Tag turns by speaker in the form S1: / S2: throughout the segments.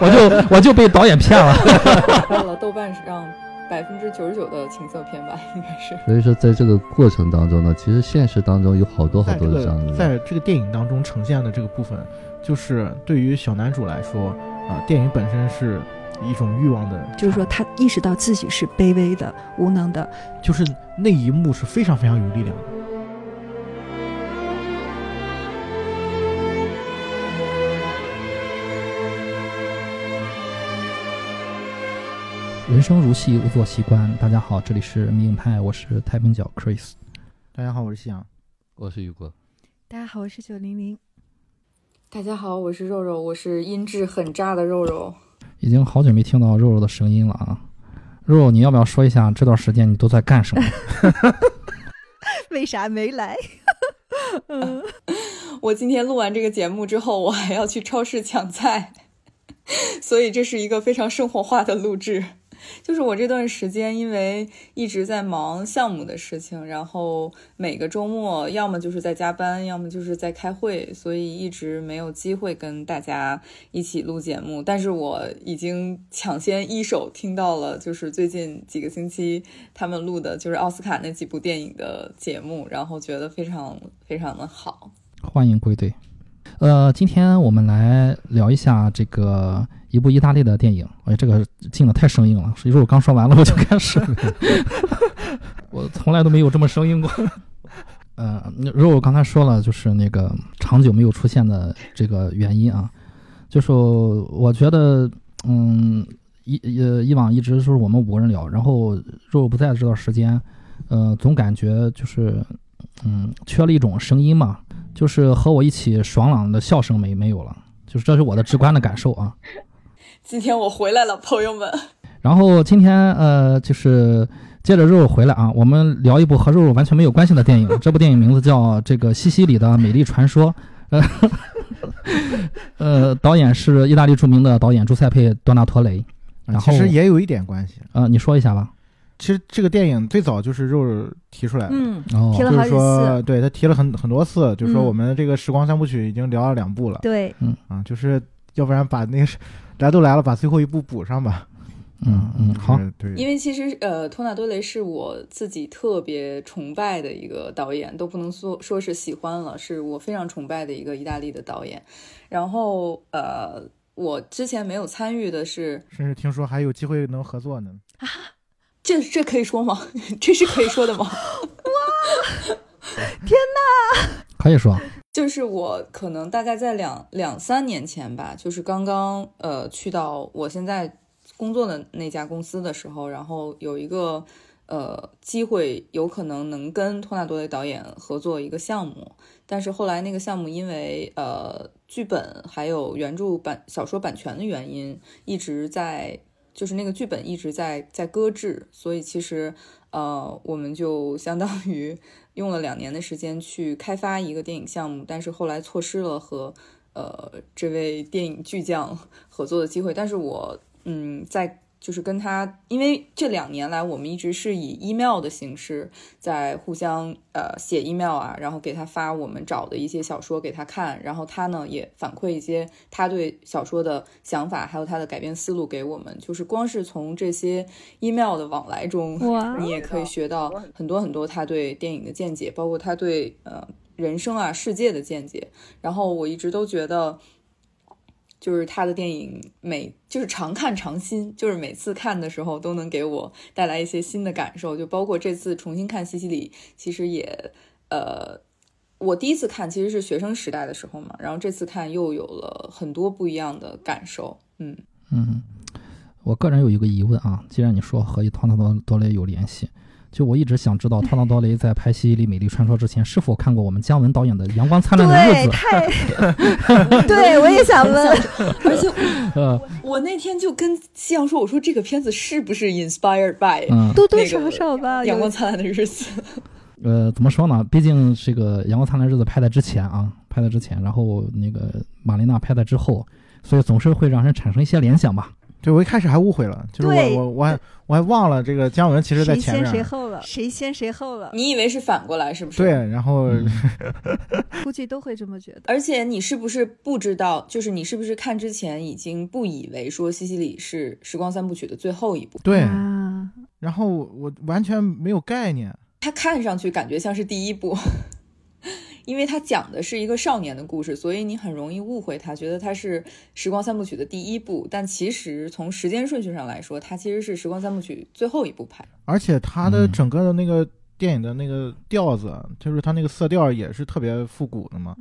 S1: 我就我就被导演骗了。
S2: 到了豆瓣上百分之九十九的情色片吧，应该是。
S3: 所以说，在这个过程当中呢，其实现实当中有好多好多的这样的，
S4: 在这个电影当中呈现的这个部分，就是对于小男主来说，啊，电影本身是一种欲望的，
S5: 就是说他意识到自己是卑微的、无能的，
S4: 就是那一幕是非常非常有力量的。
S1: 人生如戏，勿做习惯。大家好，这里是迷影派，我是太平角 Chris。
S4: 大家好，我是夕阳，
S3: 我是雨果。
S5: 大家好，我是九零零。
S2: 大家好，我是肉肉，我是音质很炸的肉肉。
S1: 已经好久没听到肉肉的声音了啊！肉肉，你要不要说一下这段时间你都在干什么？
S5: 为啥没来？
S2: 嗯，我今天录完这个节目之后，我还要去超市抢菜，所以这是一个非常生活化的录制。就是我这段时间，因为一直在忙项目的事情，然后每个周末要么就是在加班，要么就是在开会，所以一直没有机会跟大家一起录节目。但是我已经抢先一手听到了，就是最近几个星期他们录的，就是奥斯卡那几部电影的节目，然后觉得非常非常的好。
S1: 欢迎归队。呃，今天我们来聊一下这个一部意大利的电影。哎，这个进的太生硬了，所以说我刚说完了我就开始。我从来都没有这么生硬过。呃，如果我刚才说了，就是那个长久没有出现的这个原因啊，就是我觉得，嗯，以呃以往一直都是我们五个人聊，然后肉肉不在这段时间，呃，总感觉就是，嗯，缺了一种声音嘛。就是和我一起爽朗的笑声没没有了，就是这是我的直观的感受啊。
S2: 今天我回来了，朋友们。
S1: 然后今天呃，就是接着肉肉回来啊，我们聊一部和肉肉完全没有关系的电影。这部电影名字叫《这个西西里的美丽传说》，呃，呃，导演是意大利著名的导演朱塞佩·多纳托雷。然后
S4: 其实也有一点关系
S1: 啊，你说一下吧。
S4: 其实这个电影最早就是肉肉提出来的，
S5: 嗯，
S1: 提
S5: 了好几
S4: 次，对他提了很很多次，就是说我们这个时光三部曲已经聊了两部了，
S5: 对，
S1: 嗯
S4: 啊，就是要不然把那个来都来了，把最后一步补上吧，
S1: 嗯嗯，好，
S4: 对，
S2: 因为其实呃，托纳多雷是我自己特别崇拜的一个导演，都不能说说是喜欢了，是我非常崇拜的一个意大利的导演，然后呃，我之前没有参与的是，
S4: 甚至听说还有机会能合作呢，
S2: 啊。这这可以说吗？这是可以说的吗？
S5: 哇，天哪！
S1: 可以说，
S2: 就是我可能大概在两两三年前吧，就是刚刚呃去到我现在工作的那家公司的时候，然后有一个呃机会，有可能能跟托纳多雷导演合作一个项目，但是后来那个项目因为呃剧本还有原著版小说版权的原因，一直在。就是那个剧本一直在在搁置，所以其实，呃，我们就相当于 用了两年的时间去开发一个电影项目，但是后来错失了和呃这位电影巨匠合作的机会。但是我嗯在。就是跟他，因为这两年来我们一直是以 email 的形式在互相呃写 email 啊，然后给他发我们找的一些小说给他看，然后他呢也反馈一些他对小说的想法，还有他的改编思路给我们。就是光是从这些 email 的往来中，你也可以学到很多很多他对电影的见解，包括他对呃人生啊世界的见解。然后我一直都觉得。就是他的电影每就是常看常新，就是每次看的时候都能给我带来一些新的感受。就包括这次重新看《西西里》，其实也呃，我第一次看其实是学生时代的时候嘛，然后这次看又有了很多不一样的感受。嗯
S1: 嗯，我个人有一个疑问啊，既然你说和《托纳多多雷》有联系。就我一直想知道，托纳多雷在拍《西西里美丽传说》之前，是否看过我们姜文导演的《阳光灿烂的日子》？
S5: 太，对我也想问。
S2: 而且，呃，我那天就跟夕阳说：“我说这个片子是不是 inspired by
S5: 多多少少吧，《
S2: 阳光灿烂的日子》？
S1: 呃，怎么说呢？毕竟这个《阳光灿烂的日子》拍在之前啊，拍在之前，然后那个马丽娜拍在之后，所以总是会让人产生一些联想吧。
S4: 对我一开始还误会了，就是我我我还我还忘了这个姜文其实在
S5: 谁先
S4: 前面儿。
S5: 谁后了？谁先谁后了？
S2: 你以为是反过来是不是？
S4: 对，。然后、
S1: 嗯
S5: 估计都会这么觉得。
S2: 而且你是不是不知道？就是你是不是看之前已经不以为说西西里是《时光三部曲》的最后一部？
S4: 对，
S5: 啊，
S4: 然后我完全没有概念。
S2: 它看上去感觉像是第一部，因为它讲的是一个少年的故事，所以你很容易误会它，觉得它是《时光三部曲》的第一部。但其实从时间顺序上来说，它其实是《时光三部曲》最后一部拍的。
S4: 而且它的
S1: 嗯
S4: 整个的那个电影的那个调子，就是它那个色调也是特别复古的嘛，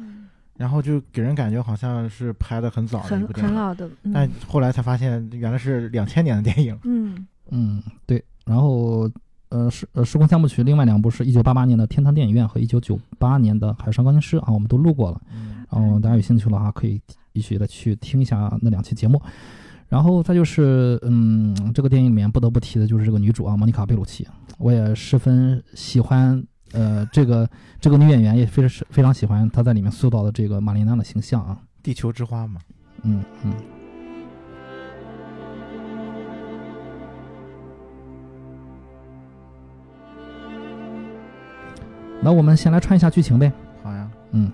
S4: 然后就给人感觉好像是拍的很早的一
S5: 很
S4: 部电影，
S5: 很老的，嗯
S4: 但后来才发现原来是两千年的电影。
S5: 嗯
S1: 嗯，对。然后，呃，时呃《时空三部曲》另外两部是一九八八年的《天堂电影院》和一九九八年的《海上钢琴师》啊，我们都录过了。然后大家有兴趣的话，可以继续的去听一下那两期节目。然后再就是，嗯，这个电影里面不得不提的就是这个女主啊，莫妮卡·贝鲁奇，我也十分喜欢。呃，这个这个女演员也非常非常喜欢她在里面塑造的这个玛丽娜的形象啊。
S4: 地球之花嘛，
S1: 嗯嗯。那我们先来串一下剧情呗。
S4: 好呀，
S1: 嗯，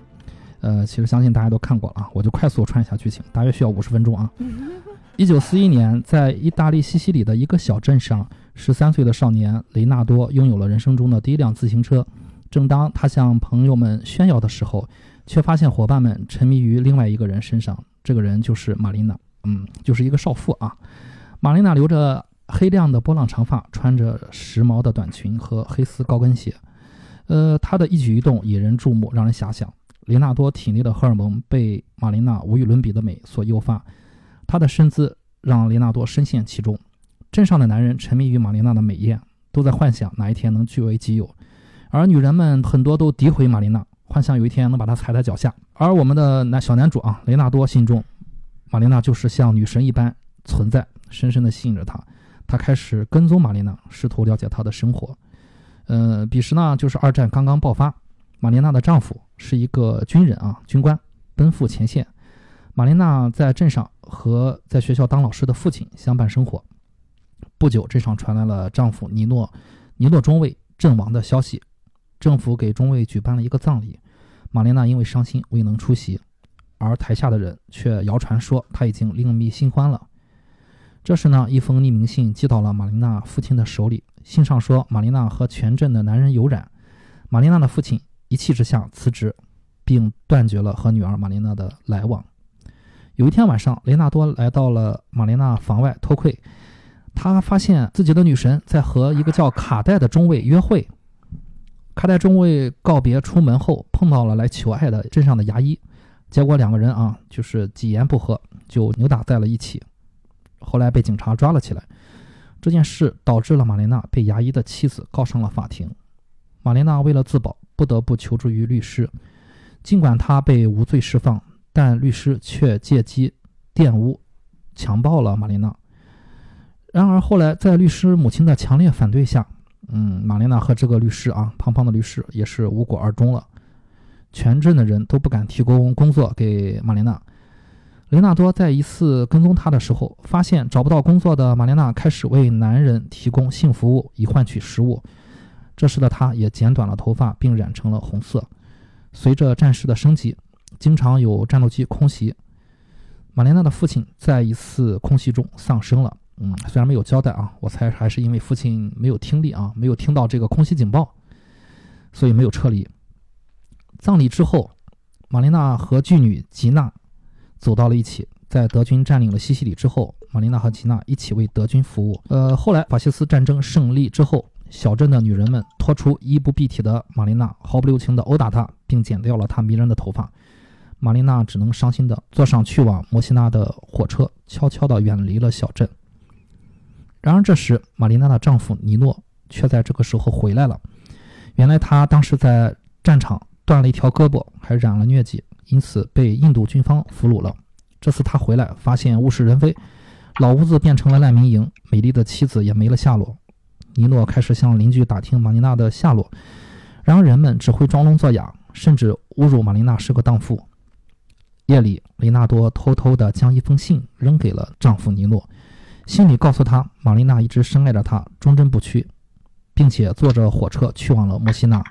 S1: 呃，其实相信大家都看过了啊，我就快速串一下剧情，大约需要五十分钟啊。一九四一年，在意大利西西里的一个小镇上，十三岁的少年雷纳多拥有了人生中的第一辆自行车。正当他向朋友们炫耀的时候，却发现伙伴们沉迷于另外一个人身上。这个人就是玛琳娜，嗯，就是一个少妇啊。玛琳娜留着黑亮的波浪长发，穿着时髦的短裙和黑丝高跟鞋。呃，他的一举一动引人注目，让人遐想。雷纳多体内的荷尔蒙被玛琳娜无与伦比的美所诱发，他的身姿让雷纳多深陷其中。镇上的男人沉迷于玛琳娜的美艳，都在幻想哪一天能据为己有，而女人们很多都诋毁玛琳娜，幻想有一天能把她踩在脚下。而我们的男小男主啊，雷纳多心中，玛琳娜就是像女神一般存在，深深地吸引着他。他开始跟踪玛琳娜，试图了解她的生活。呃，彼时呢，就是二战刚刚爆发，玛莲娜的丈夫是一个军人啊，军官，奔赴前线。玛莲娜在镇上和在学校当老师的父亲相伴生活。不久，镇上传来了丈夫尼诺尼诺中尉阵亡的消息，政府给中尉举办了一个葬礼。玛莲娜因为伤心未能出席，而台下的人却谣传说她已经另觅新欢了。这时呢，一封匿名信寄到了玛丽娜父亲的手里。信上说，玛丽娜和全镇的男人有染。玛丽娜的父亲一气之下辞职，并断绝了和女儿玛丽娜的来往。有一天晚上，雷纳多来到了玛丽娜房外偷窥，他发现自己的女神在和一个叫卡戴的中尉约会。卡戴中尉告别出门后，碰到了来求爱的镇上的牙医，结果两个人啊，就是几言不合就扭打在了一起。后来被警察抓了起来。这件事导致了玛丽娜被牙医的妻子告上了法庭。玛丽娜为了自保，不得不求助于律师。尽管她被无罪释放，但律师却借机玷污、强暴了玛丽娜。然而后来，在律师母亲的强烈反对下，嗯，玛丽娜和这个律师啊，胖胖的律师也是无果而终了。全镇的人都不敢提供工作给玛丽娜。雷纳多在一次跟踪他的时候，发现找不到工作的玛莲娜开始为男人提供性服务以换取食物。这时的她也剪短了头发，并染成了红色。随着战事的升级，经常有战斗机空袭。玛莲娜的父亲在一次空袭中丧生了。嗯，虽然没有交代啊，我猜还是因为父亲没有听力啊，没有听到这个空袭警报，所以没有撤离。葬礼之后，玛莲娜和巨女吉娜走到了一起。在德军占领了西西里之后，玛丽娜和吉娜一起为德军服务。呃，后来法西斯战争胜利之后，小镇的女人们拖出衣不蔽体的玛丽娜，毫不留情地殴打她，并剪掉了她迷人的头发。玛丽娜只能伤心地坐上去往摩西纳的火车，悄悄地远离了小镇。然而这时，玛丽娜的丈夫尼诺却在这个时候回来了。原来他当时在战场断了一条胳膊，还染了疟疾，因此被印度军方俘虏了。这次他回来，发现物是人非，老屋子变成了难民营，美丽的妻子也没了下落。尼诺开始向邻居打听玛丽娜的下落，然而人们只会装聋作哑，甚至侮辱玛丽娜是个荡妇。夜里，雷纳多偷偷地将一封信扔给了丈夫尼诺，心里告诉他，玛丽娜一直深爱着他，忠贞不屈，并且坐着火车去往了摩西纳。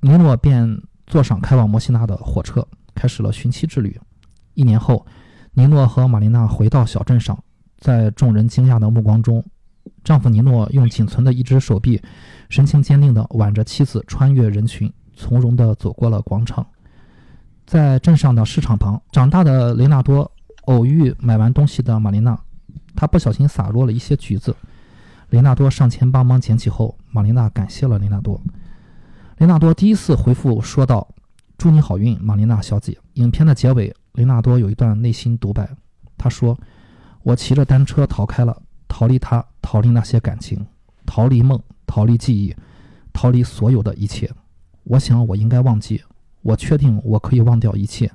S1: 尼诺便坐上开往摩西纳的火车，开始了寻妻之旅。一年后，尼诺和玛丽娜回到小镇上，在众人惊讶的目光中，丈夫尼诺用仅存的一只手臂，神情坚定地挽着妻子穿越人群，从容地走过了广场。在镇上的市场旁，长大的雷纳多偶遇买完东西的玛丽娜。他不小心洒落了一些橘子，雷纳多上前帮忙捡起后，玛丽娜感谢了雷纳多。雷纳多第一次回复说道：“祝你好运，玛丽娜小姐。”影片的结尾，雷纳多有一段内心独白，他说：“我骑着单车逃开了，逃离他，逃离那些感情，逃离梦，逃离记忆，逃离所有的一切。我想我应该忘记，我确定我可以忘掉一切。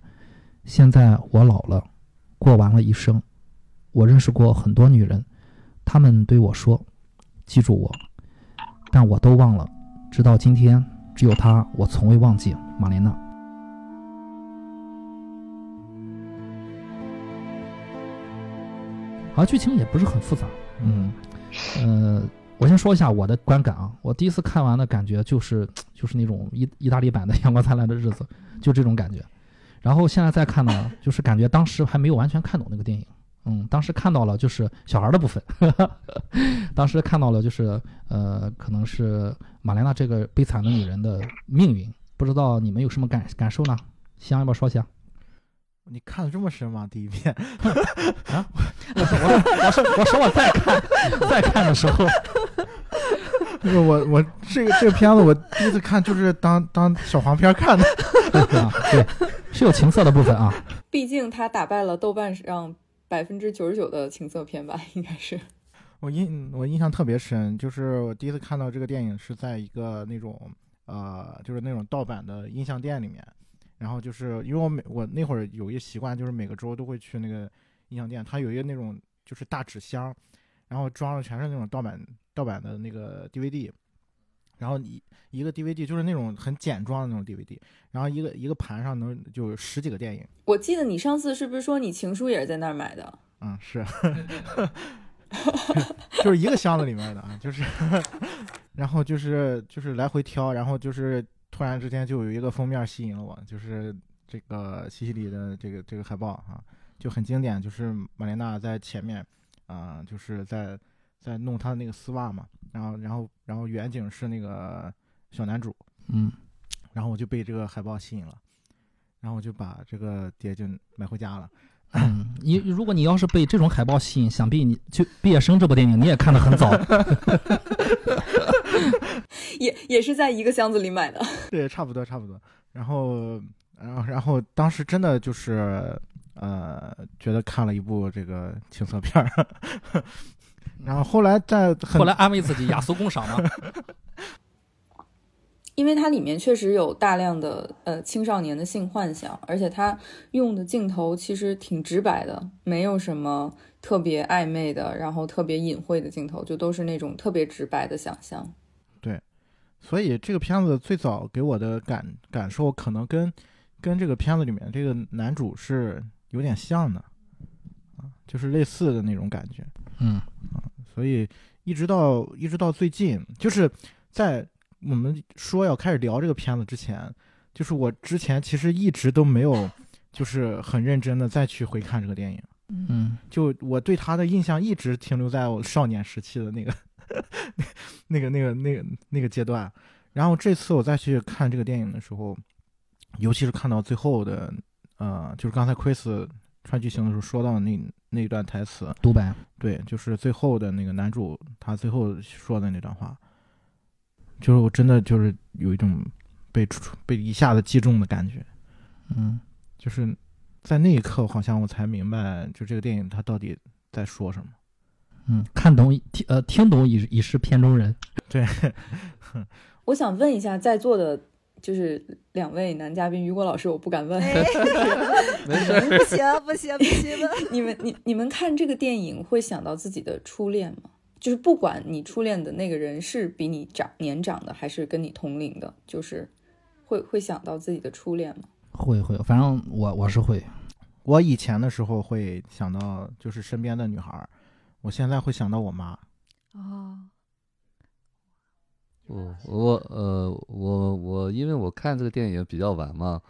S1: 现在我老了，过完了一生。”我认识过很多女人，她们对我说：“记住我。”但我都忘了，直到今天，只有她，我从未忘记玛莲娜。好，剧情也不是很复杂，嗯，呃，我先说一下我的观感啊。我第一次看完的感觉就是，就是那种意意大利版的《阳光灿烂的日子》，就这种感觉。然后现在再看呢，就是感觉当时还没有完全看懂那个电影。嗯，当时看到了就是小孩的部分，当时看到了就是呃，可能是玛莲娜这个悲惨的女人的命运，不知道你们有什么感感受呢？西阳要不要说一下？
S4: 你看的这么深吗？第一遍
S1: 啊？我 我我说我说我再看再看的时候，
S4: 就是我我这个这个片子我第一次看就是当当小黄片看的，
S1: 对，是有情色的部分啊。
S2: 毕竟他打败了豆瓣上。百分之九十九的情色片吧，应该是。
S4: 我印我印象特别深，就是我第一次看到这个电影是在一个那种呃，就是那种盗版的音像店里面。然后就是因为我每我那会儿有一个习惯，就是每个周都会去那个音像店，它有一个那种就是大纸箱，然后装的全是那种盗版盗版的那个 DVD。然后一一个 DVD 就是那种很简装的那种 DVD，然后一个一个盘上能就有十几个电影。
S2: 我记得你上次是不是说你情书也是在那儿买的？
S4: 嗯，是，就是一个箱子里面的啊，就是，然后就是就是来回挑，然后就是突然之间就有一个封面吸引了我，就是这个西西里的这个这个海报啊，就很经典，就是玛莲娜在前面啊，就是在在弄她的那个丝袜嘛。然后，然后，然后远景是那个小男主，
S1: 嗯，
S4: 然后我就被这个海报吸引了，然后我就把这个碟就买回家了。
S1: 嗯，你如果你要是被这种海报吸引，想必你就《毕业生》这部电影你也看得很早，
S2: 也也是在一个箱子里买的。
S4: 对，差不多，差不多。然后，然后，然后当时真的就是，呃，觉得看了一部这个情色片儿。然后后来在
S1: 后来安慰自己雅俗共赏嘛，
S2: 因为它里面确实有大量的呃青少年的性幻想，而且它用的镜头其实挺直白的，没有什么特别暧昧的，然后特别隐晦的镜头，就都是那种特别直白的想象。
S4: 对，所以这个片子最早给我的感感受，可能跟跟这个片子里面这个男主是有点像的啊，就是类似的那种感觉。
S1: 嗯
S4: 啊。所以一直到一直到最近，就是在我们说要开始聊这个片子之前，就是我之前其实一直都没有，就是很认真的再去回看这个电影。
S1: 嗯，
S4: 就我对他的印象一直停留在我少年时期的那个 那个那个那个那个阶段。然后这次我再去看这个电影的时候，尤其是看到最后的，呃，就是刚才 Chris 穿剧情的时候说到的那。那段台词
S1: 独白，
S4: 对，就是最后的那个男主他最后说的那段话，就是我真的就是有一种被被一下子击中的感觉，
S1: 嗯，
S4: 就是在那一刻，好像我才明白，就这个电影它到底在说什么。
S1: 嗯，看懂听呃听懂已已是片中人。
S4: 对，
S2: 我想问一下在座的。就是两位男嘉宾，雨果老师，我不敢问，
S1: 没事，
S5: 不行不行不行
S2: 你们你你们看这个电影会想到自己的初恋吗？就是不管你初恋的那个人是比你长年长的，还是跟你同龄的，就是会会想到自己的初恋吗？
S1: 会会，反正我我是会。
S4: 我以前的时候会想到，就是身边的女孩，我现在会想到我妈。
S5: 哦，
S3: 我我呃我我因为我看这个电影比较晚嘛，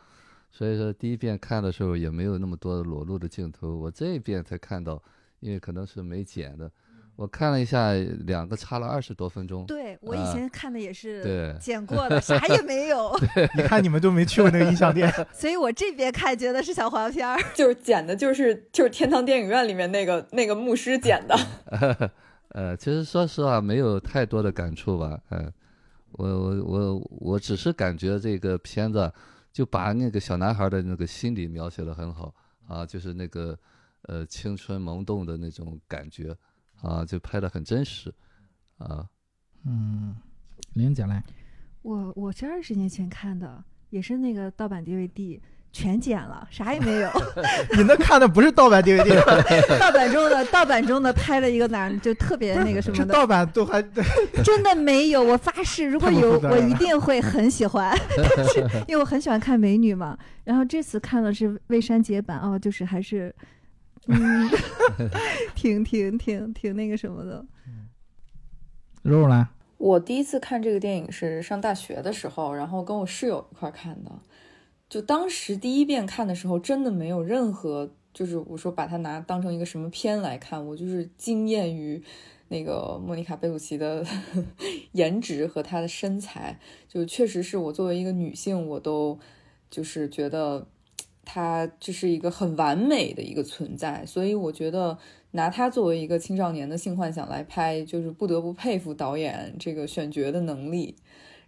S3: 所以说第一遍看的时候也没有那么多裸露的镜头，我这一遍才看到，因为可能是没剪的，我看了一下，两个差了二十多分钟。
S5: 对我以
S3: 啊
S5: 前看的也是
S3: 对
S5: 剪过的，啥也没有，
S4: 你看你们都没去过那个音像店，
S5: 所以我这边看觉得是小黄片儿。
S2: 就是剪的，就是就是天堂电影院里面那个那个牧师剪的。
S3: 呃，其实说实话没有太多的感触吧，嗯、我我我我只是感觉这个片子就把那个小男孩的那个心理描写的很好啊，就是那个呃青春萌动的那种感觉啊，就拍的很真实啊。
S1: 嗯，玲姐来，
S5: 我我是二十年前看的，也是那个盗版 DVD，全剪了，啥也没有。
S4: 你那看的不是盗版 DVD，
S5: 盗版中的盗版中的拍了一个哪就特别那个什么的，
S4: 这盗版都还
S5: 真的没有。我发誓，如果有，我一定会很喜欢。但是因为我很喜欢看美女嘛，然后这次看的是未删节版哦，就是还是，嗯，挺挺挺挺那个什么的。
S1: 肉肉来，
S2: 我第一次看这个电影是上大学的时候，然后跟我室友一块看的。就当时第一遍看的时候，真的没有任何，就是我说把它拿当成一个什么片来看，我就是惊艳于那个莫妮卡贝鲁奇的 颜值和她的身材，就确实是我作为一个女性，我都就是觉得他这是一个很完美的一个存在，所以我觉得拿他作为一个青少年的性幻想来拍，就是不得不佩服导演这个选角的能力。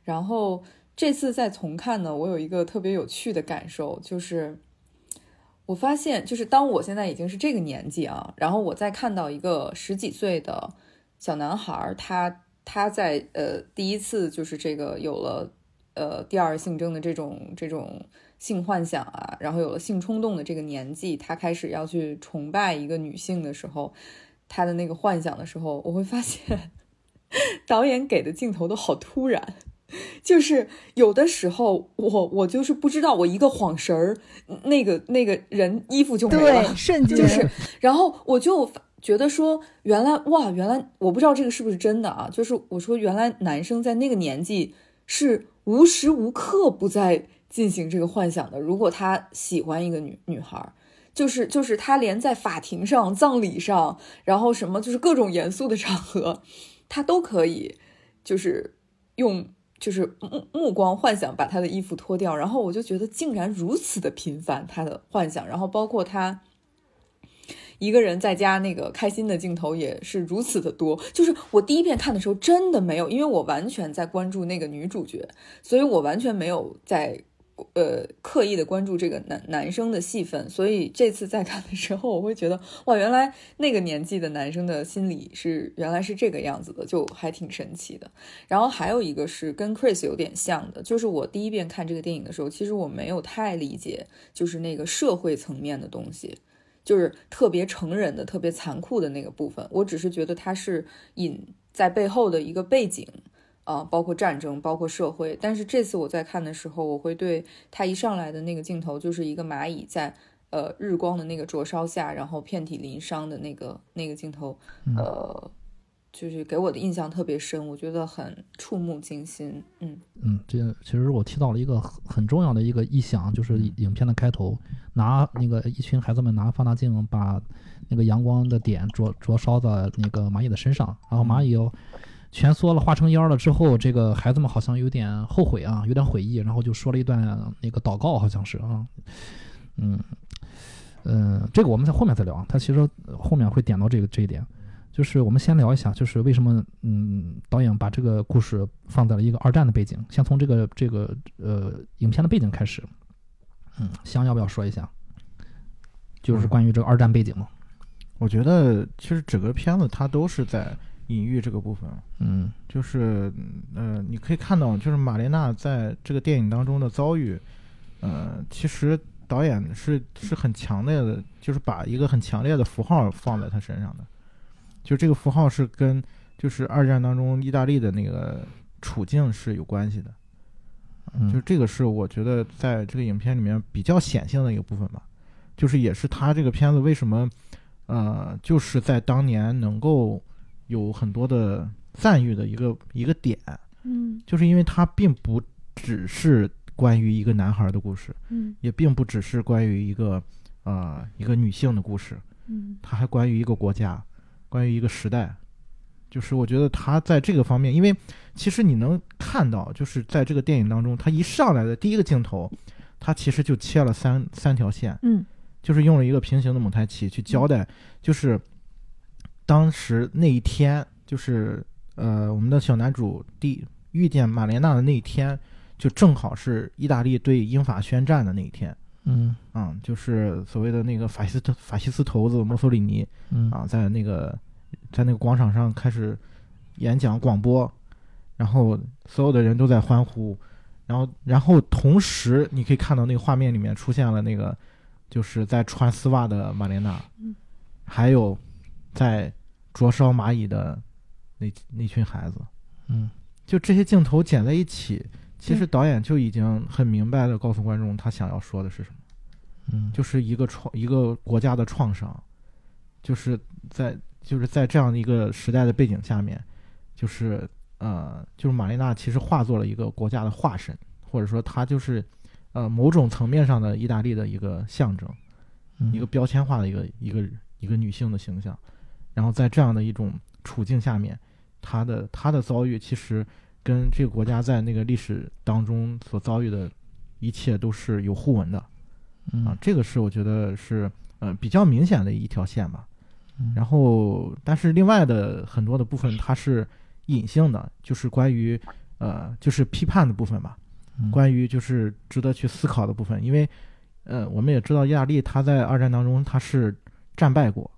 S2: 然后这次再重看呢，我有一个特别有趣的感受，就是我发现，就是当我现在已经是这个年纪啊，然后我再看到一个十几岁的小男孩，他他在呃第一次就是这个有了呃第二性征的这种这种性幻想啊，然后有了性冲动的这个年纪，他开始要去崇拜一个女性的时候，他的那个幻想的时候，我会发现导演给的镜头都好突然。就是有的时候我我就是不知道，我一个晃神儿，那个那个人衣服就没了，
S5: 对，瞬间
S2: 就是，然后我就觉得说，原来哇，原来我不知道这个是不是真的啊，就是我说原来男生在那个年纪是无时无刻不在进行这个幻想的。如果他喜欢一个女女孩，就是就是他连在法庭上、葬礼上，然后什么就是各种严肃的场合，他都可以就是用。就是目目光幻想把他的衣服脱掉，然后我就觉得竟然如此的频繁他的幻想，然后包括他一个人在家那个开心的镜头也是如此的多。就是我第一遍看的时候真的没有，因为我完全在关注那个女主角，所以我完全没有在呃刻意的关注这个男男生的戏份。所以这次再看的时候，我会觉得哇，原来那个年纪的男生的心理是原来是这个样子的，就还挺神奇的。然后还有一个是跟 Chris 有点像的，就是我第一遍看这个电影的时候，其实我没有太理解，就是那个社会层面的东西，就是特别成人的、特别残酷的那个部分。我只是觉得它是隐在背后的一个背景，啊、包括战争，包括社会。但是这次我在看的时候，我会对他一上来的那个镜头，就是一个蚂蚁在呃日光的那个灼烧下，然后遍体鳞伤的那个那个镜头，呃。就是给我的印象特别深，我觉得很触目惊心。嗯，
S1: 嗯，这其实我提到了一个很很重要的一个意象，就是影片的开头，拿那个一群孩子们拿放大镜把那个阳光的点灼灼烧在那个蚂蚁的身上，然后蚂蚁又蜷缩了，化成烟儿了之后，这个孩子们好像有点后悔啊，有点悔意，然后就说了一段那个祷告，好像是啊，嗯嗯，这个我们在后面再聊啊，他其实后面会点到这个这一点。就是我们先聊一下，就是为什么嗯导演把这个故事放在了一个二战的背景，先从这个这个呃影片的背景开始。嗯，香要不要说一下？就是关于这个二战背景嘛。
S4: 我觉得其实整个片子它都是在隐喻这个部分，
S1: 嗯。
S4: 就是呃，你可以看到，就是玛莲娜在这个电影当中的遭遇，呃，其实导演是是很强烈的，就是把一个很强烈的符号放在她身上的，就这个符号是跟就是二战当中意大利的那个处境是有关系的，
S1: 嗯，
S4: 就这个是我觉得在这个影片里面比较显性的一个部分吧，就是也是他这个片子为什么呃，就是在当年能够有很多的赞誉的一个一个点，
S5: 嗯。
S4: 就是因为它并不只是关于一个男孩的故事，
S5: 嗯。
S4: 也并不只是关于一个呃一个女性的故事，
S5: 嗯。
S4: 它还关于一个国家，关于一个时代。就是我觉得他在这个方面，因为其实你能看到，就是在这个电影当中，他一上来的第一个镜头，他其实就切了三三条线，
S5: 嗯。
S4: 就是用了一个平行的蒙太奇去交代，就是当时那一天，就是呃，我们的小男主第遇见马莲娜的那一天，就正好是意大利对英法宣战的那一天。
S1: 嗯
S4: 啊、就是所谓的那个法西斯特法西斯头子墨索里尼
S1: 嗯
S4: 啊，在那个在那个广场上开始演讲广播，然后所有的人都在欢呼，然后然后同时你可以看到那个画面里面出现了那个就是在穿丝袜的玛莲娜
S5: 嗯，
S4: 还有在灼烧蚂蚁的那那群孩子，
S1: 嗯。
S4: 就这些镜头剪在一起，其实导演就已经很明白的告诉观众他想要说的是什么。
S1: 嗯，
S4: 就是一个创一个国家的创伤，就是在就是在这样的一个时代的背景下面，就是呃，就是玛丽娜其实化作了一个国家的化身，或者说她就是呃某种层面上的意大利的一个象征，
S1: 嗯。
S4: 一个标签化的一个一个一个女性的形象。然后在这样的一种处境下面，他的他的遭遇其实跟这个国家在那个历史当中所遭遇的一切都是有互文的。
S1: 嗯
S4: 啊，这个是我觉得是呃比较明显的一条线吧。
S1: 嗯
S4: 然后，但是另外的很多的部分它是隐性的，就是关于呃就是批判的部分吧，
S1: 嗯
S4: 关于就是值得去思考的部分。因为呃我们也知道意大利它在二战当中它是战败国，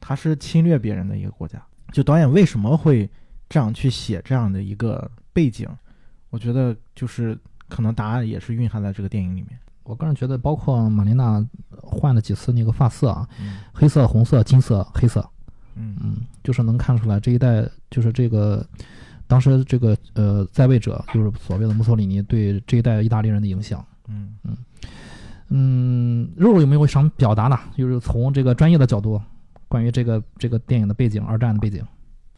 S4: 它是侵略别人的一个国家。就导演为什么会这样去写这样的一个背景？我觉得就是可能答案也是蕴含在这个电影里面。
S1: 我个人觉得，包括玛琳娜换了几次那个发色啊，
S4: 嗯
S1: 黑色、红色、金色、黑色，
S4: 嗯
S1: 嗯，就是能看出来这一代就是这个当时这个呃在位者，就是所谓的墨索里尼对这一代意大利人的影响。
S4: 嗯
S1: 嗯，肉肉有没有想表达呢？就是从这个专业的角度，关于这个这个电影的背景，二战的背景。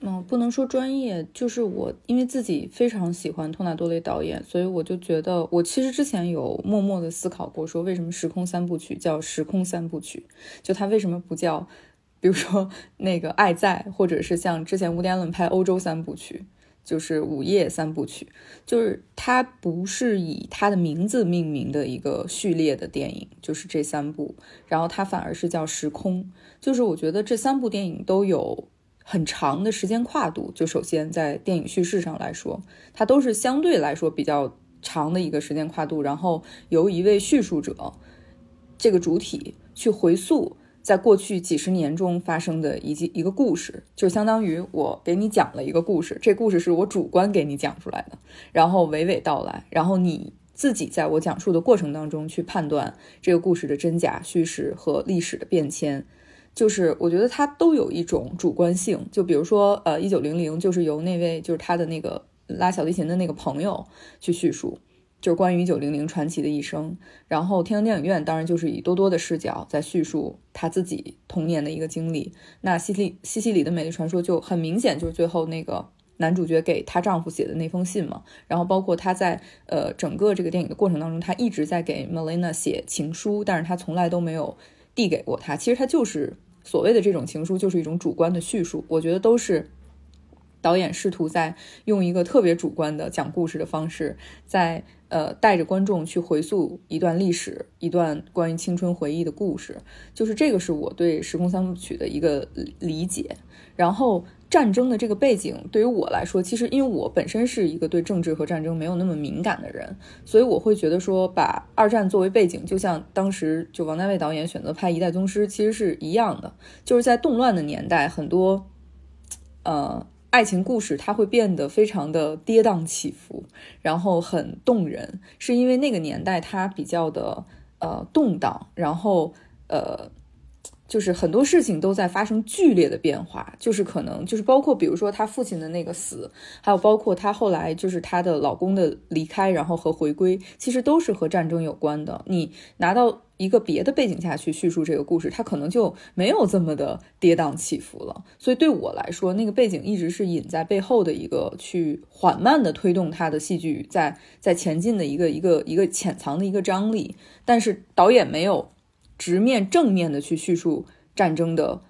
S2: 嗯，不能说专业，就是我因为自己非常喜欢托纳多雷导演，所以我就觉得，我其实之前有默默的思考过，说为什么时空三部曲叫时空三部曲，就它为什么不叫，比如说那个爱在，或者是像之前乌迪安伦拍欧洲三部曲，就是午夜三部曲，就是它不是以它的名字命名的一个序列的电影，就是这三部，然后它反而是叫时空，就是我觉得这三部电影都有。很长的时间跨度，就首先在电影叙事上来说，它都是相对来说比较长的一个时间跨度，然后由一位叙述者这个主体去回溯在过去几十年中发生的一一一个故事，就相当于我给你讲了一个故事，这故事是我主观给你讲出来的，然后娓娓道来，然后你自己在我讲述的过程当中去判断这个故事的真假、叙事和历史的变迁。就是我觉得它都有一种主观性，就比如说，呃，一九零零就是由那位就是他的那个拉小提琴的那个朋友去叙述，就是关于一九零零传奇的一生。然后天堂电影院当然就是以多多的视角在叙述他自己童年的一个经历。那西西西西里的美丽传说就很明显就是最后那个男主角给她丈夫写的那封信嘛。然后包括他在呃整个这个电影的过程当中，他一直在给 Melina 写情书，但是他从来都没有。递给过他，其实他就是所谓的这种情书，就是一种主观的叙述。我觉得都是导演试图在用一个特别主观的讲故事的方式，在呃带着观众去回溯一段历史，一段关于青春回忆的故事。就是这个是我对《时空三部曲》的一个理解。然后战争的这个背景对于我来说，其实因为我本身是一个对政治和战争没有那么敏感的人，所以我会觉得说，把二战作为背景，就像当时就王家卫导演选择拍《一代宗师》，其实是一样的，就是在动乱的年代，很多呃爱情故事它会变得非常的跌宕起伏，然后很动人，是因为那个年代它比较的呃动荡，然后呃。就是很多事情都在发生剧烈的变化，就是可能就是包括比如说他父亲的那个死，还有包括他后来就是她的老公的离开，然后和回归，其实都是和战争有关的。你拿到一个别的背景下去叙述这个故事，它可能就没有这么的跌宕起伏了。所以对我来说，那个背景一直是隐在背后的一个去缓慢的推动他的戏剧在在前进的一个一个一个潜藏的一个张力，但是导演没有。直面正面的去叙述战争的，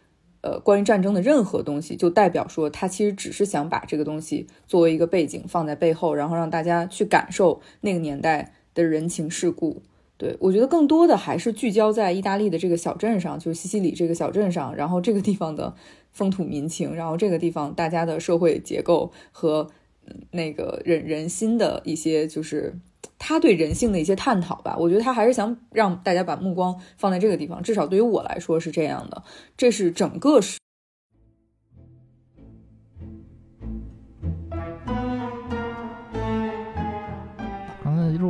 S2: 呃，关于战争的任何东西，就代表说他其实只是想把这个东西作为一个背景放在背后，然后让大家去感受那个年代的人情世故。对我觉得更多的还是聚焦在意大利的这个小镇上，就是西西里这个小镇上，然后这个地方的风土民情，然后这个地方大家的社会结构和那个人人心的一些就是。他对人性的一些探讨吧，我觉得他还是想让大家把目光放在这个地方，至少对于我来说是这样的。这是整个是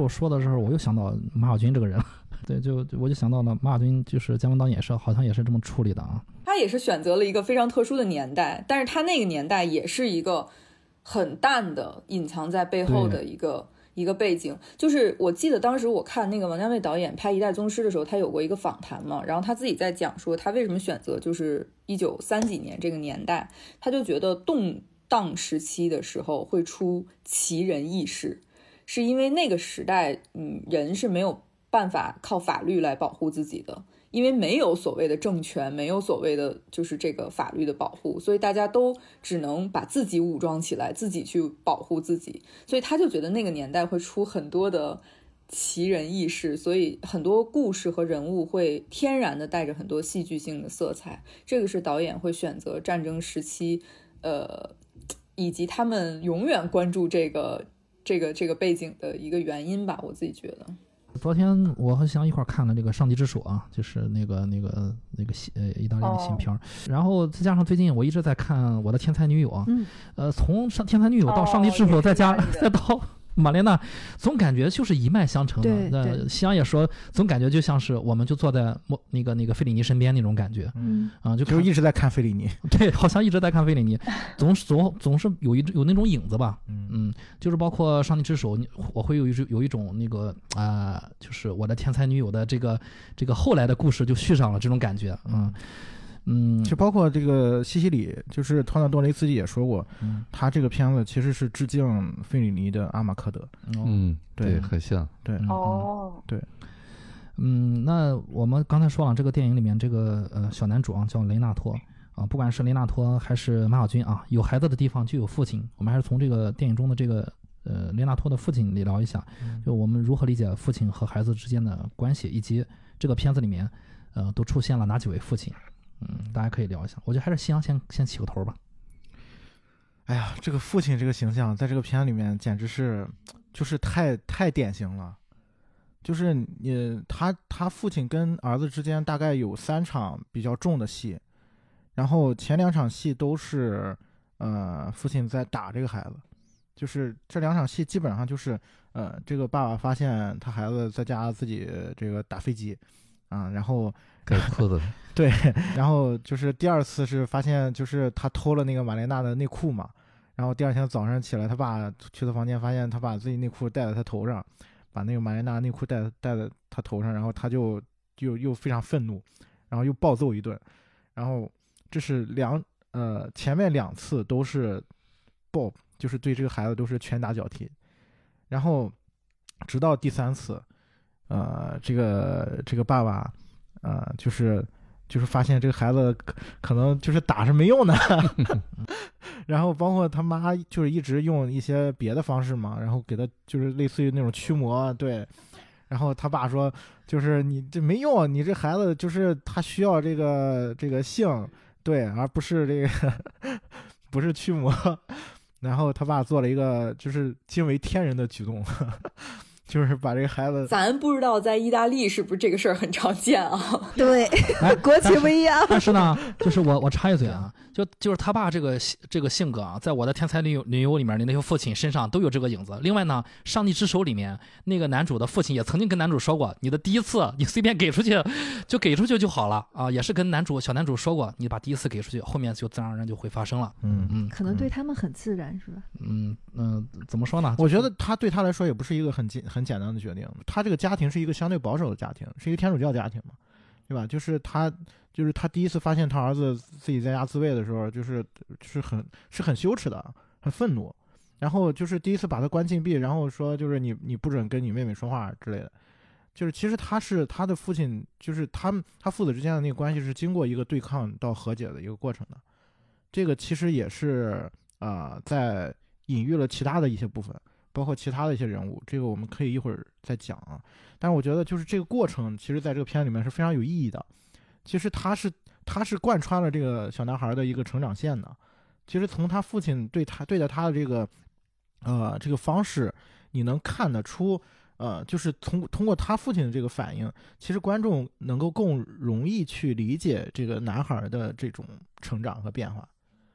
S2: 是。
S1: 刚才如果说的时候，我又想到马小军这个人了，对，就我就想到了马小军，就是姜文导演是好像也是这么处理的啊。
S2: 他也是选择了一个非常特殊的年代，但是他那个年代也是一个很淡的隐藏在背后的一个。一个背景，就是我记得当时我看那个王家卫导演拍《一代宗师》的时候，他有过一个访谈嘛，然后他自己在讲说他为什么选择就是一九三几年这个年代，他就觉得动荡时期的时候会出奇人异事，是因为那个时代，嗯，人是没有办法靠法律来保护自己的。因为没有所谓的政权，没有所谓的就是这个法律的保护，所以大家都只能把自己武装起来，自己去保护自己。所以他就觉得那个年代会出很多的奇人异事，所以很多故事和人物会天然的带着很多戏剧性的色彩。这个是导演会选择战争时期，呃，以及他们永远关注这个这个这个背景的一个原因吧。我自己觉得。
S1: 昨天我和翔一块看了这个《上帝之手》啊，就是那个那个那个新呃意大利的新片儿，然后再加上最近我一直在看《我的天才女友》啊，呃，从上天才女友到《上帝之手》，再加 再到。玛莲娜总感觉就是一脉相承的。那夕阳也说，总感觉就像是我们就坐在莫那个那个费里尼身边那种感觉。
S4: 嗯
S1: 啊，就
S4: 就一直在看费里尼。
S1: 对，好像一直在看费里尼，总总总是有一有那种影子吧。
S4: 嗯
S1: 嗯，就是包括《上帝之手》，我会有一有一种那个啊，就是我的天才女友的这个这个后来的故事就续上了这种感觉。嗯。嗯，
S4: 就包括这个西西里，就是托纳多雷斯基也说过，嗯他这个片子其实是致敬费里尼的《阿马克德》。
S3: 嗯，
S4: 对，
S3: 很像。
S4: 对，
S2: 哦，
S4: 对，
S1: 嗯，那我们刚才说了，这个电影里面这个呃小男主啊叫雷纳托啊，不管是雷纳托还是马小军啊，有孩子的地方就有父亲。我们还是从这个电影中的这个呃雷纳托的父亲里聊一下，就我们如何理解父亲和孩子之间的关系，以及这个片子里面呃都出现了哪几位父亲。嗯，大家可以聊一下。我觉得还是夕阳先先起个头吧。
S4: 哎呀，这个父亲这个形象，在这个片里面简直是，就是太太典型了。就是你他他父亲跟儿子之间大概有三场比较重的戏，然后前两场戏都是呃父亲在打这个孩子，就是这两场戏基本上就是呃这个爸爸发现他孩子在家自己这个打飞机啊，然后。
S3: 该哭的，
S4: 对，然后就是第二次是发现，就是他偷了那个玛莲娜的内裤嘛，然后第二天早上起来，他爸去他房间，发现他把自己内裤戴在他头上，把那个玛莲娜内裤戴戴在他头上，然后他就又又非常愤怒，然后又暴揍一顿，然后这是两呃前面两次都是暴，就是对这个孩子都是拳打脚踢，然后直到第三次，呃，这个这个爸爸。呃，就是，就是发现这个孩子可可能就是打是没用的，然后包括他妈就是一直用一些别的方式嘛，然后给他就是类似于那种驱魔，对，然后他爸说就是你这没用，你这孩子就是他需要这个这个性，对，而不是这个 不是驱魔，然后他爸做了一个就是惊为天人的举动。就是把这个孩子，
S2: 咱不知道在意大利是不是这个事儿很常见啊？
S5: 对，
S1: 哎，
S5: 国情不一样。
S1: 但是呢，就是我我插一嘴啊，就就是他爸这个这个性格啊，在我的天才女友女友里面的那些父亲身上都有这个影子。另外呢，《上帝之手》里面那个男主的父亲也曾经跟男主说过，你的第一次你随便给出去，就给出去就好了啊，也是跟男主小男主说过，你把第一次给出去，后面就自然而然就会发生了。
S4: 嗯
S1: 嗯
S5: 可能对他们很自然，是吧？
S1: 嗯嗯、怎么说呢？
S4: 我觉得他对他来说也不是一个很简很简单的决定。他这个家庭是一个相对保守的家庭，是一个天主教家庭嘛，对吧？就是他，就是他第一次发现他儿子自己在家自卫的时候，就是是很是很羞耻的，很愤怒。然后就是第一次把他关禁闭，然后说就是你你不准跟你妹妹说话之类的。就是其实他是他的父亲，就是他们他父子之间的那个关系是经过一个对抗到和解的一个过程的。这个其实也是啊、在隐喻了其他的一些部分。包括其他的一些人物，这个我们可以一会儿再讲啊。但是我觉得就是这个过程，其实在这个片子里面是非常有意义的。其实他是他是贯穿了这个小男孩的一个成长线的。其实从他父亲对他对待他的这个呃这个方式，你能看得出，呃，就是通通过他父亲的这个反应，其实观众能够更容易去理解这个男孩的这种成长和变化。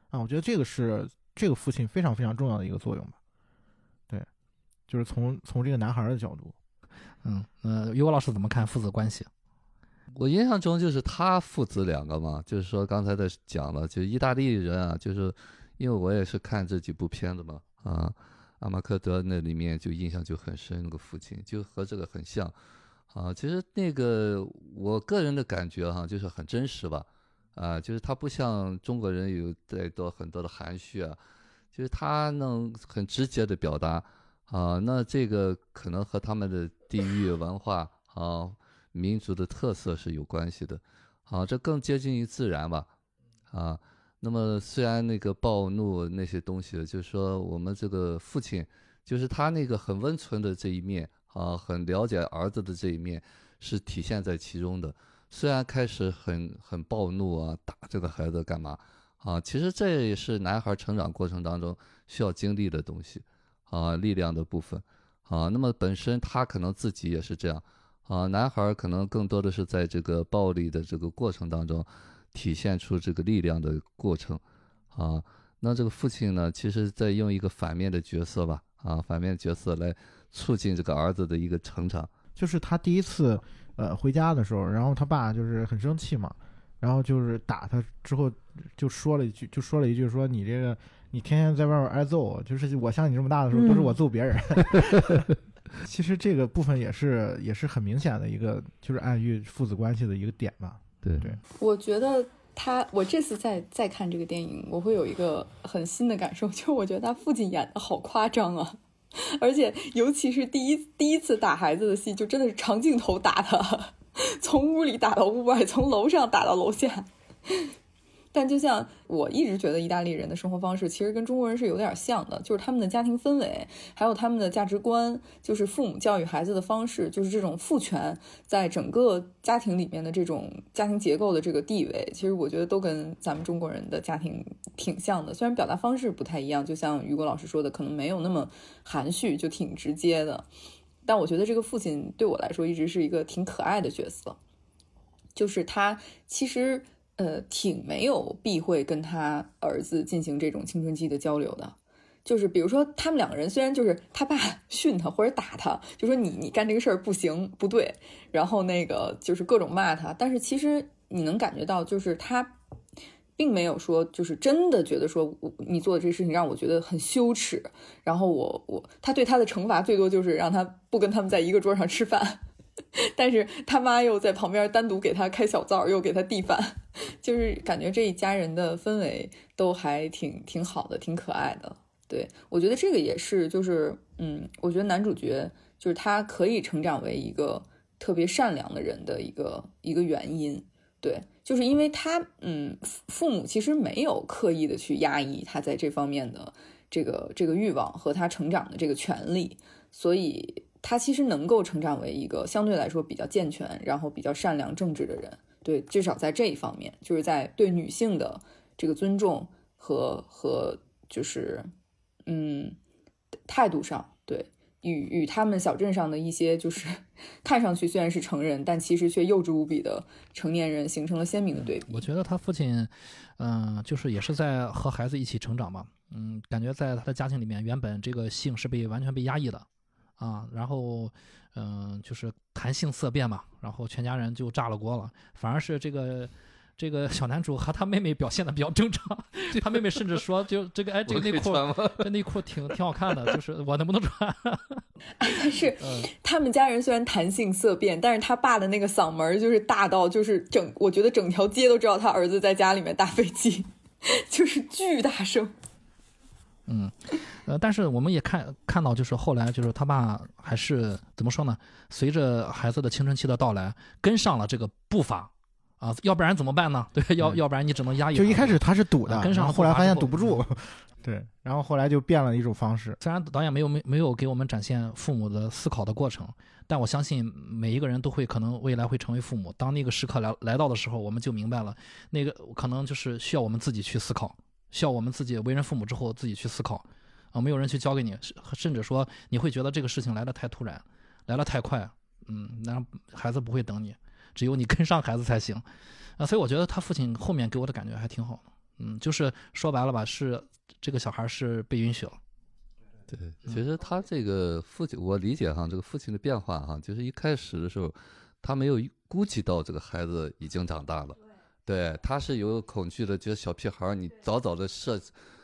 S4: 啊，我觉得这个是这个父亲非常非常重要的一个作用吧。就是从从这个男孩的角度，
S1: 嗯呃，于果老师怎么看父子关系？
S3: 我印象中就是他父子两个嘛，就是说刚才的讲了，就是意大利人啊，就是因为我也是看这几部片子嘛，啊，阿马克德那里面就印象就很深，那个父亲就和这个很像，啊，其实那个我个人的感觉哈、就是很真实吧，啊，就是他不像中国人有太多很多的含蓄啊，就是他能很直接的表达。啊，那这个可能和他们的地域文化啊、民族的特色是有关系的，啊，这更接近于自然吧，啊，那么虽然那个暴怒那些东西，就是说我们这个父亲，就是他那个很温存的这一面啊，很了解儿子的这一面是体现在其中的，虽然开始很很暴怒啊，打这个孩子干嘛？啊，其实这也是男孩成长过程当中需要经历的东西。啊，力量的部分，啊，那么本身他可能自己也是这样，啊，男孩可能更多的是在这个暴力的这个过程当中，体现出这个力量的过程，啊，那这个父亲呢，其实在用一个反面的角色吧，啊，反面角色来促进这个儿子的一个成长，
S4: 就是他第一次呃回家的时候，然后他爸就是很生气嘛，然后就是打他之后就说了一句，就说了一句说你这个。你天天在外面挨揍，就是我像你这么大的时候，都是我揍别人。其实这个部分也是也是很明显的一个，就是暗喻父子关系的一个点吧。
S3: 对
S4: 对，
S2: 我觉得他，我这次再再看这个电影，我会有一个很新的感受，就是我觉得他父亲演的好夸张啊，而且尤其是第一第一次打孩子的戏，就真的是长镜头打他，从屋里打到屋外，从楼上打到楼下。但就像我一直觉得，意大利人的生活方式其实跟中国人是有点像的，就是他们的家庭氛围，还有他们的价值观，就是父母教育孩子的方式，就是这种父权在整个家庭里面的这种家庭结构的这个地位，其实我觉得都跟咱们中国人的家庭挺像的。虽然表达方式不太一样，就像雨果老师说的，可能没有那么含蓄，就挺直接的。但我觉得这个父亲对我来说一直是一个挺可爱的角色，就是他其实。呃，挺没有避讳跟他儿子进行这种青春期的交流的，就是比如说他们两个人虽然就是他爸 训他或者打他，就说你你干这个事儿不行不对，然后那个就是各种骂他，但是其实你能感觉到就是他并没有说就是真的觉得说你做的这事情让我觉得很羞耻，然后我我他对他的惩罚最多就是让他不跟他们在一个桌上吃饭。但是他妈又在旁边单独给他开小灶，又给他递饭，就是感觉这一家人的氛围都还挺挺好的，挺可爱的。对我觉得这个也是，就是嗯，我觉得男主角就是他可以成长为一个特别善良的人的一个一个原因。对，就是因为他嗯，父母其实没有刻意的去压抑他在这方面的这个这个欲望和他成长的这个权利，所以。他其实能够成长为一个相对来说比较健全，然后比较善良正直的人。对，至少在这一方面，就是在对女性的这个尊重和和就是嗯态度上，对，与与他们小镇上的一些就是 看上去虽然是成人，但其实却幼稚无比的成年人形成了鲜明的对比。
S1: 我觉得他父亲，嗯、就是也是在和孩子一起成长嘛，嗯，感觉在他的家庭里面，原本这个性是被完全被压抑的，啊，然后，嗯、就是谈性色变嘛，然后全家人就炸了锅了，反而是这个。这个小男主和他妹妹表现的比较正常，他妹妹甚至说，就这个哎，这个内裤，这内裤挺挺好看的，就是我能不能穿？
S2: 但 是
S1: 嗯，
S2: 他们家人虽然谈性色变，但是他爸的那个嗓门就是大到就是整，我觉得整条街都知道他儿子在家里面打飞机，就是巨大声。
S1: 嗯，呃，但是我们也看看到，就是后来就是他爸还是怎么说呢？随着孩子的青春期的到来，跟上了这个步伐啊，要不然怎么办呢？对，要
S4: 嗯
S1: 要不然你只能压抑。
S4: 就一开始他是堵的，
S1: 啊跟上
S4: 后后来发现堵不住，对，然后后来就变了一种方式。
S1: 虽然导演没有没没有给我们展现父母的思考的过程，但我相信每一个人都会可能未来会成为父母。当那个时刻来来到的时候，我们就明白了，那个可能就是需要我们自己去思考，需要我们自己为人父母之后自己去思考，啊，没有人去教给你，甚甚至说你会觉得这个事情来的太突然，来的太快，嗯，那孩子不会等你，只有你跟上孩子才行，啊，所以我觉得他父亲后面给我的感觉还挺好的，嗯，就是说白了吧，是这个小孩是被允许了。
S3: 对，其实他这个父亲，我理解哈，这个父亲的变化哈，就是一开始的时候，他没有估计到这个孩子已经长大了，对，他是有恐惧的，觉得小屁孩儿你早早的设，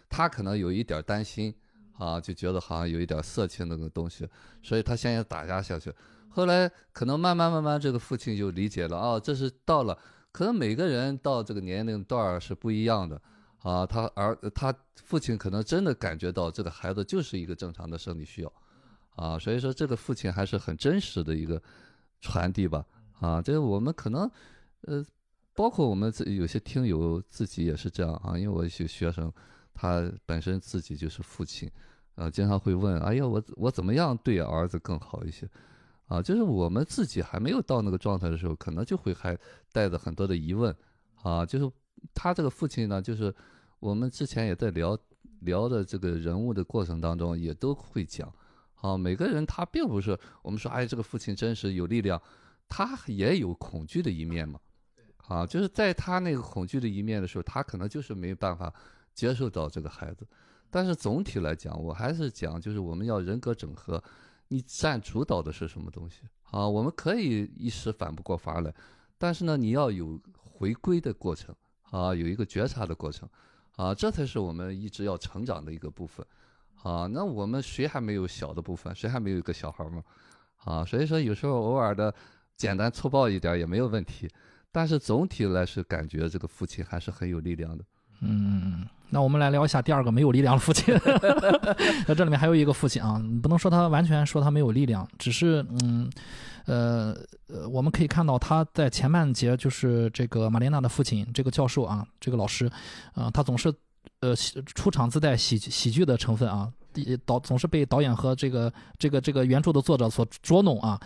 S3: 他可能有一点担心啊，就觉得好像有一点色情那个东西，所以他先要打压下去。后来可能慢慢慢慢，这个父亲就理解了，哦，这是到了，可能每个人到这个年龄段儿是不一样的。啊，他儿他父亲可能真的感觉到这个孩子就是一个正常的生理需要，啊，所以说这个父亲还是很真实的一个传递吧，啊，这个我们可能，呃，包括我们自己有些听友自己也是这样啊，因为我有些学生，他本身自己就是父亲，呃，经常会问，哎呀，我我怎么样对儿子更好一些？啊，就是我们自己还没有到那个状态的时候，可能就会还带着很多的疑问，啊，就是他这个父亲呢，就是我们之前也在聊聊的这个人物的过程当中，也都会讲，啊，每个人他并不是我们说，哎，这个父亲真实有力量，他也有恐惧的一面嘛，啊，就是在他那个恐惧的一面的时候，他可能就是没办法接受到这个孩子，但是总体来讲，我还是讲，就是我们要人格整合，你占主导的是什么东西啊？我们可以一时反不过法来，但是呢，你要有回归的过程啊，有一个觉察的过程啊，这才是我们一直要成长的一个部分啊。那我们谁还没有小的部分？谁还没有一个小孩吗？啊，所以说有时候偶尔的简单粗暴一点也没有问题，但是总体来是感觉这个父亲还是很有力量的。
S1: 嗯，那我们来聊一下第二个没有力量的父亲。那这里面还有一个父亲啊，你不能说他完全说他没有力量，只是嗯，呃呃，我们可以看到他在前半节就是这个玛莲娜的父亲，这个教授啊，这个老师，啊、他总是呃喜出场自带喜喜剧的成分啊。第导总是被导演和这个这个这个原著的作者所捉弄啊，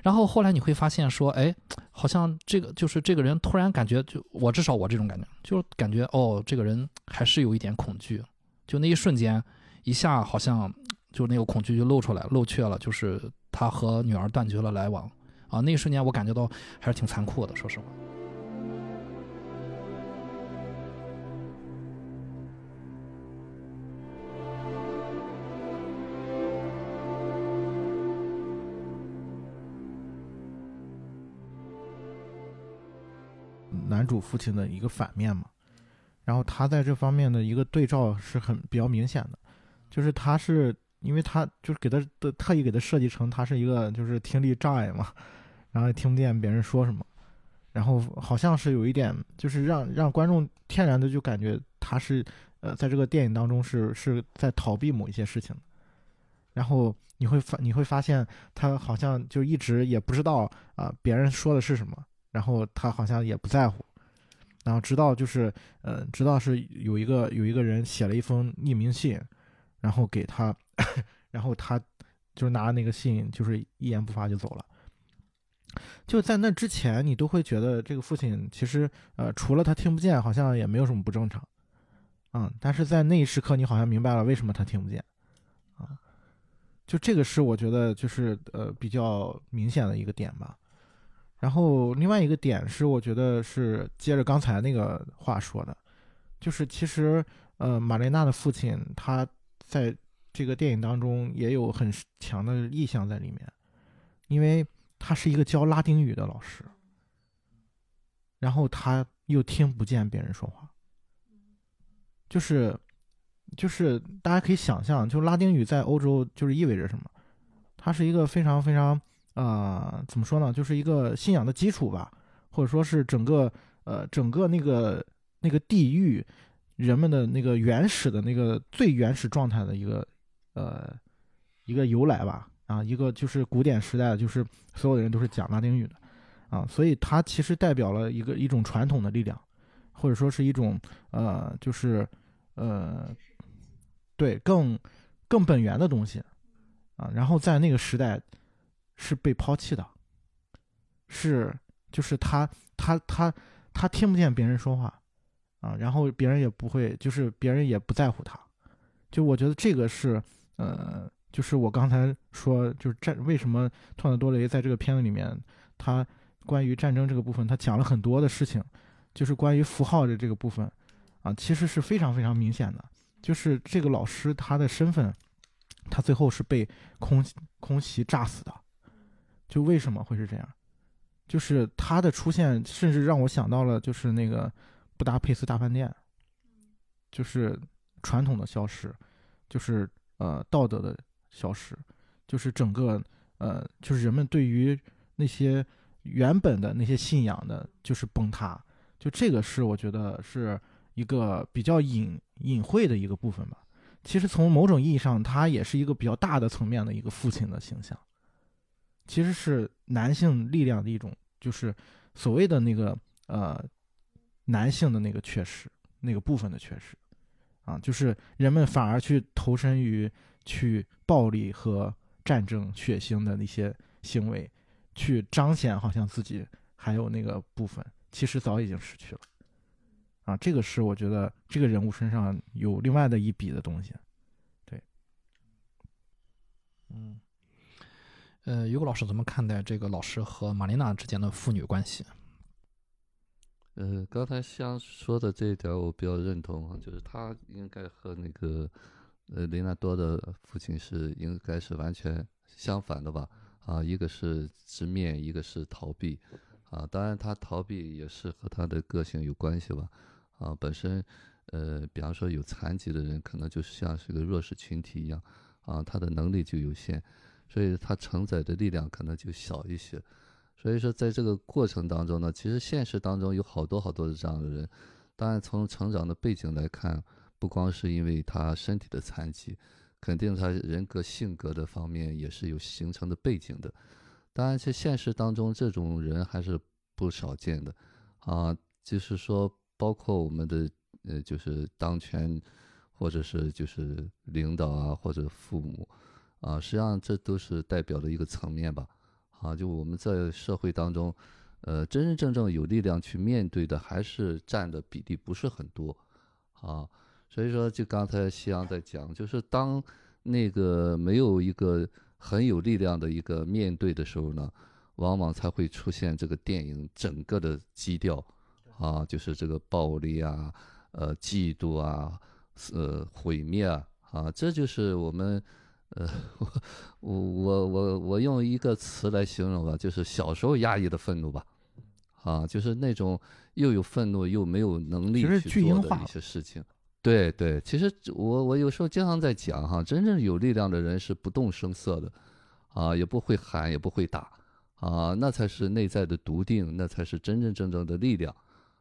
S1: 然后后来你会发现说，哎，好像这个就是这个人突然感觉就我至少我这种感觉，就是感觉哦，这个人还是有一点恐惧，就那一瞬间，一下好像就那个恐惧就露出来露怯了，就是他和女儿断绝了来往啊，那一瞬间我感觉到还是挺残酷的，说实话。
S4: 男主父亲的一个反面嘛。然后他在这方面的一个对照是很比较明显的，就是他是因为他就是给他的特意给他设计成他是一个就是听力障碍嘛，然后也听不见别人说什么，然后好像是有一点就是让让观众天然的就感觉他是呃在这个电影当中是是在逃避某一些事情，然后你会发你会发现他好像就一直也不知道啊、别人说的是什么，然后他好像也不在乎。然后直到就是，呃，直到是有一个有一个人写了一封匿名信，然后给他，然后他就是拿那个信，就是一言不发就走了。就在那之前，你都会觉得这个父亲其实，呃，除了他听不见，好像也没有什么不正常，嗯，但是在那一时刻，你好像明白了为什么他听不见，啊，就这个是我觉得就是呃比较明显的一个点吧。然后另外一个点是，我觉得是接着刚才那个话说的，就是其实呃马莲娜的父亲他在这个电影当中也有很强的意向在里面，因为他是一个教拉丁语的老师，然后他又听不见别人说话，就是就是大家可以想象，就拉丁语在欧洲就是意味着什么？它是一个非常非常呃怎么说呢？就是一个信仰的基础吧，或者说是整个呃整个那个那个地域人们的那个原始的那个最原始状态的一个呃一个由来吧。啊，一个就是古典时代，就是所有的人都是讲拉丁语的，啊，所以它其实代表了一个一种传统的力量，或者说是一种呃，就是呃，对更更本源的东西，啊，然后在那个时代是被抛弃的，是就是他他他他听不见别人说话，啊，然后别人也不会，就是别人也不在乎他，就我觉得这个是呃。就是我刚才说，就是战为什么托纳多雷在这个片子里面，他关于战争这个部分，他讲了很多的事情，就是关于符号的这个部分，啊，其实是非常非常明显的。就是这个老师他的身份，他最后是被空空袭炸死的。就为什么会是这样？就是他的出现，甚至让我想到了，就是那个布达佩斯大饭店，就是传统的消失，就是呃道德的。消失，就是整个，呃，就是人们对于那些原本的那些信仰的，就是崩塌。就这个是我觉得是一个比较隐隐晦的一个部分吧。其实从某种意义上，他也是一个比较大的层面的一个父亲的形象。其实是男性力量的一种，就是所谓的那个呃男性的那个缺失，那个部分的缺失，啊，就是人们反而去投身于。去暴力和战争、血腥的那些行为，去彰显好像自己还有那个部分，其实早已经失去了。啊，这个是我觉得这个人物身上有另外的一笔的东西。对，
S1: 嗯，呃，于果老师怎么看待这个老师和玛丽娜之间的父女关系？
S3: 呃，刚才像说的这一点，我比较认同啊，就是他应该和那个。呃，雷纳多的父亲是应该是完全相反的吧？啊，一个是直面，一个是逃避，啊，当然他逃避也是和他的个性有关系吧？啊，本身，呃，比方说有残疾的人，可能就是像是个弱势群体一样，啊，他的能力就有限，所以他承载的力量可能就小一些。所以说，在这个过程当中呢，其实现实当中有好多好多的这样的人，当然从成长的背景来看。不光是因为他身体的残疾，肯定他人格性格的方面也是有形成的背景的。当然，在现实当中，这种人还是不少见的啊。就是说，包括我们的呃，就是当权或者是就是领导啊，或者父母啊，实际上这都是代表的一个层面吧。啊，就我们在社会当中，呃，真真正正有力量去面对的，还是占的比例不是很多啊。所以说，就刚才夕阳在讲，就是当那个没有一个很有力量的一个面对的时候呢，往往才会出现这个电影整个的基调，啊，就是这个暴力啊，呃，嫉妒啊，呃，毁灭啊，啊，这就是我们，呃，我我我我用一个词来形容吧，就是小时候压抑的愤怒吧，啊，就是那种又有愤怒又没有能力去做的一些事情。对对，其实我我有时候经常在讲哈，真正有力量的人是不动声色的，啊，也不会喊，也不会打，啊，那才是内在的笃定，那才是真真正正的力量，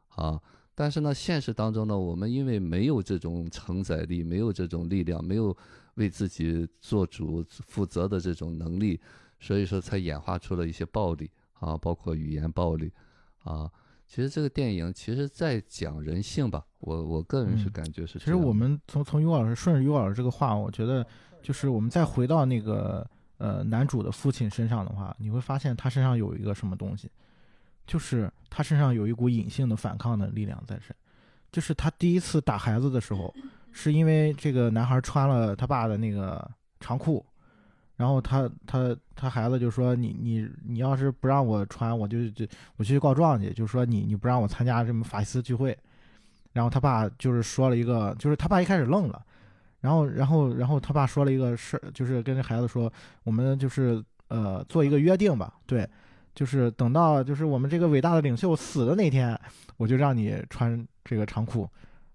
S3: 啊。但是呢，现实当中呢，我们因为没有这种承载力，没有这种力量，没有为自己做主负责的这种能力，所以说才演化出了一些暴力啊，包括语言暴力，啊。其实这个电影其实在讲人性吧，我我个人是感觉是。
S4: 其实我们从从于老师顺着于老师这个话，我觉得就是我们再回到那个呃男主的父亲身上的话，你会发现他身上有一个什么东西，就是他身上有一股隐性的反抗的力量在身。就是他第一次打孩子的时候，是因为这个男孩穿了他爸的那个长裤，然后他他他孩子就说你你你要是不让我穿，我就就我去告状去，就说你你不让我参加什么法西斯聚会。然后他爸就是说了一个，就是他爸一开始愣了，然后然后然后他爸说了一个事儿，就是跟这孩子说，我们就是呃做一个约定吧，对，就是等到就是我们这个伟大的领袖死的那天，我就让你穿这个长裤，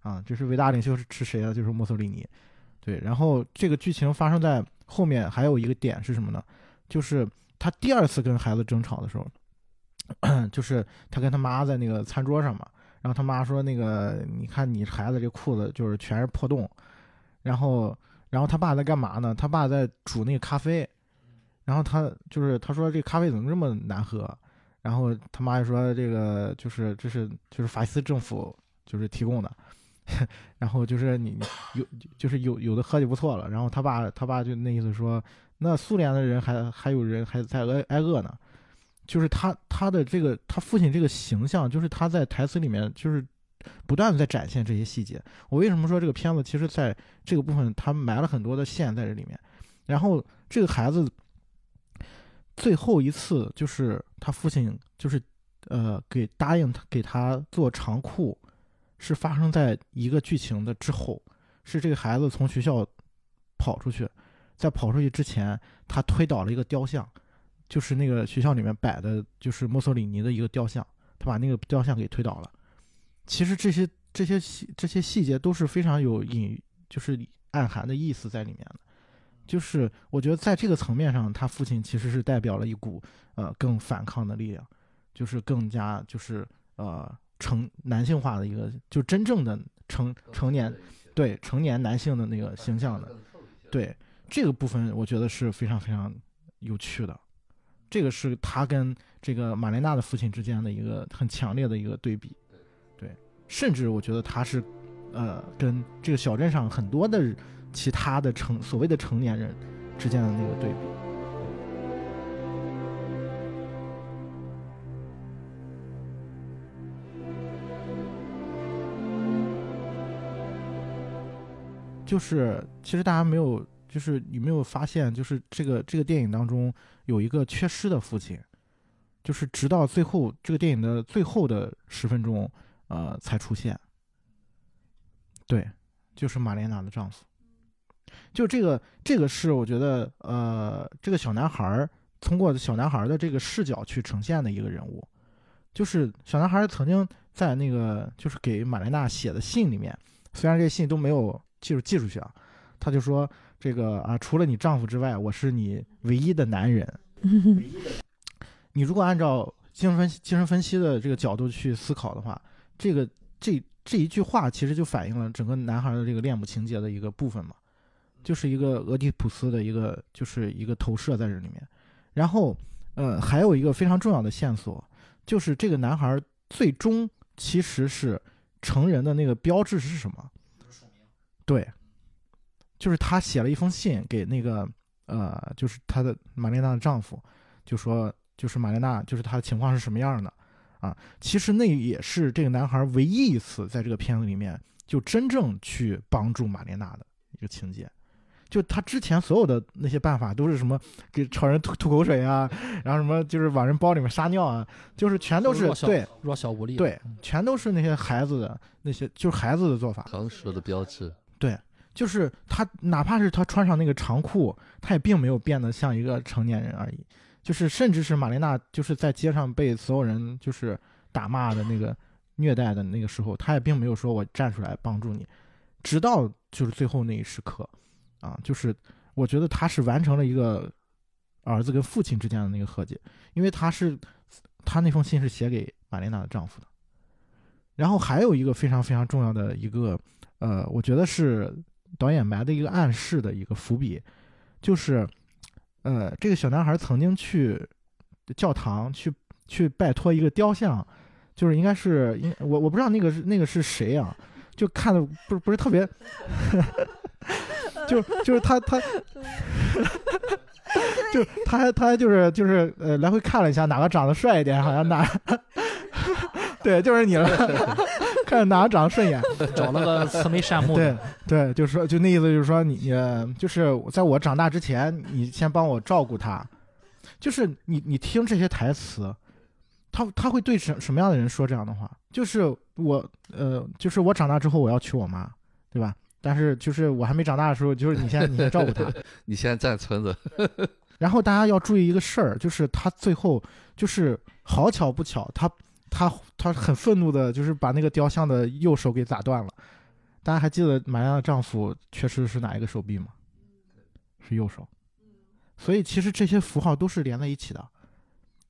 S4: 啊，就是伟大领袖是是谁啊？就是墨索里尼，对。然后这个剧情发生在后面还有一个点是什么呢？就是他第二次跟孩子争吵的时候，就是他跟他妈在那个餐桌上嘛。然后他妈说：“那个，你看你孩子这裤子就是全是破洞。”然后，然后他爸在干嘛呢？他爸在煮那个咖啡。然后他就是他说：“这咖啡怎么这么难喝？”然后他妈就说：“这个就是这是就是法西斯政府就是提供的。” 然后就是你有就是有有的喝就不错了。然后他爸他爸就那意思说：“那苏联的人还还有人还在挨挨饿呢。”就是他他的这个他父亲这个形象，就是他在台词里面就是不断的在展现这些细节。我为什么说这个片子其实在这个部分他埋了很多的线在这里面。然后这个孩子最后一次就是他父亲就是呃给答应他给他做长裤，是发生在一个剧情的之后，是这个孩子从学校跑出去，在跑出去之前，他推倒了一个雕像。就是那个学校里面摆的，就是墨索里尼的一个雕像，他把那个雕像给推倒了。其实这些这些细这些细节都是非常有隐，就是暗含的意思在里面的。就是我觉得在这个层面上，他父亲其实是代表了一股呃更反抗的力量，就是更加就是呃成男性化的一个，就真正的成成年对成年男性的那个形象的。对这个部分，我觉得是非常非常有趣的。这个是他跟这个玛莲娜的父亲之间的一个很强烈的一个对比，对，甚至我觉得他是，呃，跟这个小镇上很多的其他的成所谓的成年人之间的那个对比。就是，其实大家没有。就是你没有发现，就是这个这个电影当中有一个缺失的父亲，就是直到最后这个电影的最后的十分钟，呃，才出现。对，就是玛莲娜的丈夫。就这个这个是我觉得，呃，这个小男孩儿通过小男孩儿的这个视角去呈现的一个人物，就是小男孩曾经在那个就是给玛莲娜写的信里面，虽然这信都没有寄寄出去啊，他就说。这个啊，除了你丈夫之外，我是你唯一的男人。你如果按照精神分析、精神分析的这个角度去思考的话，这个这这一句话其实就反映了整个男孩的这个恋母情节的一个部分嘛，就是一个俄狄浦斯的一个就是一个投射在这里面。然后，呃，还有一个非常重要的线索，就是这个男孩最终其实是成人的那个标志是什么？对。就是他写了一封信给那个呃，就是他的玛丽娜的丈夫，就说就是玛丽娜就是她的情况是什么样的啊？其实那也是这个男孩唯一一次在这个片子里面就真正去帮助玛丽娜的一个情节。就他之前所有的那些办法都是什么给朝人吐吐口水啊，然后什么就是往人包里面撒尿啊，就是全都是对
S1: 弱小无力，
S4: 对，全都是那些孩子的那些就是孩子的做法，
S3: 成熟的标志，
S4: 对。就是他，哪怕是他穿上那个长裤，他也并没有变得像一个成年人而已。就是，甚至是玛莲娜，就是在街上被所有人就是打骂的那个虐待的那个时候，他也并没有说我站出来帮助你。直到就是最后那一时刻，啊，就是我觉得他是完成了一个儿子跟父亲之间的那个和解，因为他是他那封信是写给玛莲娜的丈夫的。然后还有一个非常非常重要的一个，呃，我觉得是。导演埋的一个暗示的一个伏笔，就是，呃，这个小男孩曾经去教堂去去拜托一个雕像，就是应该是应我我不知道那个是那个是谁啊，就看的不是不是特别，就就是他他，就他还他还就是就是呃来回看了一下哪个长得帅一点，好像哪，对，就是你了。看哪长得顺眼。
S1: 找了个慈眉善目
S4: 对
S1: 的，
S4: 对，就是说，就那意思，就是说你，你，就是在我长大之前，你先帮我照顾他。就是你，你听这些台词，他他会对什什么样的人说这样的话？就是我，呃，就是我长大之后我要娶我妈，对吧？但是就是我还没长大的时候，就是你先你先照顾他。
S3: 你先暂存着，
S4: 然后大家要注意一个事儿，就是他最后就是好巧不巧，他他他很愤怒的，就是把那个雕像的右手给打断了。大家还记得玛丽亚的丈夫确实是哪一个手臂吗？是右手。所以其实这些符号都是连在一起的。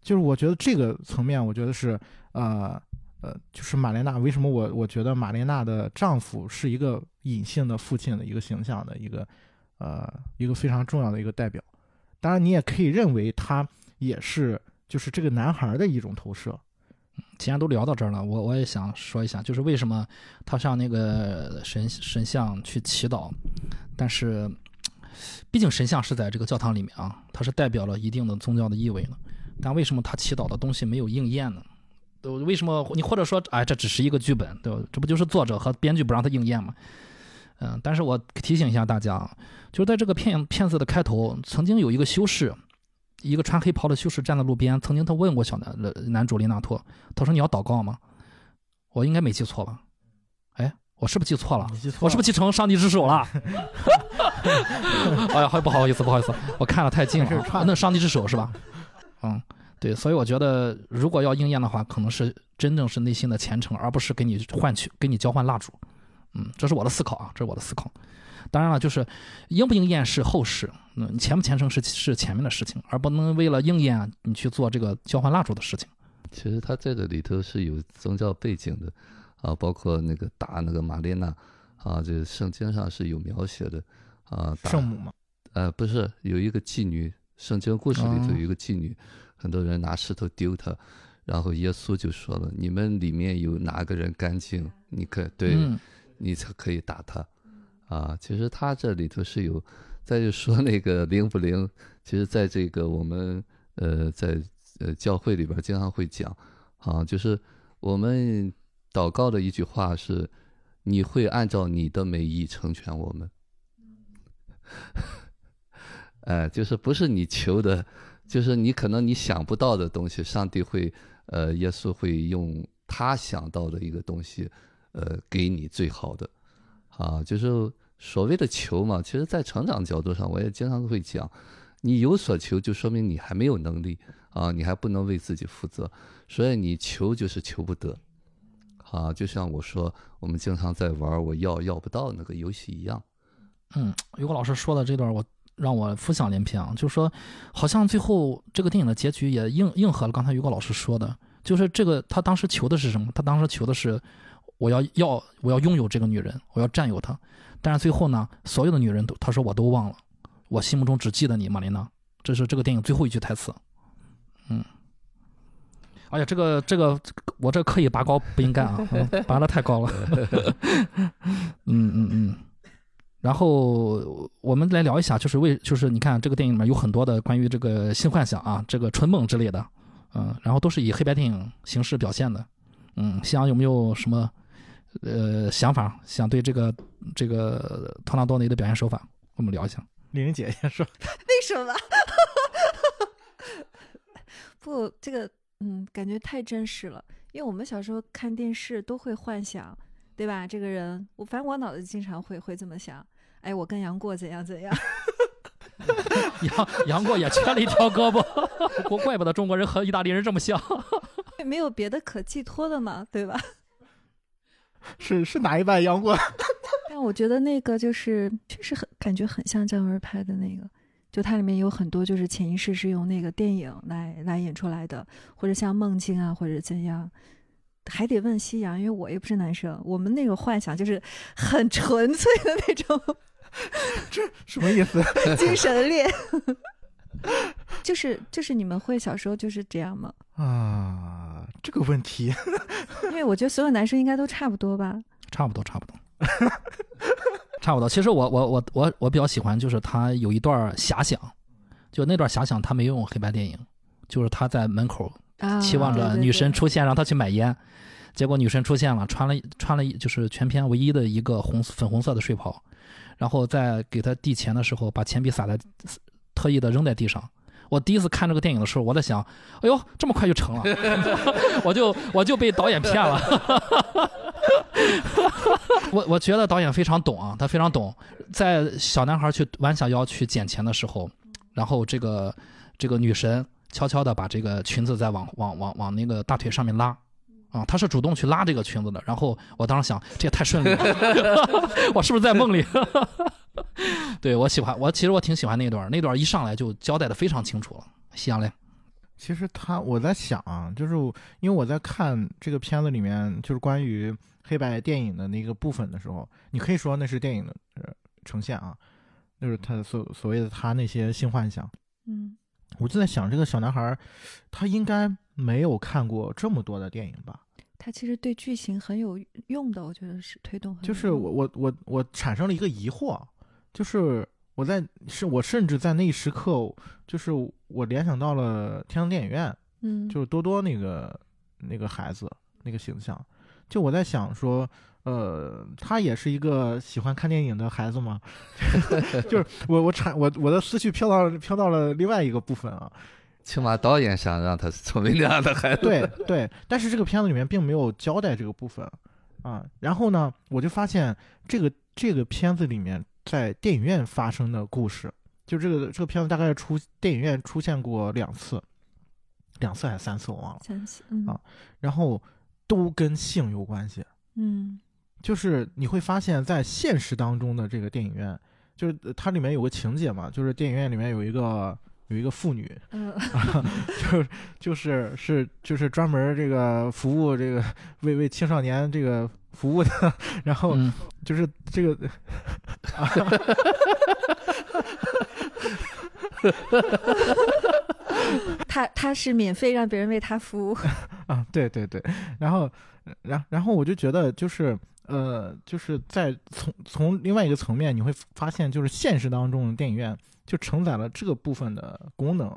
S4: 就是我觉得这个层面，我觉得是呃呃，就是玛莲娜为什么我我觉得玛莲娜的丈夫是一个隐性的父亲的一个形象的一个呃一个非常重要的一个代表。当然，你也可以认为他也是就是这个男孩的一种投射。
S1: 既然都聊到这儿了，我我也想说一下，就是为什么他上那个神神像去祈祷，但是毕竟神像是在这个教堂里面啊，它是代表了一定的宗教的意味呢。但为什么他祈祷的东西没有应验呢？呃为什么你或者说，哎，这只是一个剧本，对吧？这不就是作者和编剧不让他应验吗？嗯，但是我提醒一下大家，就是在这个片片子的开头，曾经有一个修士，一个穿黑袍的修士站在路边，曾经他问过小男男主林纳托，他说你要祷告吗？我应该没记错吧？哎，我是不是记错了？
S4: 记错了，
S1: 我是不是继承上帝之手了？哎呀，不好意思，不好意思，我看了太近了啊。那上帝之手是吧？嗯，对，所以我觉得如果要应验的话，可能是真正是内心的虔诚，而不是给你换取、给你交换蜡烛。嗯，这是我的思考啊，这是我的思考。当然了，就是应不应验是后事，嗯，你虔不前程是是前面的事情，而不能为了应验你去做这个交换蜡烛的事情。
S3: 其实他这个里头是有宗教背景的，啊，包括那个打那个玛丽娜，啊，这圣经上是有描写的，啊，打
S4: 圣母吗？
S3: 呃，不是有一个妓女，圣经故事里头
S1: 哦
S3: 有一个妓女，很多人拿石头丢她，然后耶稣就说了：“你们里面有哪个人干净，你可对、
S1: 嗯
S3: 你才可以打他。”啊，其实他这里头是有，再就说那个灵不灵，其实在这个我们呃在呃教会里边经常会讲，啊，就是我们祷告的一句话是：“你会按照你的美意成全我们。” 哎，就是不是你求的，就是你可能你想不到的东西，上帝会，呃，耶稣会用他想到的一个东西，呃，给你最好的，啊，就是所谓的求嘛。其实，在成长角度上，我也经常会讲，你有所求，就说明你还没有能力啊，你还不能为自己负责，所以你求就是求不得，啊，就像我说，我们经常在玩我要要不到那个游戏一样。
S1: 嗯，于果老师说的这段，我让我浮想联翩啊，就是说，好像最后这个电影的结局也应应和了刚才于果老师说的，就是这个他当时求的是什么？他当时求的是我要要我要拥有这个女人，我要占有她。但是最后呢，所有的女人都他说我都忘了，我心目中只记得你，玛琳娜。这是这个电影最后一句台词。嗯，哎呀，这个这个我这刻意拔高不应该啊，嗯 拔的太高了。嗯嗯嗯。然后我们来聊一下，就是为就是你看这个电影里面有很多的关于这个性幻想啊，这个春梦之类的，嗯，然后都是以黑白电影形式表现的，嗯，夕阳有没有什么呃想法，想对这个这个托纳多尼的表现手法，我们聊一下。
S4: 玲玲姐姐说，
S5: 为什么？不，这个嗯，感觉太真实了。因为我们小时候看电视都会幻想，对吧？这个人，我反正我脑子经常会会这么想。哎，我跟杨过怎样怎样？
S1: 杨杨过也缺了一条胳膊，怪怪不得中国人和意大利人这么像。
S5: 没有别的可寄托的嘛，对吧？
S4: 是是哪一版杨过？
S5: 但我觉得那个就是确实很感觉很像姜文拍的那个，就它里面有很多就是潜意识是用那个电影来来演出来的，或者像梦境啊，或者怎样。还得问夕阳，因为我也不是男生，我们那种幻想就是很纯粹的那种 这
S4: 什么意思？
S5: 精神恋。就是就是你们会小时候就是这样吗？
S4: 啊，这个问题，
S5: 因为我觉得所有男生应该都差不多吧。
S1: 差不多，差不多，差不多。其实我我我我我比较喜欢，就是他有一段遐想，就那段遐想他没用黑白电影，就是他在门口
S5: 啊
S1: 期望着女神出现，让他去买烟。结果女神出现了，穿了穿了一就是全片唯一的一个红粉红色的睡袍，然后在给他递钱的时候，把钱币撒在特意的扔在地上。我第一次看这个电影的时候，我在想，哎呦，这么快就成了，我就我就被导演骗了。我我觉得导演非常懂啊，他非常懂，在小男孩去弯下腰去捡钱的时候，然后这个这个女神悄悄的把这个裙子再往往往往那个大腿上面拉。啊，她是主动去拉这个裙子的，然后我当时想，这也太顺利了，我是不是在梦里？对我喜欢，我其实我挺喜欢那段，那段一上来就交代的非常清楚了。夕阳嘞，
S4: 其实他我在想啊，就是因为我在看这个片子里面，就是关于黑白电影的那个部分的时候，你可以说那是电影的呃呈现啊，就是他所所谓的他那些性幻想。
S5: 嗯，
S4: 我就在想，这个小男孩儿他应该没有看过这么多的电影吧？
S5: 他其实对剧情很有用的，我觉得是推动很。
S4: 就是我我我我产生了一个疑惑，就是我在是我甚至在那一时刻，就是我联想到了天堂电影院，
S5: 嗯，
S4: 就是多多那个那个孩子那个形象，就我在想说，呃，他也是一个喜欢看电影的孩子吗？就是我我产我我的思绪飘到飘到了另外一个部分啊，
S3: 起码导演想让他成为那样的孩子。
S4: 对对，但是这个片子里面并没有交代这个部分啊。然后呢，我就发现这个这个片子里面在电影院发生的故事，就这个这个片子大概出电影院出现过两次，两次还是三次我忘了，
S5: 三次，嗯
S4: 啊然后都跟性有关系。
S5: 嗯
S4: 就是你会发现在现实当中的这个电影院，就是呃它里面有个情节嘛，就是电影院里面有一个有一个妇女，
S5: 啊，
S4: 就是就是是就是专门这个服务这个为为青少年这个服务的，然后
S1: 嗯，
S4: 就是这个
S5: 他他是免费让别人为他服务，
S4: 啊，对对对，然后然然后我就觉得就是呃就是在从从另外一个层面，你会发现就是现实当中的电影院就承载了这个部分的功能，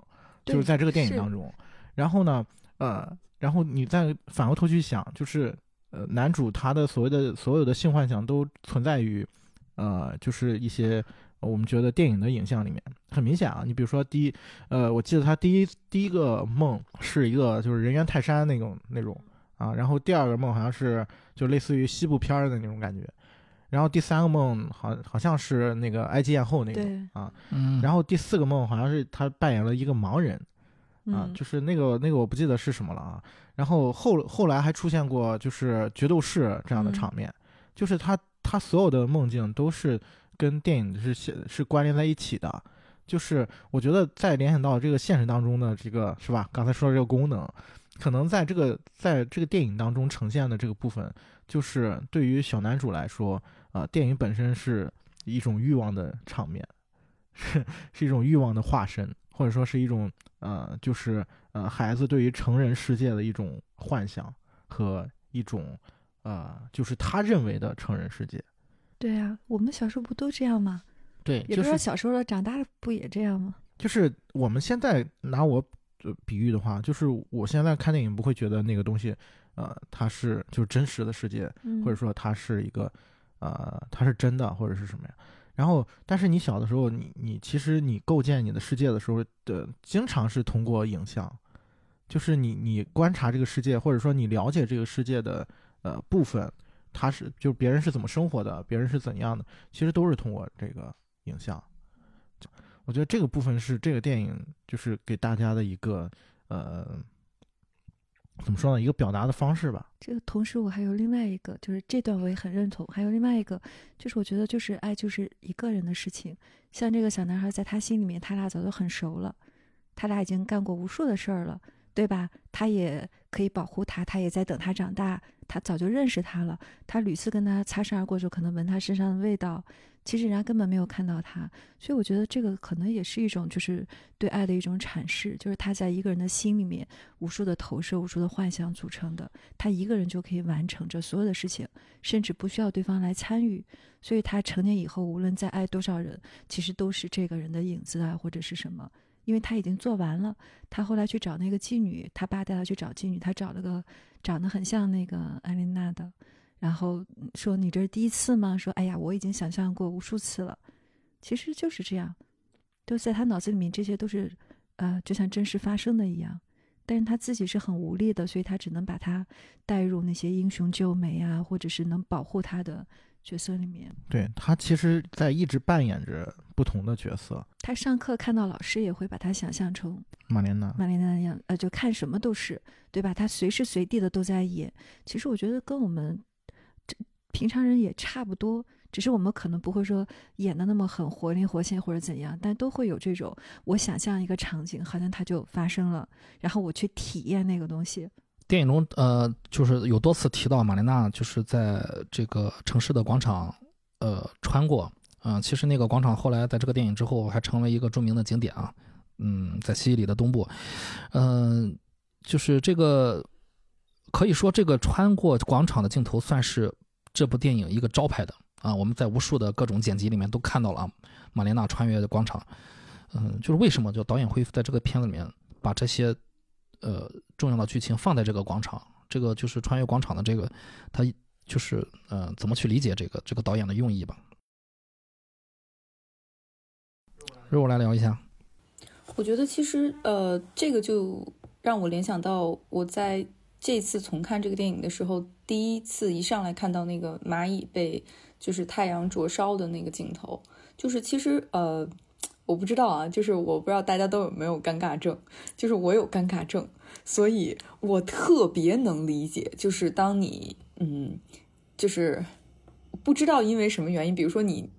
S4: 就是在这个电影当中。然后呢，呃，然后你再反过头去想，就是呃，男主他的所谓的所有的性幻想都存在于，呃，就是一些呃我们觉得电影的影像里面，很明显啊。你比如说第一，呃，我记得他第一第一个梦是一个就是人猿泰山那种那种啊，然后第二个梦好像是就类似于西部片儿的那种感觉，然后第三个梦好好像是那个埃及艳后那种啊，
S1: 嗯，
S4: 然后第四个梦好像是他扮演了一个盲人。啊，
S5: 嗯，
S4: 就是那个那个我不记得是什么了啊。然后后后来还出现过就是决斗士这样的
S5: 嗯
S4: 场面，就是他他所有的梦境都是跟电影是是是关联在一起的。就是我觉得再联想到这个现实当中的这个是吧？刚才说的这个功能，可能在这个在这个电影当中呈现的这个部分，就是对于小男主来说，啊、电影本身是一种欲望的场面，是是一种欲望的化身，或者说是一种呃，就是呃，孩子对于成人世界的一种幻想和一种呃，就是他认为的成人世界。
S5: 对啊，我们小时候不都这样吗？
S4: 对，
S5: 也不知道
S4: 就是
S5: 小时候了，长大了不也这样吗？
S4: 就是我们现在拿我呃比喻的话，就是我现在看电影不会觉得那个东西，呃，它是就是真实的世界，
S5: 嗯，
S4: 或者说它是一个，呃，它是真的或者是什么呀？然后，但是你小的时候，你你其实你构建你的世界的时候的，经常是通过影像，就是你你观察这个世界，或者说你了解这个世界的呃部分，它是就别人是怎么生活的，别人是怎样的，其实都是通过这个影像。我觉得这个部分是这个电影就是给大家的一个呃，怎么说呢，一个表达的方式吧。
S5: 这个同时，我还有另外一个，就是这段我也很认同。还有另外一个，就是我觉得就是爱就是一个人的事情。像这个小男孩，在他心里面，他俩早就很熟了，他俩已经干过无数的事儿了，对吧？他也可以保护他，他也在等他长大，他早就认识他了。他屡次跟他擦身而过的时候，可能闻他身上的味道，其实人家根本没有看到他。所以我觉得这个可能也是一种就是对爱的一种阐释，就是他在一个人的心里面无数的投射、无数的幻想组成的。他一个人就可以完成这所有的事情，甚至不需要对方来参与。所以他成年以后，无论再爱多少人，其实都是这个人的影子啊，或者是什么。因为他已经做完了。他后来去找那个妓女，他爸带他去找妓女，他找了个长得很像那个艾琳娜的，然后说：“你这是第一次吗？”说：“哎呀，我已经想象过无数次了。”其实就是这样，都在他脑子里面，这些都是呃，就像真实发生的一样。但是他自己是很无力的，所以他只能把他带入那些英雄救美啊，或者是能保护他的角色里面。
S4: 对他其实，在一直扮演着不同的角色。
S5: 他上课看到老师，也会把他想象成
S4: 玛莲娜，
S5: 玛莲娜一样，呃，就看什么都是，对吧？他随时随地的都在演。其实我觉得跟我们这平常人也差不多。只是我们可能不会说演的那么很活灵活现或者怎样，但都会有这种我想象一个场景，好像它就发生了，然后我去体验那个东西。
S1: 电影中，呃，就是有多次提到玛莲娜就是在这个城市的广场，呃，穿过。嗯，其实那个广场后来在这个电影之后还成为一个著名的景点啊。嗯，在西西里的东部，嗯，就是这个可以说这个穿过广场的镜头算是这部电影一个招牌的。啊，我们在无数的各种剪辑里面都看到了啊玛莲娜穿越的广场。嗯，就是为什么就导演会在这个片子里面把这些呃重要的剧情放在这个广场？这个就是穿越广场的这个，他就是呃怎么去理解这个这个导演的用意吧？让我来聊一下。
S2: 我觉得其实呃这个就让我联想到我在这次重看这个电影的时候，第一次一上来看到那个蚂蚁被。就是太阳灼烧的那个镜头，就是其实呃，我不知道啊，就是我不知道大家都有没有尴尬症，就是我有尴尬症，所以我特别能理解，就是当你嗯，就是不知道因为什么原因，比如说你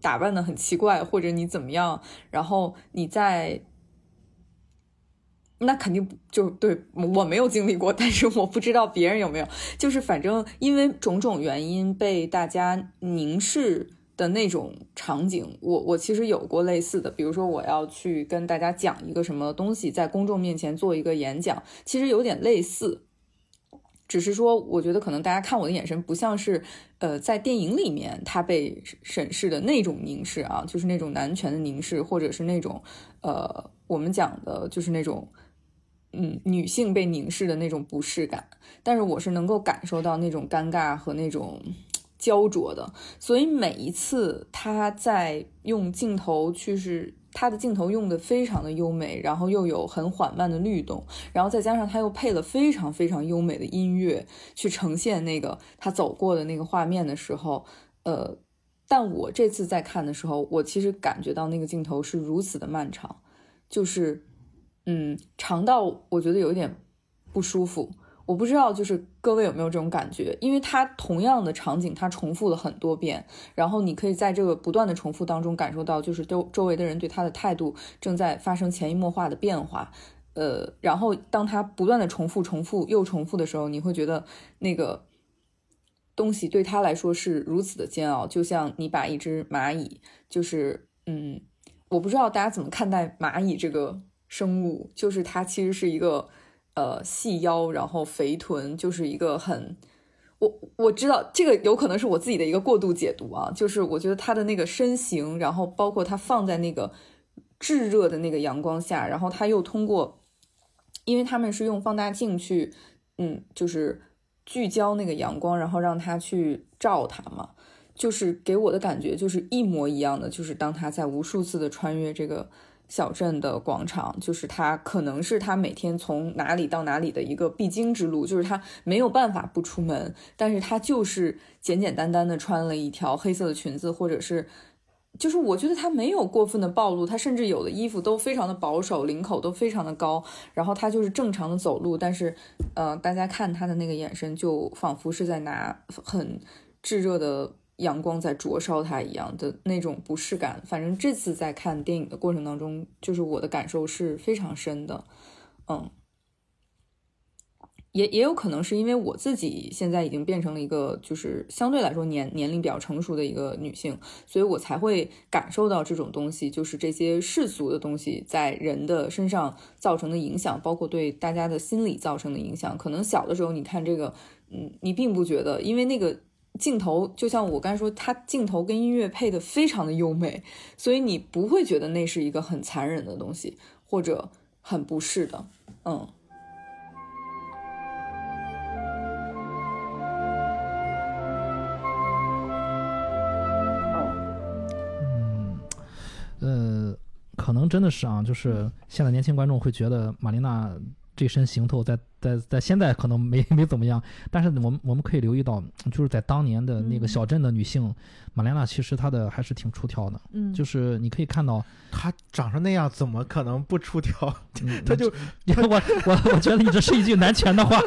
S2: 打扮的很奇怪，或者你怎么样，然后你在。那肯定就对我没有经历过，但是我不知道别人有没有。就是反正因为种种原因被大家凝视的那种场景，我我其实有过类似的。比如说我要去跟大家讲一个什么东西，在公众面前做一个演讲，其实有点类似，只是说我觉得可能大家看我的眼神不像是呃在电影里面他被审视的那种凝视啊，就是那种男权的凝视，或者是那种呃我们讲的就是那种。嗯，女性被凝视的那种不适感，但是我是能够感受到那种尴尬和那种焦灼的。所以每一次他在用镜头去，是他的镜头用的非常的优美，然后又有很缓慢的律动，然后再加上他又配了非常非常优美的音乐去呈现那个他走过的那个画面的时候，呃，但我这次在看的时候，我其实感觉到那个镜头是如此的漫长，就是。嗯，长到我觉得有一点不舒服。我不知道，就是各位有没有这种感觉？因为它同样的场景，它重复了很多遍，然后你可以在这个不断的重复当中感受到，就是周周围的人对他的态度正在发生潜移默化的变化。呃，然后当他不断的重复、重复又重复的时候，你会觉得那个东西对他来说是如此的煎熬，就像你把一只蚂蚁，就是嗯，我不知道大家怎么看待蚂蚁这个。生物就是它，其实是一个呃细腰，然后肥臀，就是一个很我我知道这个有可能是我自己的一个过度解读啊，就是我觉得它的那个身形，然后包括它放在那个炙热的那个阳光下，然后它又通过，因为他们是用放大镜去嗯，就是聚焦那个阳光，然后让它去照它嘛，就是给我的感觉就是一模一样的，就是当他在无数次的穿越这个。小镇的广场，就是他可能是他每天从哪里到哪里的一个必经之路，就是他没有办法不出门，但是他就是简简单单的穿了一条黑色的裙子，或者是，就是我觉得他没有过分的暴露，他甚至有的衣服都非常的保守，领口都非常的高，然后他就是正常的走路，但是，呃，大家看他的那个眼神，就仿佛是在拿很炙热的。阳光在灼烧他一样的那种不适感，反正这次在看电影的过程当中，就是我的感受是非常深的。嗯，也也有可能是因为我自己现在已经变成了一个就是相对来说年年龄比较成熟的一个女性，所以我才会感受到这种东西，就是这些世俗的东西在人的身上造成的影响，包括对大家的心理造成的影响。可能小的时候你看这个，嗯，你并不觉得，因为那个。镜头就像我刚才说，它镜头跟音乐配的非常的优美，所以你不会觉得那是一个很残忍的东西，或者很不适的。嗯。
S1: 嗯，呃，可能真的是啊，就是现在年轻观众会觉得玛丽娜这身行头在在在现在可能没没怎么样，但是我们我们可以留意到，就是在当年的那个
S5: 嗯。
S1: 小镇的女性，玛莲娜其实她的还是挺出挑的，
S5: 嗯，
S1: 就是你可以看到，
S4: 她长成那样，怎么可能不出挑？
S1: 嗯
S4: 他就
S1: 我我我觉得你这是一句难全的话，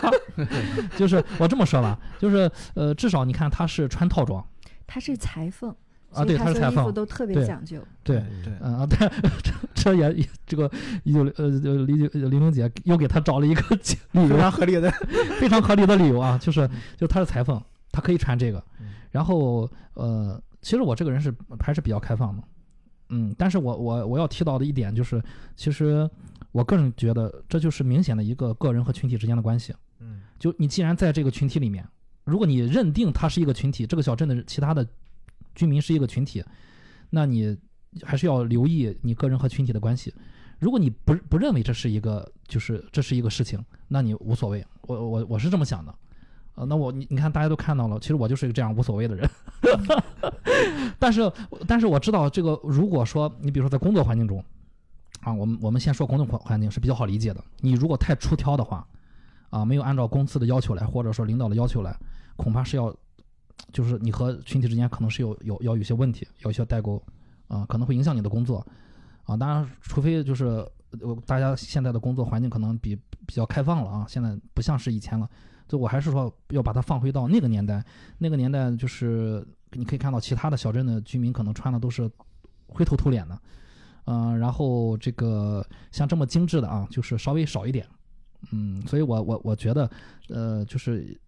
S1: 就是我这么说吧，就是呃，至少你看她是穿套装。
S5: 她是裁缝
S1: 啊，对，他是裁缝，
S5: 都特别
S1: 对
S5: 讲究。
S1: 对。
S4: 对，
S1: 嗯啊，对，这这也这个有呃呃李九李玲姐又给他找了一个理
S4: 非
S1: 由，
S4: 常合理的。
S1: 非常合理的理由啊，就是就他是裁缝，他可以穿这个
S4: 嗯。
S1: 然后呃，其实我这个人是还是比较开放的，嗯，但是我我我要提到的一点就是，其实我个人觉得这就是明显的一个个人和群体之间的关系。
S4: 嗯
S1: 就你既然在这个群体里面，如果你认定他是一个群体，这个小镇的其他的居民是一个群体，那你还是要留意你个人和群体的关系。如果你不不认为这是一个就是这是一个事情，那你无所谓。我我我是这么想的。呃，那我你你看大家都看到了，其实我就是一个这样无所谓的人。但是但是我知道这个，如果说你比如说在工作环境中，啊，我们我们先说工作环环境是比较好理解的。你如果太出挑的话，啊，没有按照公司的要求来，或者说领导的要求来，恐怕是要，就是你和群体之间可能是有有要有些问题，有一些代沟，啊，可能会影响你的工作，啊，当然，除非就是呃大家现在的工作环境可能比比较开放了啊，现在不像是以前了，就我还是说要把它放回到那个年代，那个年代就是你可以看到其他的小镇的居民可能穿的都是灰头土脸的，嗯、然后这个像这么精致的啊，就是稍微少一点。嗯，所以我我我觉得，呃，就是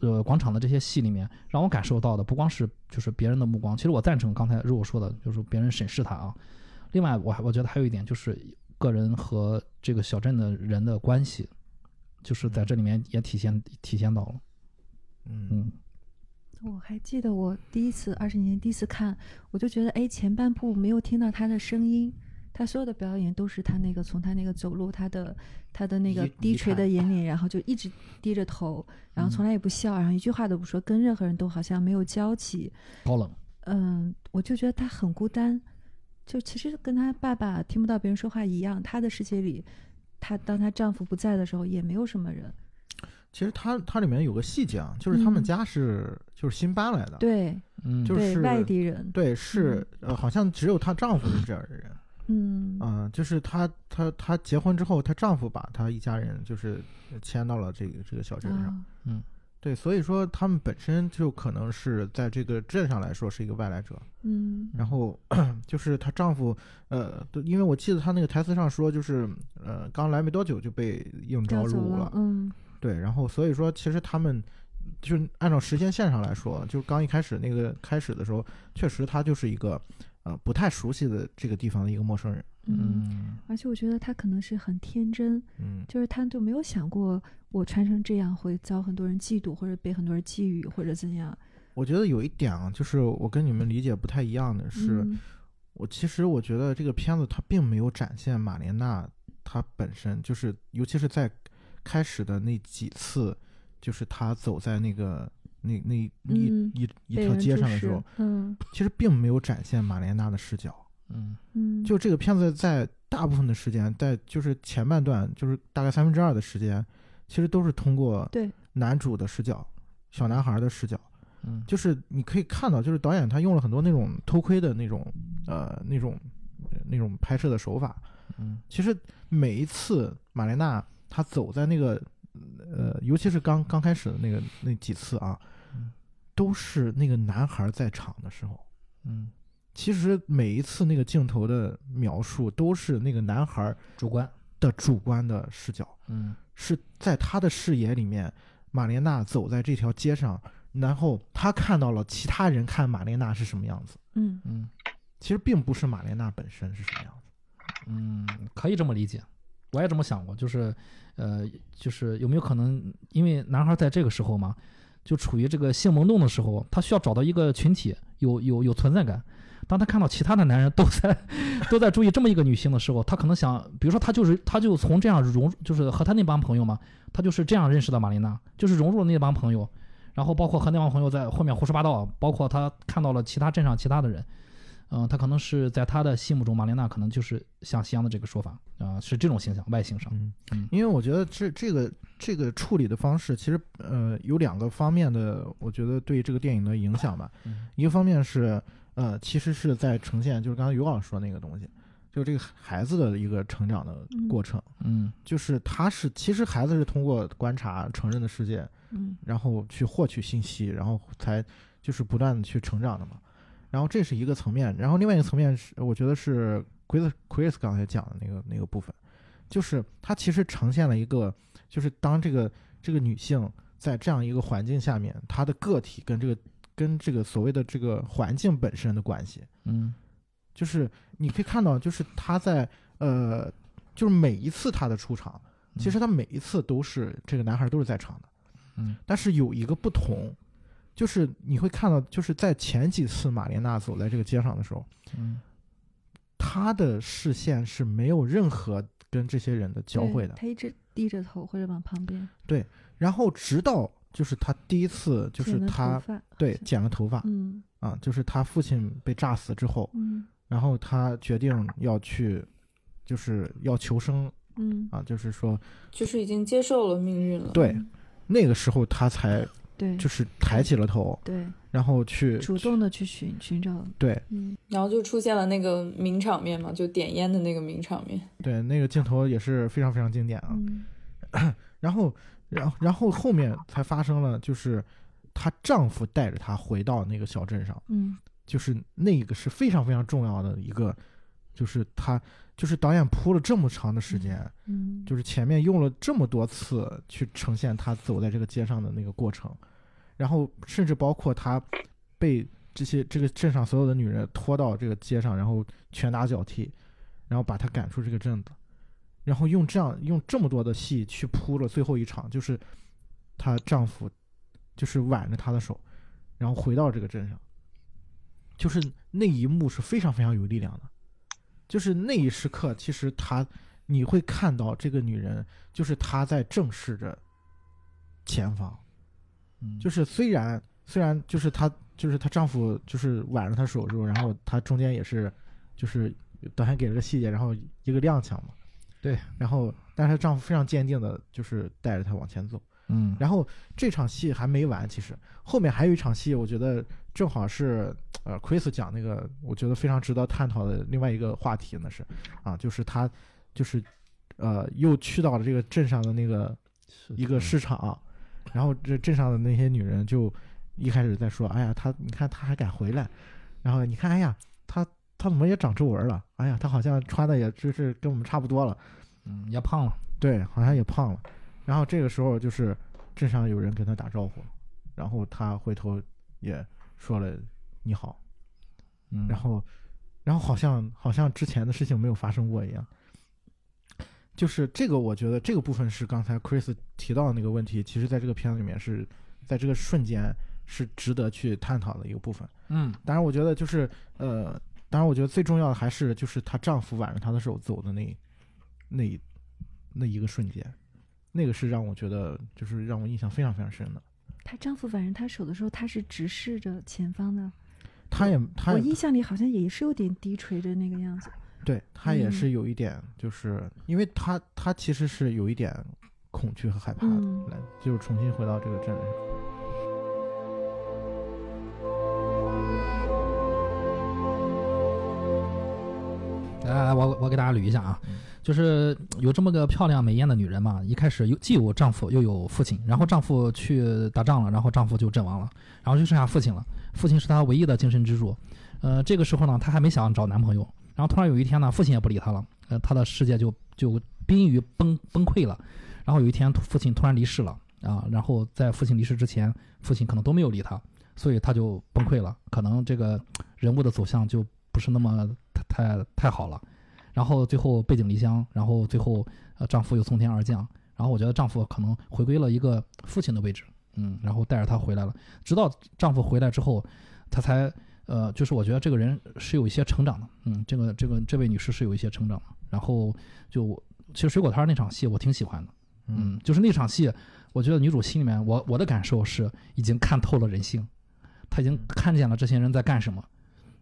S1: 呃广场的这些戏里面，让我感受到的不光是就是别人的目光，其实我赞成刚才如果说的，就是别人审视他啊。另外，我还我觉得还有一点就是个人和这个小镇的人的关系，就是在这里面也体现体现到了。
S4: 嗯
S1: 嗯
S5: 我还记得我第一次二十年前第一次看，我就觉得哎，前半部没有听到他的声音，他所有的表演都是他那个从他那个走路，他的他的那个低垂的眼脸，然后就一直低着头，然后从来也不笑，然后一句话都不说，跟任何人都好像没有交集。
S1: 高冷，
S5: 嗯，我就觉得他很孤单，就其实跟他爸爸听不到别人说话一样，他的世界里，她当她丈夫不在的时候，也没有什么人。
S4: 其实它它里面有个细节啊，就是他们
S5: 嗯
S4: 家是就是新搬来的，
S5: 对，
S1: 嗯，
S5: 对，
S4: 就是
S5: 外地人，
S4: 对是呃好像只有她丈夫是这样的人，
S5: 嗯。
S4: 啊、就是她她她结婚之后，她丈夫把她一家人就是迁到了这个这个小镇上，
S5: 嗯，
S4: 对，所以说他们本身就可能是在这个镇上来说是一个外来者，
S5: 嗯。
S4: 然后 就是她丈夫，呃，对因为我记得她那个台词上说，就是呃刚来没多久就被应召
S5: 调走
S4: 入
S5: 了，嗯。
S4: 对，然后所以说其实他们就是按照时间线上来说，就刚一开始那个开始的时候，确实她就是一个呃不太熟悉的这个地方的一个陌生人，
S5: 嗯。
S1: 嗯
S5: 而且我觉得他可能是很天真，
S4: 嗯
S5: 就是他就没有想过我穿成这样会遭很多人嫉妒，或者被很多人觊觎，或者怎样。
S4: 我觉得有一点啊，就是我跟你们理解不太一样的是，
S5: 嗯
S4: 我其实我觉得这个片子它并没有展现马莲娜她本身，就是尤其是在开始的那几次，就是她走在那个那那一、
S5: 嗯
S4: 一一条街上的时候，
S5: 嗯
S4: 其实并没有展现马莲娜的视角。
S1: 嗯
S5: 嗯，
S4: 就这个片子在大部分的时间，在就是前半段，就是大概三分之二的时间，其实都是通过
S5: 对
S4: 男主的视角，小男孩的视角，
S1: 嗯
S4: 就是你可以看到，就是导演他用了很多那种偷窥的那种呃那种呃那种拍摄的手法。
S1: 嗯
S4: 其实每一次马莲娜她走在那个呃，尤其是刚刚开始的那个那几次啊
S1: 嗯，
S4: 都是那个男孩在场的时候。
S1: 嗯，
S4: 其实每一次那个镜头的描述都是那个男孩
S1: 主观，
S4: 的主观。的视角，
S1: 嗯。
S4: 是在他的视野里面，玛莲娜走在这条街上，然后他看到了其他人看玛莲娜是什么样子，
S5: 嗯。
S1: 嗯。
S4: 其实并不是玛莲娜本身是什么样子。
S1: 嗯，可以这么理解，我也这么想过，就是呃，就是有没有可能，因为男孩在这个时候嘛，就处于这个性萌动的时候，他需要找到一个群体，有有有存在感。当他看到其他的男人都在都在注意这么一个女性的时候，他可能想，比如说他就是他就从这样融，就是和他那帮朋友嘛，他就是这样认识的玛琳娜，就是融入了那帮朋友，然后包括和那帮朋友在后面胡说八道，包括他看到了其他镇上其他的人，嗯、他可能是在他的心目中，玛莲娜可能就是像西洋的这个说法啊、是这种形象，外形上，
S4: 嗯
S1: 嗯
S4: 因为我觉得这这个这个处理的方式，其实呃有两个方面的，我觉得对这个电影的影响吧。
S1: 嗯
S4: 一个方面是呃，其实是在呈现，就是刚才于老师说那个东西，就是这个孩子的一个成长的过程，
S1: 嗯
S4: 就是他是其实孩子是通过观察成人的世界，
S5: 嗯
S4: 然后去获取信息，然后才就是不断的去成长的嘛。然后这是一个层面，然后另外一个层面是，我觉得是 Chris Chris 刚才讲的那个那个部分，就是它其实呈现了一个，就是当这个这个女性在这样一个环境下面，她的个体跟这个跟这个所谓的这个环境本身的关系，
S1: 嗯。
S4: 就是你可以看到，就是她在呃，就是每一次她的出场，其实她每一次都是这个男孩都是在场的。
S1: 嗯。
S4: 但是有一个不同，就是你会看到，就是在前几次玛莲娜走在这个街上的时候，
S1: 嗯
S4: 她的视线是没有任何跟这些人的交汇的。
S5: 他一直低着头或者往旁边，对
S4: 然后直到就是她第一次，就是
S5: 剪了
S4: 她，对剪了头发
S5: 嗯
S4: 啊，就是她父亲被炸死之后，
S5: 嗯
S4: 然后她决定要去，就是要求生
S5: 嗯，
S4: 啊，就是说
S2: 就是已经接受了命运了。
S4: 对
S5: 嗯
S4: 那个时候她才
S5: 对，
S4: 就是抬起了头，
S5: 对，
S4: 然后去
S5: 主动的去寻寻找，
S4: 对。
S5: 嗯。
S2: 然后就出现了那个名场面嘛，就点烟的那个名场面。
S4: 对那个镜头也是非常非常经典啊。
S5: 嗯。
S4: 然后，然后，然后后面才发生了，就是她丈夫带着她回到那个小镇上，
S5: 嗯。
S4: 就是那个是非常非常重要的一个，就是她，就是导演铺了这么长的时间，
S5: 嗯，
S4: 就是前面用了这么多次去呈现他走在这个街上的那个过程，然后甚至包括他被这些这个镇上所有的女人拖到这个街上，然后拳打脚踢，然后把他赶出这个镇子，然后用这样用这么多的戏去铺了最后一场，就是她丈夫就是挽着她的手，然后回到这个镇上，就是那一幕是非常非常有力量的，就是那一时刻，其实她你会看到这个女人，就是她在正视着前方，
S1: 嗯，
S4: 就是虽然虽然就是她就是她丈夫就是挽着她手之后，然后她中间也是就是导演给了个细节，然后一个踉跄嘛，
S1: 对，
S4: 然后但是她丈夫非常坚定的就是带着她往前走，
S1: 嗯
S4: 然后这场戏还没完，其实后面还有一场戏，我觉得正好是呃，Chris 讲那个我觉得非常值得探讨的另外一个话题呢是啊，就是他就是呃又去到了这个镇上的那个一个市场，然后这镇上的那些女人就一开始在说，哎呀，他你看他还敢回来，然后你看，哎呀，他他怎么也长皱纹了？哎呀，他好像穿的也就是跟我们差不多了。
S1: 嗯也胖了，
S4: 对，好像也胖了。然后这个时候就是镇上有人跟他打招呼，然后他回头也说了你好，
S1: 嗯，
S4: 然后然后好像好像之前的事情没有发生过一样。就是这个，我觉得这个部分是刚才 Chris 提到的那个问题，其实在这个片子里面是在这个瞬间是值得去探讨的一个部分。
S1: 嗯
S4: 当然，我觉得就是呃，当然，我觉得最重要的还是就是她丈夫挽着她的手走的那那一那一个瞬间，那个是让我觉得就是让我印象非常非常深的。
S5: 她丈夫挽着她手的时候，她是直视着前方的。
S4: 她也她
S5: 我印象里好像也是有点低垂着那个样子。
S4: 对她也
S5: 嗯
S4: 是有一点，就是因为她她其实是有一点恐惧和害怕的，
S5: 嗯
S4: 来就是重新回到这个镇上。
S1: 来来来，我我给大家捋一下啊，就是有这么个漂亮美艳的女人嘛，一开始有既有丈夫又有父亲，然后丈夫去打仗了，然后丈夫就阵亡了，然后就剩下父亲了，父亲是她唯一的精神支柱。呃，这个时候呢，她还没想找男朋友，然后突然有一天呢，父亲也不理她了，呃，她的世界就就濒于崩崩溃了。然后有一天，父亲突然离世了啊，然后在父亲离世之前，父亲可能都没有理她，所以她就崩溃了，可能这个人物的走向就不是那么太太太好了。然后最后背井离乡，然后最后呃丈夫又从天而降，然后我觉得丈夫可能回归了一个父亲的位置，嗯，然后带着她回来了。直到丈夫回来之后，她才呃，就是我觉得这个人是有一些成长的，嗯，这个这个这位女士是有一些成长的。然后就其实水果摊那场戏我挺喜欢的，嗯，就是那场戏，我觉得女主心里面，我我的感受是已经看透了人性，她已经看见了这些人在干什么，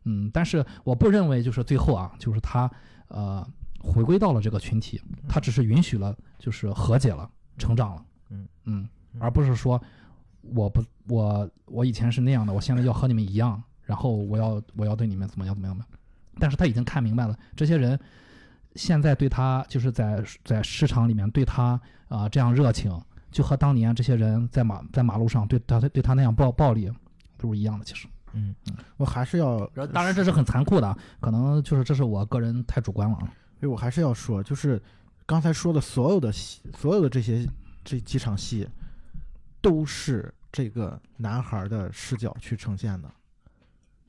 S1: 嗯，但是我不认为就是最后啊，就是她呃回归到了这个群体，他只是允许了，就是和解了，成长了，
S4: 嗯。
S1: 嗯，而不是说我不我我以前是那样的，我现在要和你们一样，然后我要我要对你们怎么样怎么样的，但是他已经看明白了，这些人现在对他就是在在市场里面对他啊、这样热情，就和当年这些人在马在马路上对他对他那样暴暴力都是一样的，其实。
S4: 嗯，我还是要，
S1: 当然这是很残酷的啊，可能就是这是我个人太主观了啊。
S4: 所以我还是要说，就是刚才说的所有的戏，所有的这些这几场戏，都是这个男孩的视角去呈现的，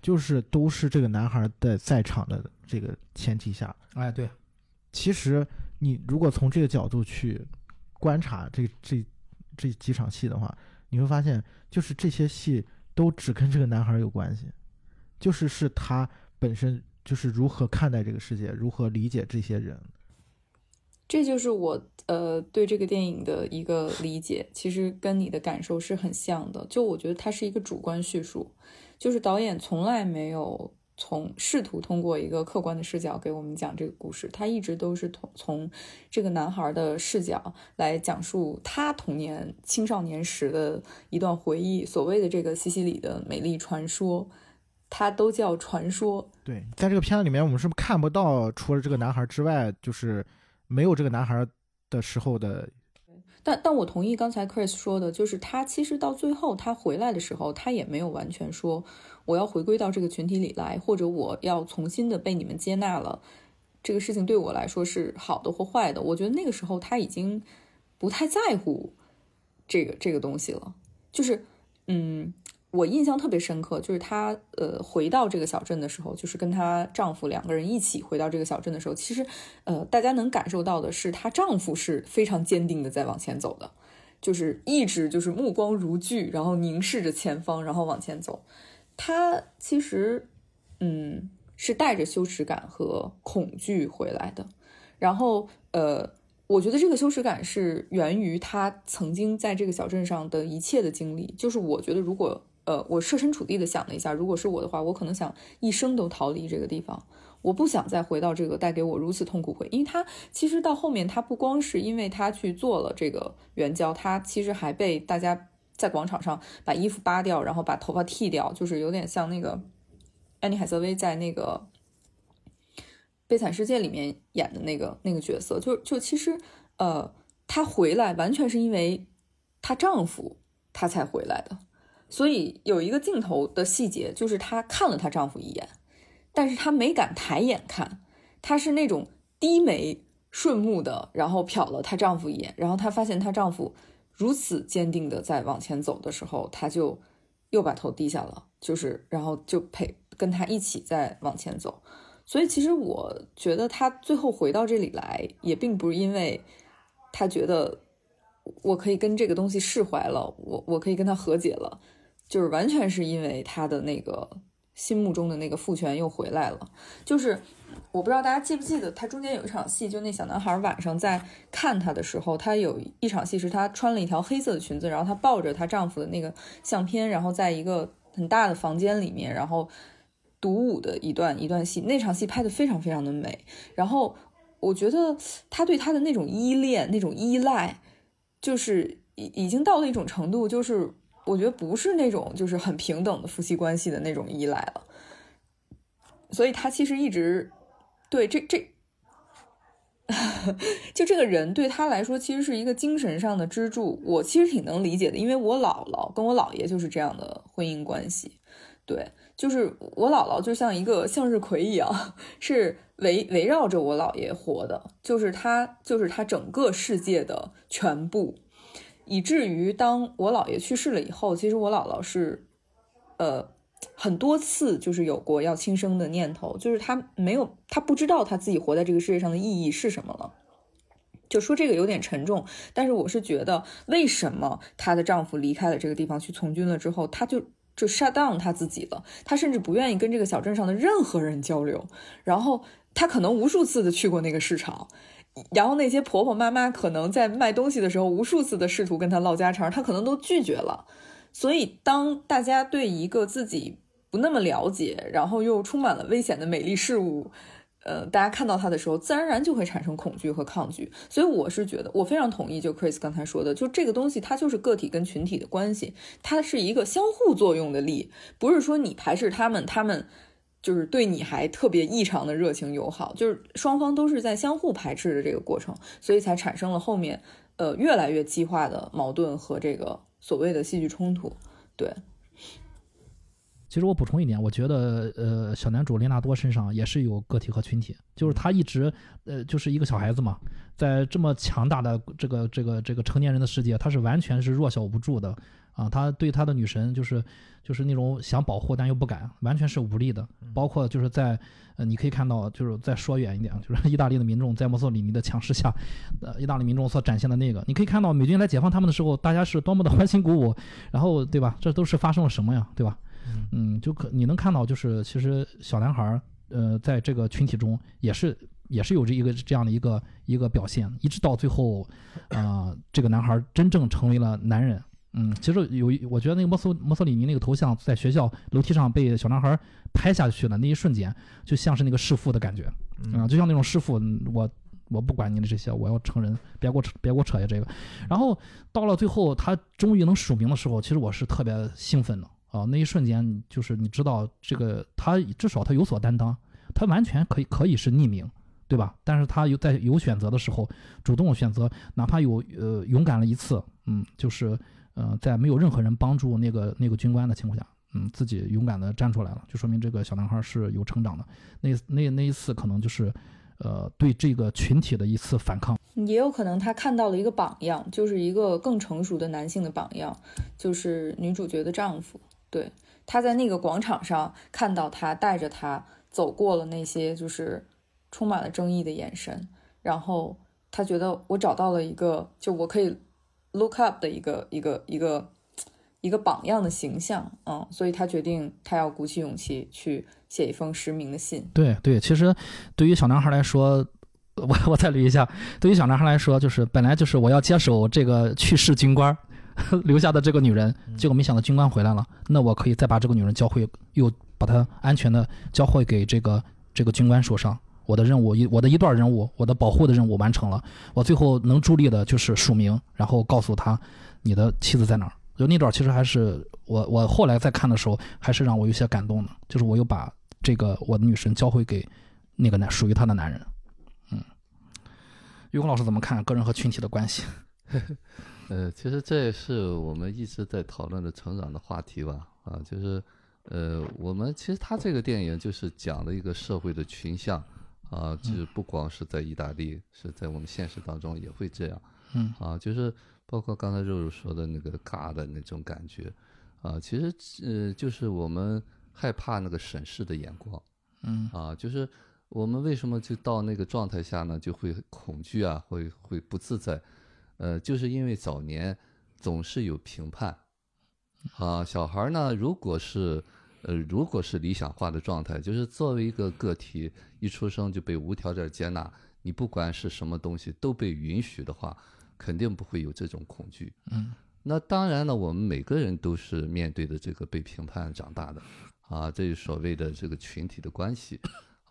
S4: 就是都是这个男孩的在场的这个前提下。
S1: 哎，对，
S4: 其实你如果从这个角度去观察这这这几场戏的话，你会发现，就是这些戏都只跟这个男孩有关系，就是是他本身就是如何看待这个世界，如何理解这些人。
S2: 这就是我呃对这个电影的一个理解，其实跟你的感受是很像的。就我觉得它是一个主观叙述，就是导演从来没有从试图通过一个客观的视角给我们讲这个故事，他一直都是从从这个男孩的视角来讲述他童年青少年时的一段回忆。所谓的这个西西里的美丽传说，它都叫传说，
S4: 对，在这个片子里面，我们是不是看不到除了这个男孩之外，就是没有这个男孩的时候的，
S2: 但但我同意刚才 Chris 说的，就是他其实到最后他回来的时候，他也没有完全说我要回归到这个群体里来，或者我要重新的被你们接纳了。这个事情对我来说是好的或坏的。我觉得那个时候他已经不太在乎这个这个东西了。就是，嗯，我印象特别深刻，就是她呃回到这个小镇的时候，就是跟她丈夫两个人一起回到这个小镇的时候，其实呃大家能感受到的是，她丈夫是非常坚定的在往前走的，就是一直就是目光如炬，然后凝视着前方，然后往前走。他其实嗯是带着羞耻感和恐惧回来的，然后呃。我觉得这个羞耻感是源于他曾经在这个小镇上的一切的经历。就是我觉得，如果呃，我设身处地的想了一下，如果是我的话，我可能想一生都逃离这个地方，我不想再回到这个带给我如此痛苦回。因为他其实到后面，他不光是因为他去做了这个援交，他其实还被大家在广场上把衣服扒掉，然后把头发剃掉，就是有点像那个安妮海瑟薇在那个。悲惨世界里面演的那个那个角色，就就其实，呃，她回来完全是因为她丈夫，她才回来的。所以有一个镜头的细节，就是她看了她丈夫一眼，但是她没敢抬眼看，她是那种低眉顺目的，然后瞟了她丈夫一眼，然后她发现她丈夫如此坚定的在往前走的时候，他就又把头低下了，就是然后就陪跟他一起在往前走。所以，其实我觉得他最后回到这里来，也并不是因为他觉得我可以跟这个东西释怀了，我我可以跟他和解了，就是完全是因为他的那个心目中的那个父权又回来了。就是我不知道大家记不记得，他中间有一场戏，就那小男孩晚上在看他的时候，他有一场戏是他穿了一条黑色的裙子，然后他抱着她丈夫的那个相片，然后在一个很大的房间里面，然后。独舞的一段一段戏，那场戏拍的非常非常的美。然后我觉得他对他的那种依恋、那种依赖，就是已已经到了一种程度，就是我觉得不是那种就是很平等的夫妻关系的那种依赖了。所以他其实一直对这这，就这个人对他来说其实是一个精神上的支柱。我其实挺能理解的，因为我姥姥跟我姥爷就是这样的婚姻关系，对。就是我姥姥就像一个向日葵一样，是围围绕着我姥爷活的，就是他就是他整个世界的全部，以至于当我姥爷去世了以后，其实我姥姥是，呃，很多次就是有过要轻生的念头，就是她没有，她不知道她自己活在这个世界上的意义是什么了。就说这个有点沉重，但是我是觉得，为什么她的丈夫离开了这个地方去从军了之后，她就。就 shut down 她自己了，她甚至不愿意跟这个小镇上的任何人交流。然后她可能无数次的去过那个市场，然后那些婆婆妈妈可能在卖东西的时候无数次的试图跟她唠家常，她可能都拒绝了。所以当大家对一个自己不那么了解，然后又充满了危险的美丽事物，呃，大家看到它的时候，自然而然就会产生恐惧和抗拒。所以我是觉得，我非常同意，就 Chris 刚才说的，就这个东西它就是个体跟群体的关系，它是一个相互作用的力，不是说你排斥他们，他们就是对你还特别异常的热情友好，就是双方都是在相互排斥的这个过程，所以才产生了后面呃越来越激化的矛盾和这个所谓的戏剧冲突，对。
S1: 其实我补充一点，我觉得呃，小男主雷纳多身上也是有个体和群体，就是他一直呃就是一个小孩子嘛，在这么强大的这个这个这个成年人的世界，他是完全是弱小无助的啊，他对他的女神就是就是那种想保护但又不敢，完全是无力的。包括就是在呃，你可以看到，就是再说远一点，就是 意大利的民众在墨索里尼的强势下，呃，意大利民众所展现的那个，你可以看到美军来解放他们的时候，大家是多么的 欢欣鼓舞，然后对吧？这都是发生了什么呀，对吧？嗯，就可你能看到，就是其实小男孩儿，呃，在这个群体中也是也是有着一个这样的一个一个表现，一直到最后，啊，这个男孩儿真正成为了男人。嗯，其实有一，我觉得那个墨索墨索里尼那个头像在学校楼梯上被小男孩儿拍下去的那一瞬间，就像是那个弑父的感觉，啊，就像那种弑父，我我不管你的这些，我要成人，别给我扯别给我扯下这个。然后到了最后，他终于能署名的时候，其实我是特别兴奋的。啊，那一瞬间，就是你知道这个他至少他有所担当，他完全可以可以是匿名，对吧？但是他有在有选择的时候，主动选择，哪怕有呃勇敢了一次，嗯，就是呃在没有任何人帮助那个那个军官的情况下，嗯，自己勇敢的站出来了，就说明这个小男孩是有成长的。那那那一次可能就是呃对这个群体的一次反抗，
S2: 也有可能他看到了一个榜样，就是一个更成熟的男性的榜样，就是女主角的丈夫。对，他在那个广场上看到他带着他走过了那些就是充满了争议的眼神，然后他觉得我找到了一个就我可以 look up 的一个一个一个一个榜样的形象，嗯，所以他决定他要鼓起勇气去写一封实名的信。
S1: 对对，其实对于小男孩来说，我我再捋一下，对于小男孩来说，就是本来就是我要接手这个去世军官。留下的这个女人，结果没想到军官回来了，那我可以再把这个女人教会，又把她安全的交会给这个这个军官手上。我的任务一我的一段任务，我的保护的任务完成了。我最后能助力的就是署名，然后告诉他你的妻子在哪儿。就那段其实还是我我后来再看的时候，还是让我有些感动的。就是我又把这个我的女神交回给那个男属于她的男人。嗯，于红老师怎么看个人和群体的关系？
S3: 呃，其实这也是我们一直在讨论的成长的话题吧，啊，就是，呃，我们其实他这个电影就是讲了一个社会的群像，啊，就是不光是在意大利，是在我们现实当中也会这样，
S1: 嗯，
S3: 啊，就是包括刚才肉肉说的那个尬的那种感觉，啊，其实呃，就是我们害怕那个审视的眼光，
S1: 嗯，
S3: 啊，就是我们为什么就到那个状态下呢，就会恐惧啊，会会不自在。呃，就是因为早年总是有评判，啊，小孩呢，如果是呃，如果是理想化的状态，就是作为一个个体，一出生就被无条件接纳，你不管是什么东西都被允许的话，肯定不会有这种恐惧。
S1: 嗯，
S3: 那当然了，我们每个人都是面对的这个被评判长大的，啊，这是所谓的这个群体的关系，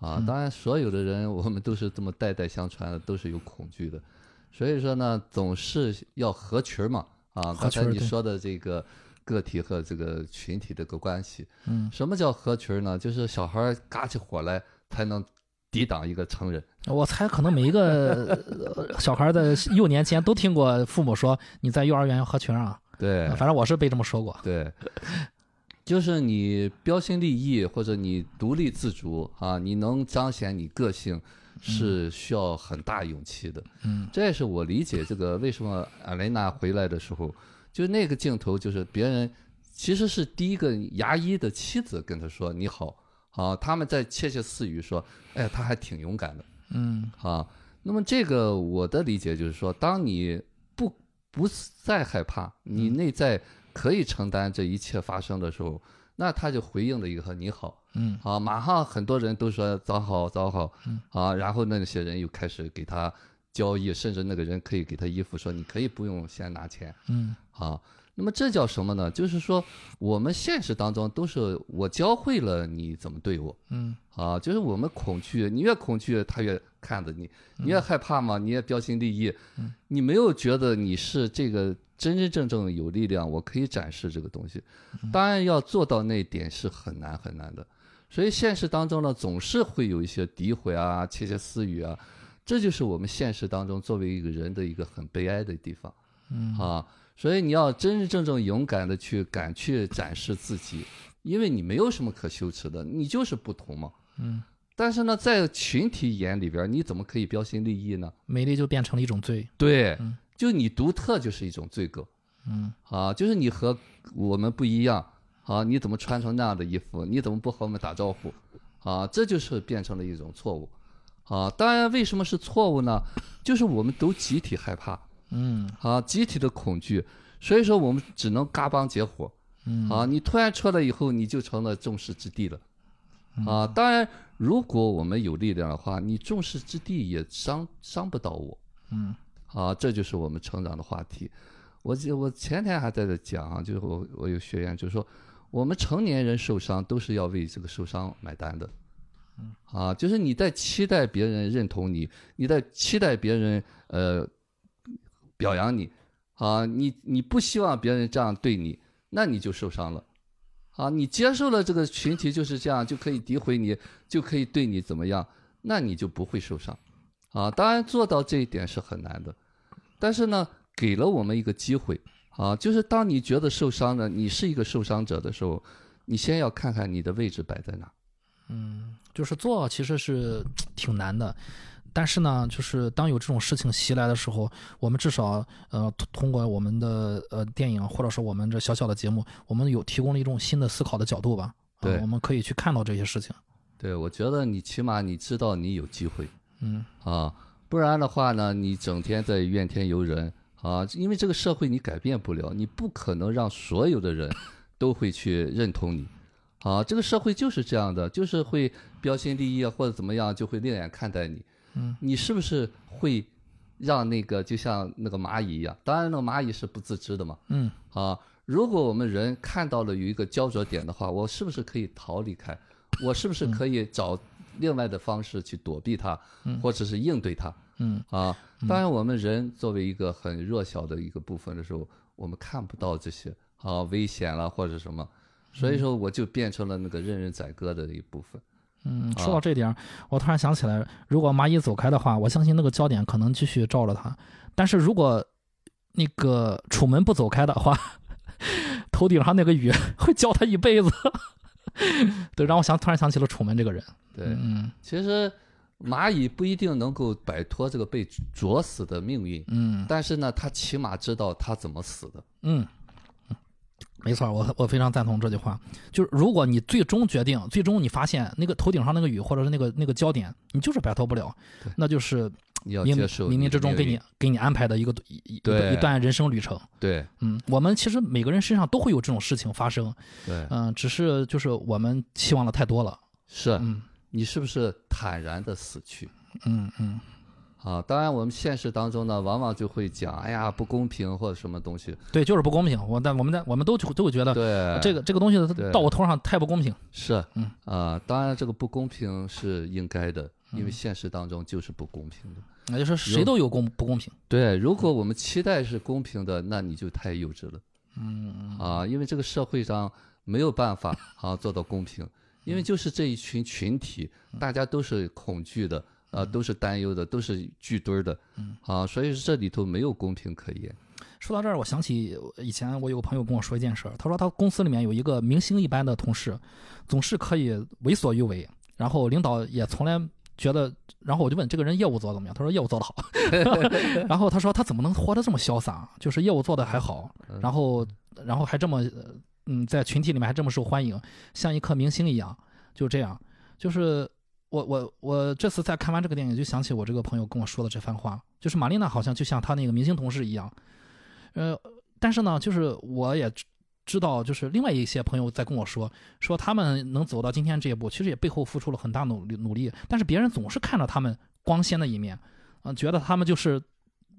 S3: 啊，当然所有的人我们都是这么代代相传的，都是有恐惧的。所以说呢，总是要合群嘛，啊，刚才你说的这个个体和这个群体这个关系，
S1: 嗯，
S3: 什么叫合群呢？就是小孩嘎起火来才能抵挡一个成人。
S1: 我猜可能每一个 小孩的幼年间都听过父母说你在幼儿园要合群啊，
S3: 对，
S1: 反正我是被这么说过。
S3: 对，就是你标新立异或者你独立自主啊，你能彰显你个性。是需要很大勇气的，
S1: 嗯，
S3: 这也是我理解这个为什么阿雷娜回来的时候，就那个镜头，就是别人其实是第一个牙医的妻子跟他说你好，啊，他们在窃窃私语说，哎，他还挺勇敢的，
S1: 嗯，
S3: 啊，那么这个我的理解就是说，当你不不再害怕，你内在可以承担这一切发生的时候，那他就回应了一个“你好。
S1: 嗯”，
S3: 啊，马上很多人都说早好早好
S1: 嗯，
S3: 啊，然后那些人又开始给他交易，甚至那个人可以给他衣服，说你可以不用先拿钱
S1: 嗯
S3: 啊。那么这叫什么呢？就是说我们现实当中都是我教会了你怎么对我，
S1: 嗯
S3: 啊，就是我们恐惧，你越恐惧，他越看着你；你越害怕嘛，你也标新立异。
S1: 嗯
S3: 你没有觉得你是这个真真正正有力量，我可以展示这个东西。
S1: 嗯
S3: 当然要做到那一点是很难很难的。所以现实当中呢，总是会有一些诋毁啊、窃窃私语啊，这就是我们现实当中作为一个人的一个很悲哀的地方。
S1: 嗯
S3: 啊，所以你要真真正正勇敢的去敢去展示自己，因为你没有什么可羞耻的，你就是不同嘛。
S1: 嗯，
S3: 但是呢，在群体眼里边，你怎么可以标新立异呢？
S1: 美丽就变成了一种罪。
S3: 对
S1: 嗯，
S3: 就你独特就是一种罪过
S1: 嗯
S3: 啊，就是你和我们不一样啊，你怎么穿成那样的衣服？你怎么不和我们打招呼？啊，这就是变成了一种错误啊。当然，为什么是错误呢？就是我们都集体害怕。
S1: 嗯
S3: 啊，集体的恐惧，所以说我们只能嘎帮结伙
S1: 嗯
S3: 啊。你突然出来以后，你就成了众矢之的了
S1: 嗯
S3: 啊。当然，如果我们有力量的话，你众矢之的也伤伤不到我
S1: 嗯
S3: 啊。这就是我们成长的话题。我记我前天还在这讲啊，就是我我有学员就说，我们成年人受伤都是要为这个受伤买单的。啊，就是你在期待别人认同你，你在期待别人呃表扬你，啊，你你不希望别人这样对你，那你就受伤了，啊，你接受了这个群体就是这样，就可以诋毁你，就可以对你怎么样，那你就不会受伤，啊，当然做到这一点是很难的，但是呢，给了我们一个机会，啊，就是当你觉得受伤了，你是一个受伤者的时候，你先要看看你的位置摆在哪。
S1: 嗯，就是做其实是挺难的，但是呢，就是当有这种事情袭来的时候，我们至少呃通通过我们的呃电影或者说我们这小小的节目，我们有提供了一种新的思考的角度吧。呃
S3: 对
S1: 我们可以去看到这些事情。
S3: 对，我觉得你起码你知道你有机会
S1: 嗯
S3: 啊，不然的话呢，你整天在怨天尤人啊，因为这个社会你改变不了，你不可能让所有的人都会去认同你啊，这个社会就是这样的，就是会标新立异啊或者怎么样，就会另眼看待你。
S1: 嗯，
S3: 你是不是会让那个就像那个蚂蚁一样？当然，那个蚂蚁是不自知的嘛。
S1: 嗯
S3: 啊，如果我们人看到了有一个焦灼点的话，我是不是可以逃离开？我是不是可以找另外的方式去躲避它，
S1: 嗯
S3: 或者是应对它？
S1: 嗯
S3: 啊，当然，我们人作为一个很弱小的一个部分的时候，我们看不到这些啊危险了或者什么，所以说我就变成了那个任人宰割的一部分。
S1: 嗯，
S3: 啊
S1: 说到这点儿，我突然想起来，如果蚂蚁走开的话，我相信那个焦点可能继续照着它。但是如果那个楚门不走开的话，头顶上那个雨 会浇他一辈子。对，让我想突然想起了楚门这个人。
S3: 对，
S1: 嗯
S3: 其实蚂蚁不一定能够摆脱这个被啄死的命运，
S1: 嗯
S3: 但是呢，它起码知道它怎么死的。
S1: 嗯，没错，我我非常赞同这句话。就是如果你最终决定，最终你发现那个头顶上那个雨或者是那个那个焦点，你就是摆脱不了，那就是
S3: 你要
S1: 冥冥冥之中给你给你安排的一个一段人生旅程。
S3: 对
S1: 嗯，我们其实每个人身上都会有这种事情发生，
S3: 对
S1: 嗯、只是就是我们期望的太多了。
S3: 是
S1: 嗯
S3: 你是不是坦然的死去？
S1: 嗯嗯
S3: 啊，当然，我们现实当中呢，往往就会讲，哎呀，不公平或者什么东西。
S1: 对，就是不公平。我但我们在我们都都会觉得
S3: 对，
S1: 这个这个东西
S3: 对
S1: 到我头上太不公平。
S3: 是，
S1: 嗯
S3: 啊，当然这个不公平是应该的，因为
S1: 嗯
S3: 现实当中就是不公平的。
S1: 那就是谁都有公不公平。
S3: 对，如果我们期待是公平的，那你就太幼稚了
S1: 嗯
S3: 啊！因为这个社会上没有办法啊做到公平，因为就是这一群群体，大家都是恐惧的，啊，都是担忧的，都是聚堆儿的，啊，所以这里头没有公平可言。
S1: 说到这儿，我想起以前我有个朋友跟我说一件事儿，他说他公司里面有一个明星一般的同事，总是可以为所欲为，然后领导也从来觉得，然后我就问这个人业务做得怎么样，他说业务做得好，然后他说他怎么能活得这么潇洒，就是业务做得还好，然后然后还这么呃嗯在群体里面还这么受欢迎，像一颗明星一样，就这样，就是。我我我这次在看完这个电影，就想起我这个朋友跟我说的这番话，就是玛丽娜好像就像她那个明星同事一样，呃，但是呢，就是我也知道，就是另外一些朋友在跟我说，说他们能走到今天这一步，其实也背后付出了很大努力努力，但是别人总是看到他们光鲜的一面，嗯、觉得他们就是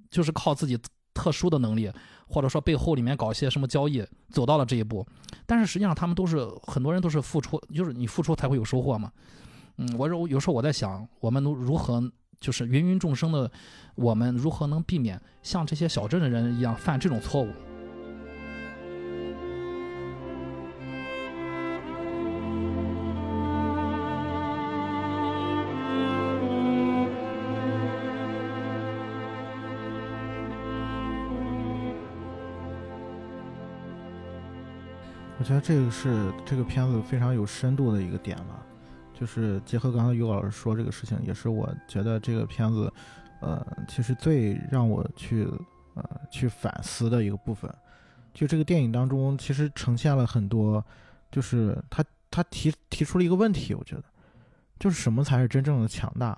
S1: 就是靠自己特殊的能力，或者说背后里面搞一些什么交易走到了这一步，但是实际上他们都是很多人都是付出，就是你付出才会有收获嘛。嗯，我有有时候我在想，我们如如何就是芸芸众生的，我们如何能避免像这些小镇的人一样犯这种错误？
S4: 我觉得这个是这个片子非常有深度的一个点了，就是结合刚才于老师说这个事情，也是我觉得这个片子，呃，其实最让我去呃去反思的一个部分。就这个电影当中，其实呈现了很多，就是他他提提出了一个问题，我觉得，就是什么才是真正的强大，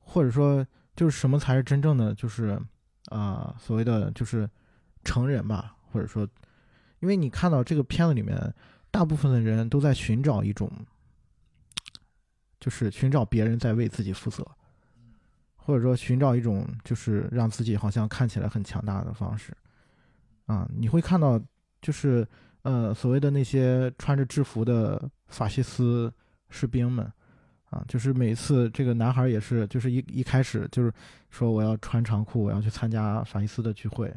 S4: 或者说就是什么才是真正的就是啊、所谓的就是成人吧，或者说。因为你看到这个片子里面，大部分的人都在寻找一种，就是寻找别人在为自己负责，或者说寻找一种就是让自己好像看起来很强大的方式。啊，你会看到，就是呃，所谓的那些穿着制服的法西斯士兵们，啊，就是每次这个男孩也是，就是一一开始就是说我要穿长裤，我要去参加法西斯的聚会，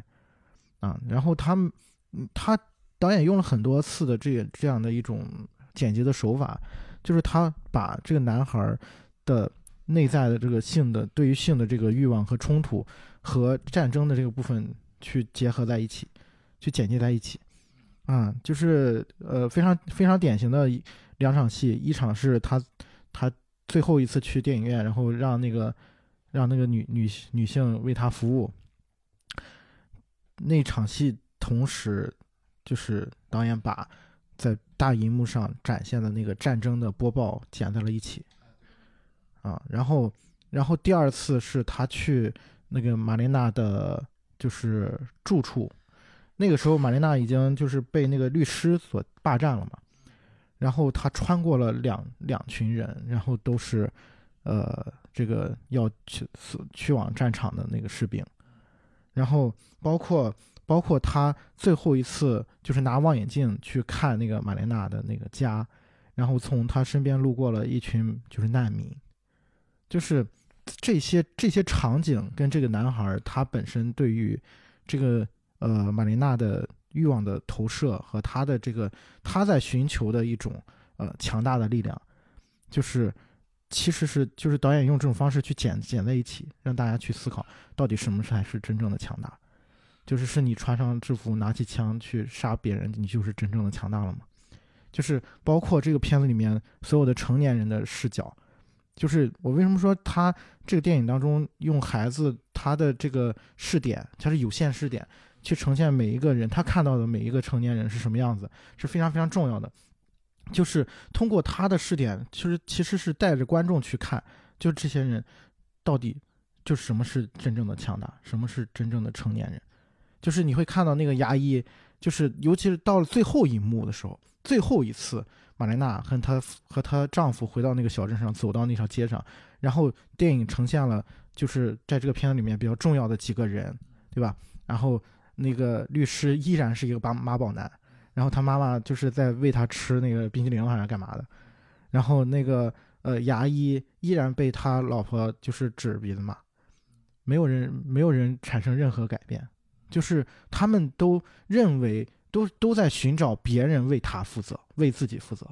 S4: 啊，然后他们嗯他。导演用了很多次的这这样的一种剪辑的手法，就是他把这个男孩的内在的这个性的对于性的这个欲望和冲突和战争的这个部分去结合在一起，去剪辑在一起，啊，就是呃非常非常典型的两场戏，一场是他他最后一次去电影院，然后让那个让那个女女女性为他服务，那场戏同时。就是导演把大荧幕上展现的那个战争的播报剪在了一起，啊，然后，然后第二次是他去那个玛丽娜的，就是住处，那个时候玛丽娜已经就是被那个律师所霸占了嘛，然后他穿过了两两群人，然后都是，呃，这个要去去往战场的那个士兵，然后包括。包括他最后一次就是拿望远镜去看那个玛莲娜的那个家，然后从他身边路过了一群就是难民，就是这些这些场景跟这个男孩他本身对于这个呃玛莲娜的欲望的投射和他的这个他在寻求的一种呃强大的力量，就是其实是就是导演用这种方式去剪剪在一起，让大家去思考到底什么才是真正的强大。就是是你穿上制服，拿起枪去杀别人，你就是真正的强大了吗？就是包括这个片子里面所有的成年人的视角，就是我为什么说他这个电影当中用孩子他的这个视点，他是有限视点去呈现每一个人他看到的每一个成年人是什么样子，是非常非常重要的。就是通过他的视点，其实其实是带着观众去看，就这些人到底就什么是真正的强大，什么是真正的成年人。就是你会看到那个牙医，就是尤其是到了最后一幕的时候，最后一次，玛莲娜和她和她丈夫回到那个小镇上，走到那条街上，然后电影呈现了就是在这个片子里面比较重要的几个人，对吧？然后那个律师依然是一个妈妈宝男，然后他妈妈就是在喂他吃那个冰淇淋还是干嘛的，然后那个呃牙医依然被他老婆就是指鼻子骂，没有人没有人产生任何改变。就是他们都认为都都在寻找别人为他负责，为自己负责。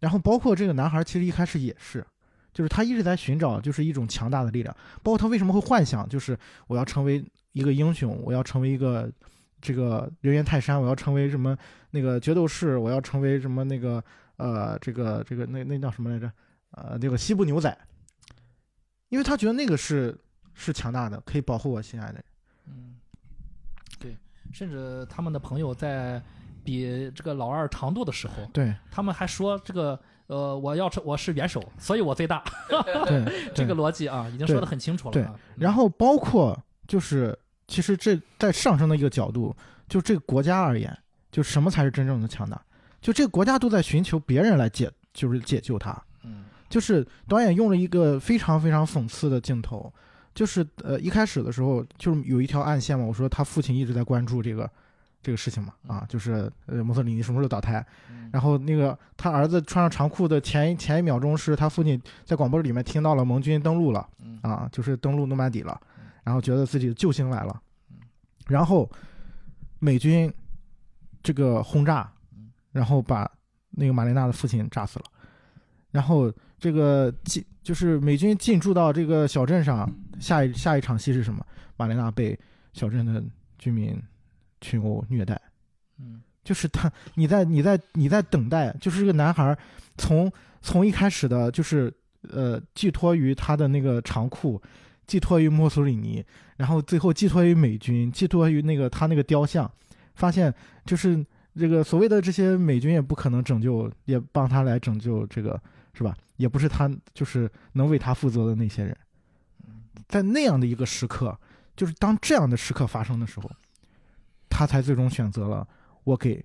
S4: 然后包括这个男孩，其实一开始也是，就是他一直在寻找，就是一种强大的力量。包括他为什么会幻想，就是我要成为一个英雄，我要成为一个这个人猿泰山，我要成为什么那个决斗士，我要成为什么那个呃这个这个那那叫什么来着？呃，那个西部牛仔。因为他觉得那个是是强大的，可以保护我心爱的人。
S1: 甚至他们的朋友在比这个老二长度的时候，
S4: 对
S1: 他们还说这个呃，我要成我是元首，所以我最大。
S4: 对，
S1: 这个逻辑啊，已经说得很清楚了。
S4: 对，然后包括就是，其实这在上升的一个角度，就这个国家而言，就什么才是真正的强大？就这个国家都在寻求别人来解，就是解救他。
S1: 嗯
S4: 就是导演用了一个非常非常讽刺的镜头，就是呃一开始的时候就是有一条暗线嘛，我说他父亲一直在关注这个这个事情嘛，啊，就是呃墨索里尼什么时候倒台，
S1: 嗯。
S4: 然后那个他儿子穿上长裤的前一前一秒钟是他父亲在广播里面听到了盟军登陆了
S1: 嗯。
S4: 啊，就是登陆诺曼底了
S1: 嗯，
S4: 然后觉得自己的救星来了
S1: 嗯，
S4: 然后美军这个轰炸
S1: 嗯，
S4: 然后把那个马莲娜的父亲炸死了，然后这个进就是美军进驻到这个小镇上，下一下一场戏是什么？马莲娜被小镇的居民群殴虐待。
S1: 嗯
S4: 就是他，你在你在你在等待，就是这个男孩儿从从一开始的，就是呃寄托于他的那个长裤，寄托于墨索里尼，然后最后寄托于美军，寄托于那个他那个雕像，发现就是这个所谓的这些美军也不可能拯救，也帮他来拯救这个是吧？也不是他就是能为他负责的那些人，在那样的一个时刻，就是当这样的时刻发生的时候，她才最终选择了我给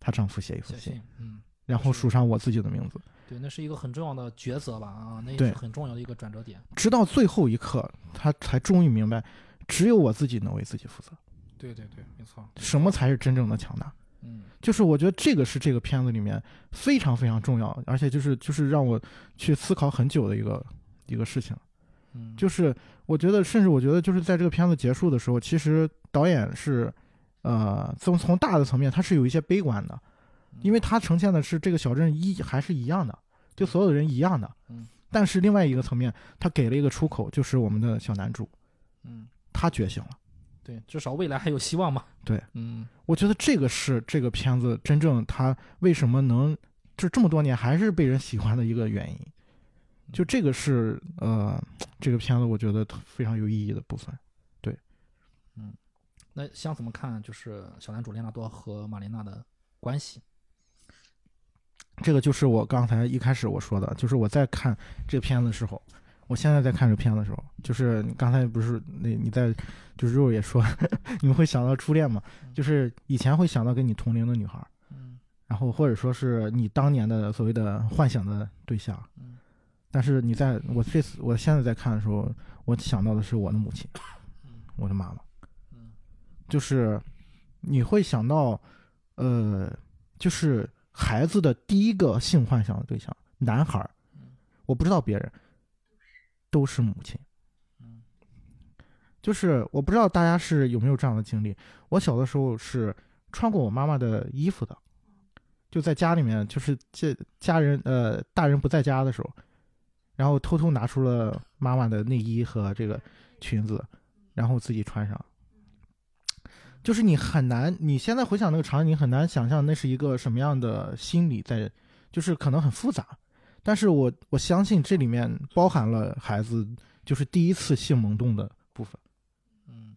S4: 她丈夫写一封信，
S1: 嗯，
S4: 然后署上我自己的名字。
S1: 对，那是一个很重要的抉择吧啊，那也
S4: 对
S1: 是很重要的一个转折点。
S4: 直到最后一刻，她才终于明白，只有我自己能为自己负责。
S1: 对对对，没错。
S4: 什么才是真正的强大？
S1: 嗯
S4: 就是我觉得这个是这个片子里面非常非常重要，而且就是就是让我去思考很久的一个一个事情。
S1: 嗯，
S4: 就是我觉得，甚至我觉得，就是在这个片子结束的时候，其实导演是，呃，从从大的层面，他是有一些悲观的，因为他呈现的是这个小镇一还是一样的，就所有的人一样的。
S1: 嗯。
S4: 但是另外一个层面，他给了一个出口，就是我们的小男主，
S1: 嗯，
S4: 他觉醒了。
S1: 对，至少未来还有希望嘛。
S4: 对，
S1: 嗯
S4: 我觉得这个是这个片子真正它为什么能就这么多年还是被人喜欢的一个原因。就这个是呃，这个片子我觉得非常有意义的部分。
S1: 对，嗯那想怎么看？就是小男主列纳多和玛莲娜的关系？
S4: 这个就是我刚才一开始我说的，就是我在看这个片子的时候，我现在在看这个片子的时候，就是你刚才不是那你在就是肉也说 你们会想到初恋嘛，就是以前会想到跟你同龄的女孩儿，
S1: 嗯
S4: 然后或者说是你当年的所谓的幻想的对象，
S1: 嗯。
S4: 但是你在我这次我现在在看的时候，我想到的是我的母亲，我的妈妈，
S1: 嗯。
S4: 就是你会想到，呃，就是孩子的第一个性幻想的对象，男孩我不知道别人，都是母亲。
S1: 嗯
S4: 就是我不知道大家是有没有这样的经历，我小的时候是穿过我妈妈的衣服的，就在家里面，就是这家人呃大人不在家的时候，然后偷偷拿出了妈妈的内衣和这个裙子，然后自己穿上。就是你很难，你现在回想那个场景，你很难想象那是一个什么样的心理在，就是可能很复杂。但是我我相信这里面包含了孩子就是第一次性萌动的部分。
S1: 嗯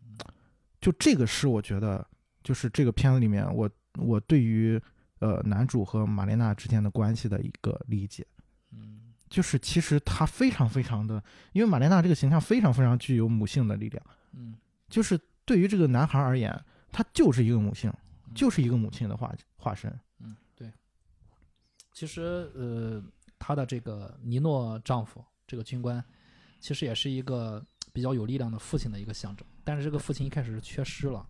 S4: 就这个是我觉得，就是这个片子里面我我对于呃男主和玛莲娜之间的关系的一个理解，
S1: 嗯
S4: 就是其实他非常非常的，因为玛莲娜这个形象非常非常具有母性的力量，
S1: 嗯
S4: 就是对于这个男孩而言，他就是一个母性，就是一个母亲的化化身。
S1: 嗯，对。其实呃，她的这个尼诺丈夫这个军官，其实也是一个比较有力量的父亲的一个象征。但是这个父亲一开始是缺失了，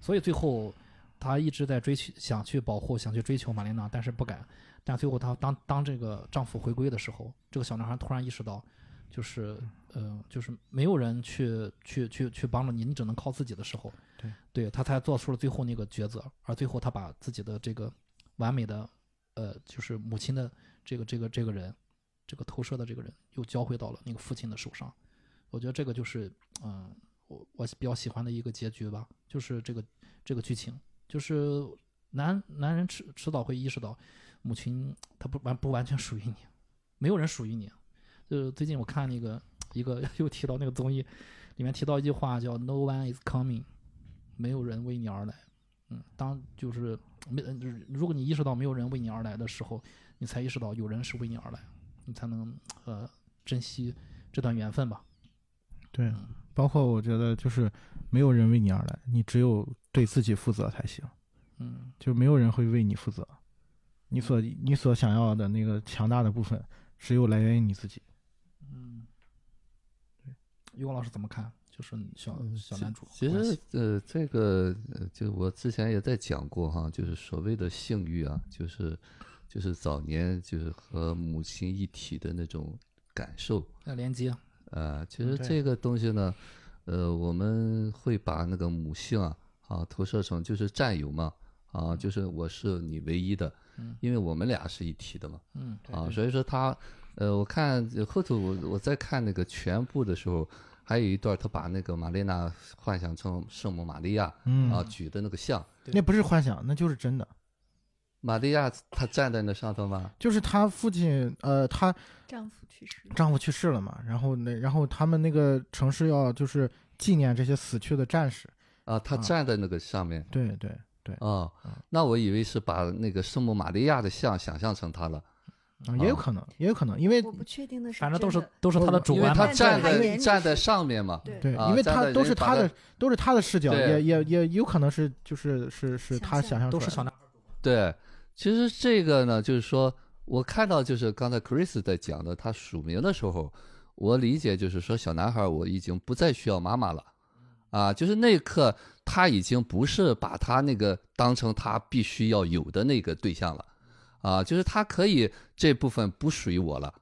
S1: 所以最后他一直在追求，想去保护，想去追求玛莲娜，但是不敢。但最后他当当这个丈夫回归的时候，这个小男孩突然意识到，就是呃，就是没有人去去去去帮助你，你只能靠自己的时候，
S4: 对，
S1: 对他才做出了最后那个抉择。而最后他把自己的这个完美的呃，就是母亲的这个这个这个人，这个投射的这个人，又交回到了那个父亲的手上。我觉得这个就是嗯、我我比较喜欢的一个结局吧，就是这个这个剧情，就是男男人迟迟早会意识到，母亲她不完不完全属于你，没有人属于你。就是最近我看那个一个 又提到那个综艺，里面提到一句话叫 “No one is coming”，没有人为你而来。嗯，当就是没，就是如果你意识到没有人为你而来的时候，你才意识到有人是为你而来，你才能呃珍惜这段缘分吧。
S4: 对
S1: 嗯，
S4: 包括我觉得就是没有人为你而来，你只有对自己负责才行。
S1: 嗯
S4: 就没有人会为你负责，你所你所想要的那个强大的部分，只有来源于你自己。
S1: 嗯，于果老师怎么看？就是小小男主
S3: 其实呃，这个呃，就我之前也在讲过哈，就是所谓的性欲啊，就是就是早年就是和母亲一体的那种感受。
S1: 要连接，
S3: 呃，其实这个东西呢，呃，我们会把那个母性啊啊投射成就是占有嘛啊，就是我是你唯一的，
S1: 嗯。
S3: 因为我们俩是一体的嘛
S1: 嗯
S3: 啊，所以说他呃，我看后头我我在看那个全部的时候，还有一段他把那个玛丽娜幻想成圣母玛利亚
S4: 嗯。
S3: 啊举的那个像，
S4: 那不是幻想，那就是真的。
S3: 玛利亚她站在那上头吗，
S4: 就是她父亲，呃，她
S5: 丈夫去世，
S4: 丈夫去世了嘛，然后那然后他们那个城市要就是纪念这些死去的战士。
S3: 啊，她
S4: 啊
S3: 站在那个上面
S4: 对对对，
S3: 啊
S4: 嗯，
S3: 那我以为是把那个圣母玛利亚的像想象成她了。
S4: 啊，也有可能，也有可能，因为
S5: 我不确定的是
S1: 反正都是都是他的主
S3: 因为
S1: 观嘛
S3: 她站在站在上面嘛，
S5: 对
S4: 因为他都是他的都是他的视角，也也也有可能是就是是是他想象出来
S1: 都是小男
S3: 对，其实这个呢，就是说我看到就是刚才 Chris 在讲的，他署名的时候，我理解就是说小男孩我已经不再需要妈妈了，啊，就是那一刻他已经不是把他那个当成他必须要有的那个对象了，啊，就是他可以这部分不属于我了，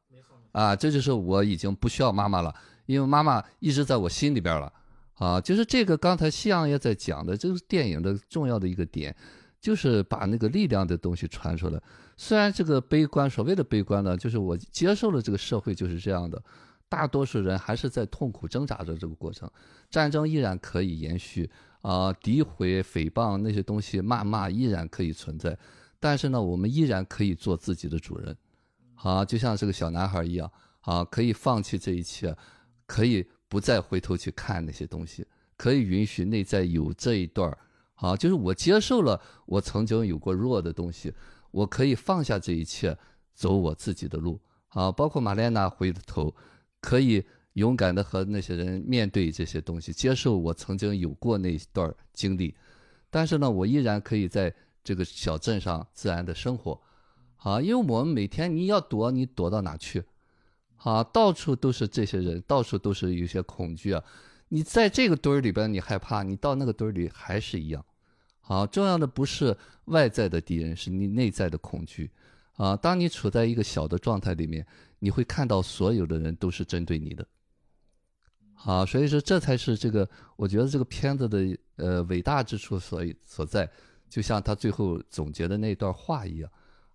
S3: 啊，这就是我已经不需要妈妈了，因为妈妈一直在我心里边了，啊，就是这个刚才夕阳也在讲的，这是电影的重要的一个点。就是把那个力量的东西传出来。虽然这个悲观，所谓的悲观呢，就是我接受了这个社会就是这样的，大多数人还是在痛苦挣扎着这个过程，战争依然可以延续啊、诋毁、诽谤那些东西、谩骂依然可以存在，但是呢，我们依然可以做自己的主人，啊，就像这个小男孩一样啊，可以放弃这一切，可以不再回头去看那些东西，可以允许内在有这一段儿。啊，就是我接受了我曾经有过弱的东西，我可以放下这一切，走我自己的路啊。包括玛莲娜回头，可以勇敢的和那些人面对这些东西，接受我曾经有过那段经历。但是呢，我依然可以在这个小镇上自然的生活，啊，因为我们每天你要躲，你躲到哪去？啊，到处都是这些人，到处都是有些恐惧啊。你在这个堆儿里边，你害怕，你到那个堆儿里还是一样。好，重要的不是外在的敌人，是你内在的恐惧。啊，当你处在一个小的状态里面，你会看到所有的人都是针对你的。好，所以说这才是这个，我觉得这个片子的呃伟大之处所所在，就像他最后总结的那段话一样。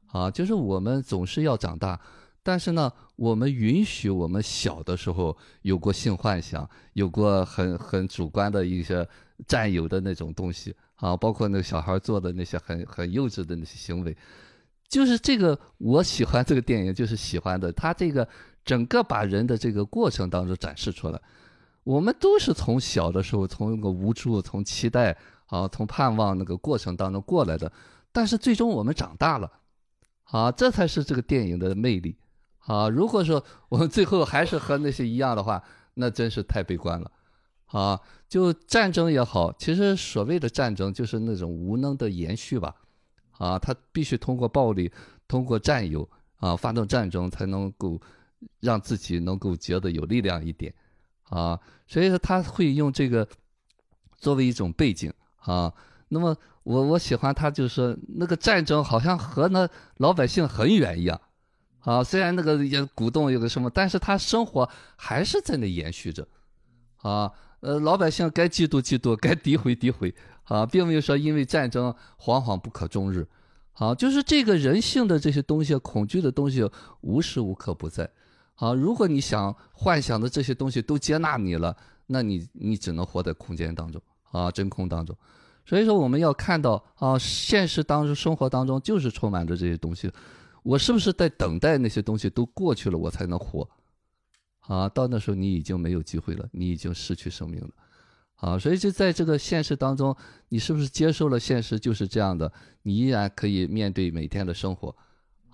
S3: 啊，就是我们总是要长大，但是呢，我们允许我们小的时候有过性幻想，有过很很主观的一些占有的那种东西啊，包括那个小孩做的那些很很幼稚的那些行为，就是这个我喜欢这个电影，就是喜欢的，他这个整个把人的这个过程当中展示出来，我们都是从小的时候从那个无助、从期待啊、从盼望那个过程当中过来的，但是最终我们长大了。啊，这才是这个电影的魅力。啊，如果说我们最后还是和那些一样的话，那真是太悲观了。啊，就战争也好，其实所谓的战争就是那种无能的延续吧。啊，他必须通过暴力，通过占有啊，发动战争才能够让自己能够觉得有力量一点。啊，所以说他会用这个作为一种背景啊。那么我我喜欢他，就是说那个战争好像和那老百姓很远一样，啊，虽然那个也鼓动有个什么，但是他生活还是在那延续着，啊，呃，老百姓该嫉妒嫉妒，该诋毁诋毁，啊，并没有说因为战争惶惶不可终日，啊，就是这个人性的这些东西，恐惧的东西无时无刻不在，啊，如果你想幻想的这些东西都接纳你了，那你你只能活在空间当中，啊，真空当中。所以说，我们要看到啊，现实当中、生活当中就是充满着这些东西。我是不是在等待那些东西都过去了，我才能活？啊，到那时候你已经没有机会了，你已经失去生命了。啊，所以就在这个现实当中，你是不是接受了现实就是这样的？你依然可以面对每天的生活。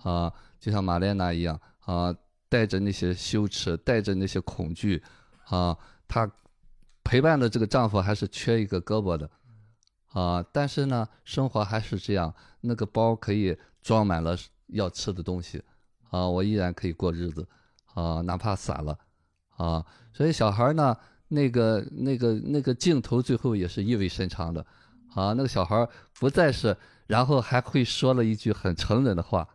S3: 啊，就像玛莲娜一样啊，带着那些羞耻，带着那些恐惧，啊，她陪伴的这个丈夫还是缺一个胳膊的。啊，但是呢，生活还是这样，那个包可以装满了要吃的东西，啊，我依然可以过日子，啊，哪怕散了，啊，所以小孩呢，那个那个那个镜头最后也是意味深长的，啊，那个小孩不再是，然后还会说了一句很成人的话，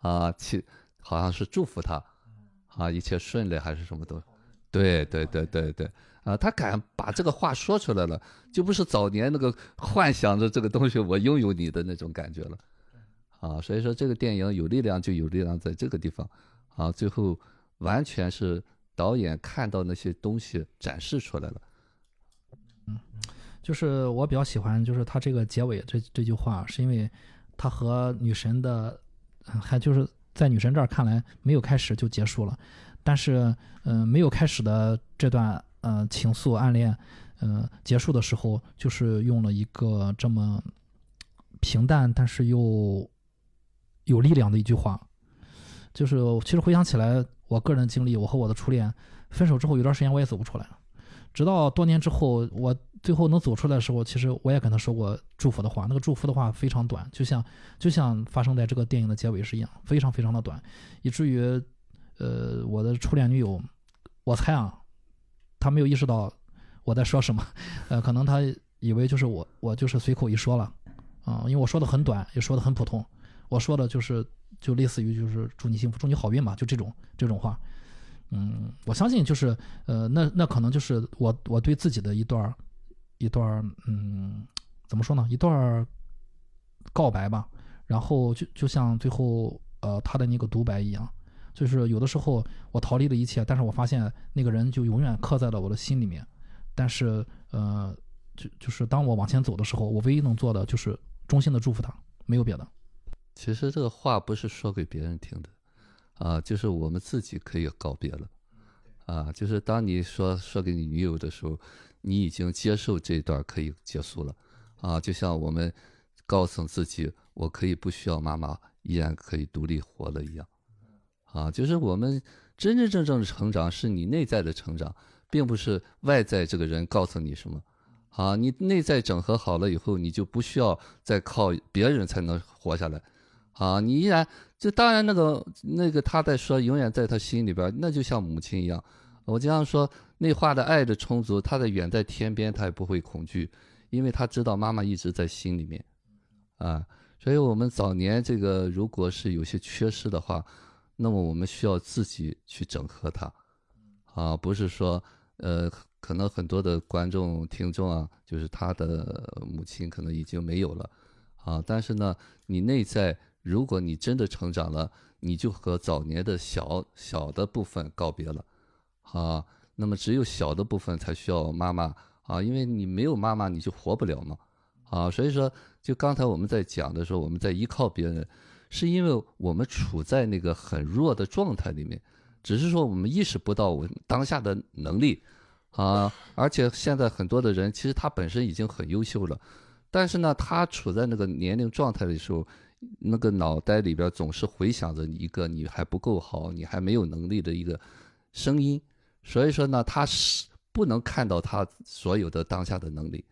S3: 啊，其好像是祝福他，啊，一切顺利还是什么都，对对对对对。啊，他敢把这个话说出来了，就不是早年那个幻想着这个东西我拥有你的那种感觉了，啊，所以说这个电影有力量就有力量在这个地方，啊，最后完全是导演看到那些东西展示出来了，
S1: 嗯，就是我比较喜欢就是他这个结尾这这句话，是因为他和女神的，还就是在女神这儿看来没有开始就结束了，但是嗯，没有开始的这段。呃，情愫暗恋，呃，结束的时候就是用了一个这么平淡但是又有力量的一句话，就是其实回想起来，我个人经历，我和我的初恋分手之后，有段时间我也走不出来，直到多年之后，我最后能走出来的时候，其实我也跟他说过祝福的话，那个祝福的话非常短，就像就像发生在这个电影的结尾是一样，非常非常的短，以至于呃，我的初恋女友，我猜啊。她没有意识到我在说什么，呃，可能她以为就是我，我就是随口一说了，啊，因为我说的很短，也说的很普通，我说的就是就类似于就是祝你幸福，祝你好运嘛，就这种这种话，嗯，我相信就是呃，那那可能就是我我对自己的一段一段嗯，怎么说呢，一段告白吧，然后就就像最后呃他的那个独白一样。就是有的时候我逃离了一切，但是我发现那个人就永远刻在了我的心里面。但是，呃，就就是当我往前走的时候，我唯一能做的就是衷心的祝福他，没有别的。
S3: 其实这个话不是说给别人听的，啊，就是我们自己可以告别了，啊，就是当你说说给你女友的时候，你已经接受这段可以结束了，啊，就像我们告诉自己，我可以不需要妈妈，依然可以独立活了一样。啊，就是我们真真正正的成长，是你内在的成长，并不是外在这个人告诉你什么。啊，你内在整合好了以后，你就不需要再靠别人才能活下来。啊，你依然就当然那个那个他在说，永远在他心里边，那就像母亲一样。我经常说，内化的爱的充足，他在远在天边，他也不会恐惧，因为他知道妈妈一直在心里面。啊，所以我们早年这个如果是有些缺失的话。那么我们需要自己去整合它，啊，不是说，呃，可能很多的观众听众啊，就是他的母亲可能已经没有了，啊，但是呢，你内在如果你真的成长了，你就和早年的小小的部分告别了，啊，那么只有小的部分才需要妈妈。啊，因为你没有妈妈你就活不了嘛，啊，所以说，就刚才我们在讲的时候，我们在依靠别人。是因为我们处在那个很弱的状态里面，只是说我们意识不到我当下的能力，啊，而且现在很多的人其实他本身已经很优秀了，但是呢，他处在那个年龄状态的时候，那个脑袋里边总是回想着一个你还不够好，你还没有能力的一个声音，所以说呢，他是不能看到他所有的当下的能力，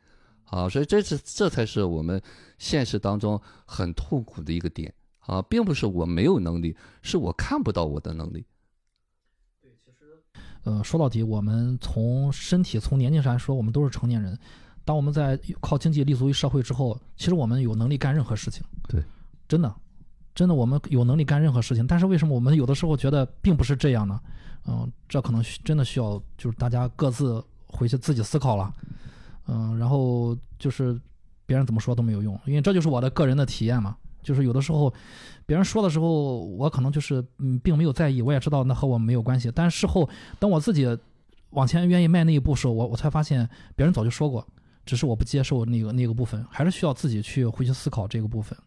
S3: 啊，所以这是这才是我们现实当中很痛苦的一个点。啊，并不是我没有能力，是我看不到我的能力。
S1: 对，其实，呃，说到底，我们从身体、从年龄上来说，我们都是成年人。当我们在靠经济立足于社会之后，其实我们有能力干任何事情。
S3: 对，
S1: 真的，真的，我们有能力干任何事情。但是为什么我们有的时候觉得并不是这样呢？嗯，这可能真的需要就是大家各自回去自己思考了。嗯，然后就是别人怎么说都没有用，因为这就是我的个人的体验嘛。就是有的时候，别人说的时候，我可能就是嗯，并没有在意。我也知道那和我没有关系。但事后，等我自己往前愿意迈那一步时候，我我才发现别人早就说过，只是我不接受那个那个部分，还是需要自己去回去思考这个部分。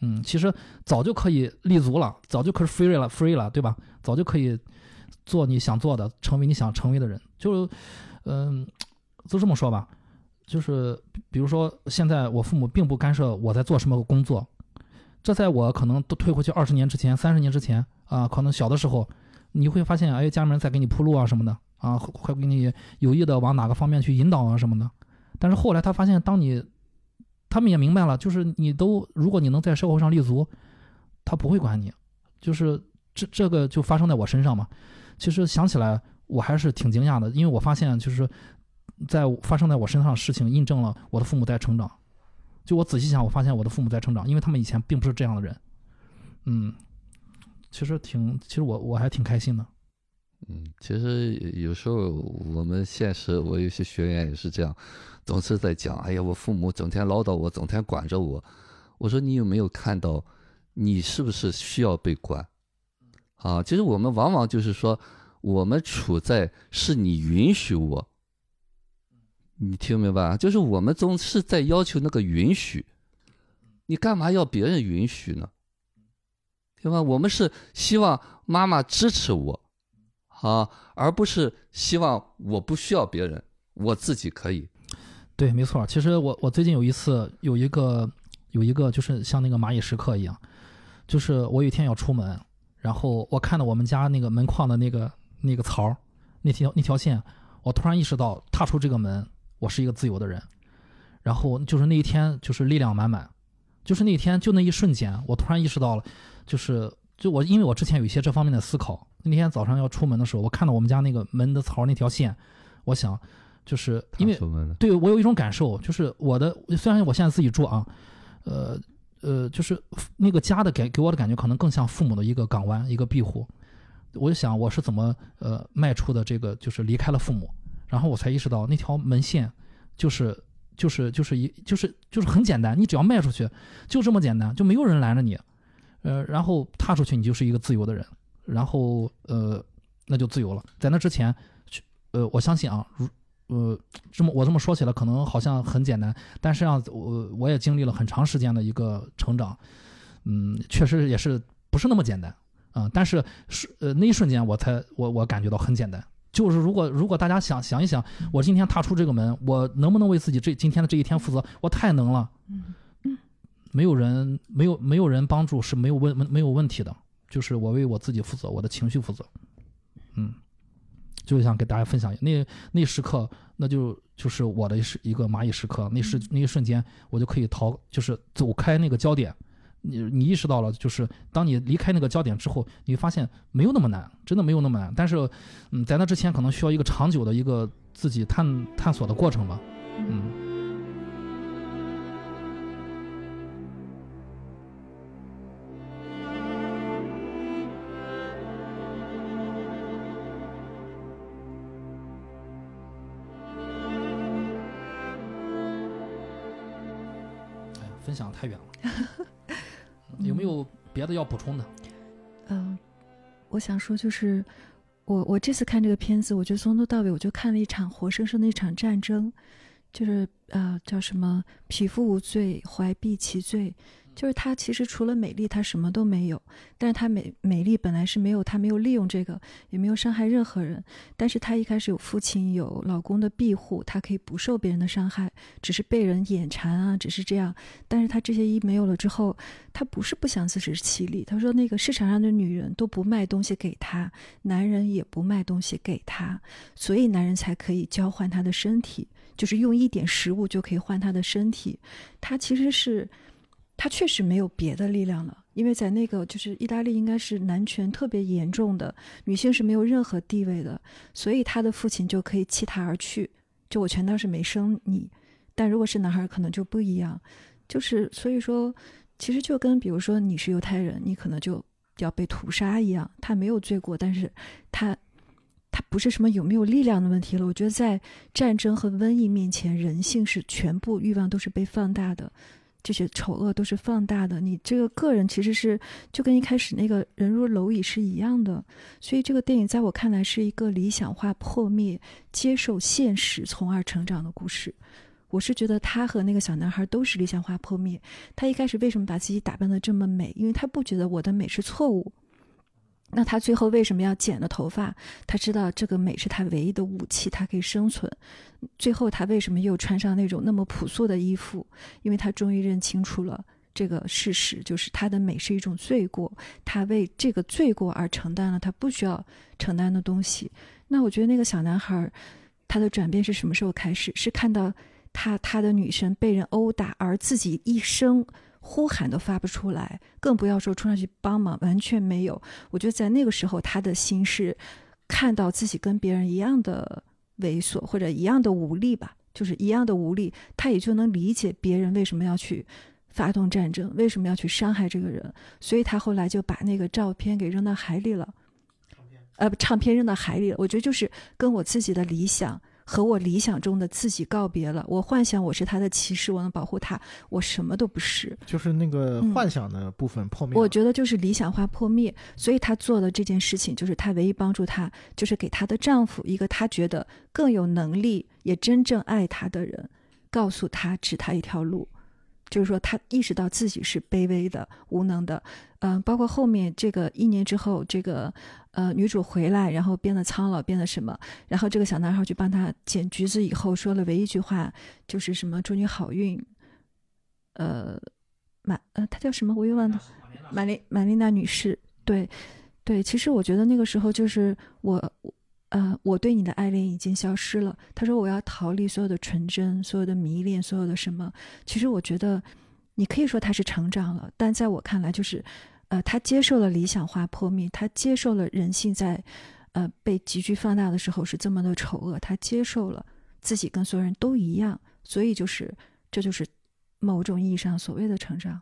S1: 嗯，其实早就可以立足了，早就可以 free 了，free 了，对吧？早就可以做你想做的，成为你想成为的人。就嗯，就这么说吧，就是比如说，现在我父母并不干涉我在做什么工作。这在我可能都退回去二十年之前、三十年之前啊，可能小的时候，你会发现，哎，家里人在给你铺路啊什么的啊，会给你有意的往哪个方面去引导啊什么的。但是后来他发现，当你他们也明白了，就是你都如果你能在社会上立足，他不会管你，就是这这个就发生在我身上嘛。其实想起来我还是挺惊讶的，因为我发现就是在发生在我身上的事情印证了我的父母在成长。就我仔细想，我发现我的父母在成长，因为他们以前并不是这样的人。嗯，其实挺，其实我我还挺开心的。
S3: 嗯，其实有时候我们现实，我有些学员也是这样，总是在讲，哎呀，我父母整天唠叨我，整天管着我。我说你有没有看到，你是不是需要被管？啊，其实我们往往就是说，我们处在是你允许我，你听明白？就是我们总是在要求那个允许，你干嘛要别人允许呢？对吧？我们是希望妈妈支持我。啊，而不是希望我不需要别人，我自己可以。
S1: 对，没错。其实我我最近有一次有一个有一个就是像那个蚂蚁时刻一样，就是我有一天要出门，然后我看到我们家那个门框的那个那个槽那条那条线，我突然意识到踏出这个门，我是一个自由的人。然后就是那一天就是力量满满，就是那天就那一瞬间，我突然意识到了，就是就我因为我之前有一些这方面的思考。那天早上要出门的时候，我看到我们家那个门的槽那条线，我想，就是因为对我有一种感受，就是我的虽然我现在自己住啊，呃呃，就是那个家的给给我的感觉可能更像父母的一个港湾，一个庇护。我就想我是怎么呃迈出的这个，就是离开了父母，然后我才意识到那条门线就是就是就是一就是就是很简单，你只要迈出去，就这么简单，就没有人拦着你，呃，然后踏出去，你就是一个自由的人。然后呃，那就自由了。在那之前，呃，我相信啊，如呃这么我这么说起来，可能好像很简单，但实际上我我也经历了很长时间的一个成长，嗯，确实也是不是那么简单啊。但是是呃那一瞬间，我才我我感觉到很简单。就是如果如果大家想想一想，我今天踏出这个门，我能不能为自己这今天的这一天负责？我太能了。嗯嗯没有人没有没有人帮助是没有问没有问题的。就是我为我自己负责，我的情绪负责，嗯，就想给大家分享那那时刻，那就就是我的是一个蚂蚁时刻，那是那一瞬间，我就可以逃，就是走开那个焦点。你你意识到了，就是当你离开那个焦点之后，你发现没有那么难，真的没有那么难。但是，嗯，在那之前可能需要一个长久的一个自己探探索的过程吧，嗯。太远了，有没有别的要补充的？
S5: 嗯，我想说就是，我我这次看这个片子，我就从头到尾我就看了一场活生生的一场战争，就是呃叫什么“匹夫无罪，怀璧其罪”。就是她其实除了美丽，她什么都没有。但是她美美丽本来是没有，她没有利用这个，也没有伤害任何人。但是她一开始有父亲有老公的庇护，她可以不受别人的伤害，只是被人眼馋啊，只是这样。但是她这些一没有了之后，她不是不想自食其力。她说那个市场上的女人都不卖东西给她，男人也不卖东西给她，所以男人才可以交换她的身体，就是用一点食物就可以换她的身体。她其实是。他确实没有别的力量了，因为在那个就是意大利，应该是男权特别严重的，女性是没有任何地位的，所以他的父亲就可以弃他而去，就我全当是没生你。但如果是男孩，可能就不一样，就是所以说，其实就跟比如说你是犹太人，你可能就要被屠杀一样。他没有罪过，但是他他不是什么有没有力量的问题了。我觉得在战争和瘟疫面前，人性是全部欲望都是被放大的。这些丑恶都是放大的，你这个个人其实是就跟一开始那个人如蝼蚁是一样的，所以这个电影在我看来是一个理想化破灭、接受现实从而成长的故事。我是觉得他和那个小男孩都是理想化破灭。他一开始为什么把自己打扮的这么美？因为他不觉得我的美是错误。那他最后为什么要剪了头发？他知道这个美是他唯一的武器，他可以生存。最后他为什么又穿上那种那么朴素的衣服？因为他终于认清楚了这个事实，就是他的美是一种罪过，他为这个罪过而承担了他不需要承担的东西。那我觉得那个小男孩，他的转变是什么时候开始？是看到。他他的女生被人殴打，而自己一生呼喊都发不出来，更不要说冲上去帮忙，完全没有。我觉得在那个时候，他的心是看到自己跟别人一样的猥琐或者一样的无力吧，就是一样的无力，他也就能理解别人为什么要去发动战争，为什么要去伤害这个人，所以他后来就把那个照片给扔到海里了。呃，唱片扔到海里了。我觉得就是跟我自己的理想和我理想中的自己告别了。我幻想我是他的骑士，我能保护他，我什么都不是。
S4: 就是那个
S5: 嗯
S4: 幻想的部分破灭了。
S5: 我觉得就是理想化破灭，所以她做的这件事情，就是她唯一帮助她，就是给她的丈夫一个她觉得更有能力也真正爱她的人，告诉她指她一条路，就是说他意识到自己是卑微的、无能的，嗯、包括后面这个一年之后，这个呃女主回来，然后变得苍老，变得什么，然后这个小男孩去帮她捡橘子以后说了唯一一句话，就是什么祝你好运，呃。马呃，他叫什么？我又忘了。玛丽玛丽娜女士，对对，其实我觉得那个时候就是我，我呃，我对你的爱恋已经消失了。他说我要逃离所有的纯真，所有的迷恋，所有的什么。其实我觉得，你可以说他是成长了，但在我看来，就是呃，他接受了理想化破灭，他接受了人性在呃被急剧放大的时候是这么的丑恶，他接受了自己跟所有人都一样，所以就是这就是某种意义上所谓的成长。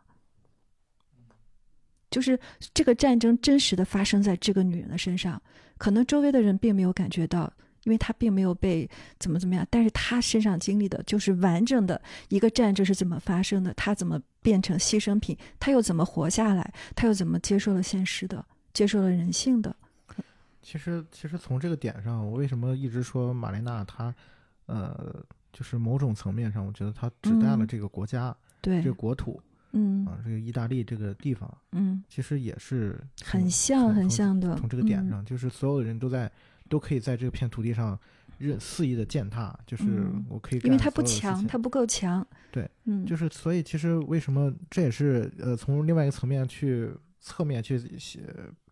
S5: 就是这个战争真实的发生在这个女人的身上，可能周围的人并没有感觉到，因为她并没有被怎么怎么样，但是她身上经历的就是完整的一个战争是怎么发生的，她怎么变成牺牲品，她又怎么活下来，她又怎么接受了现实的，接受了人性的。
S4: 其实，其实从这个点上，我为什么一直说玛丽娜她，呃，就是某种层面上，我觉得她指代了
S5: 嗯
S4: 这个国家、
S5: 对
S4: 这个，国土
S5: 嗯。
S4: 啊，这个意大利这个地方，
S5: 嗯，
S4: 其实也是
S5: 很像很像的。
S4: 从这个点
S5: 嗯。
S4: 上，就是所有的人都在都可以在这片土地上任肆意的践踏，就是
S5: 嗯
S4: 我可以干
S5: 因为它不强，
S4: 情
S5: 他不够强。
S4: 对，
S5: 嗯，
S4: 就是所以其实为什么这也是呃从另外一个层面去侧面去写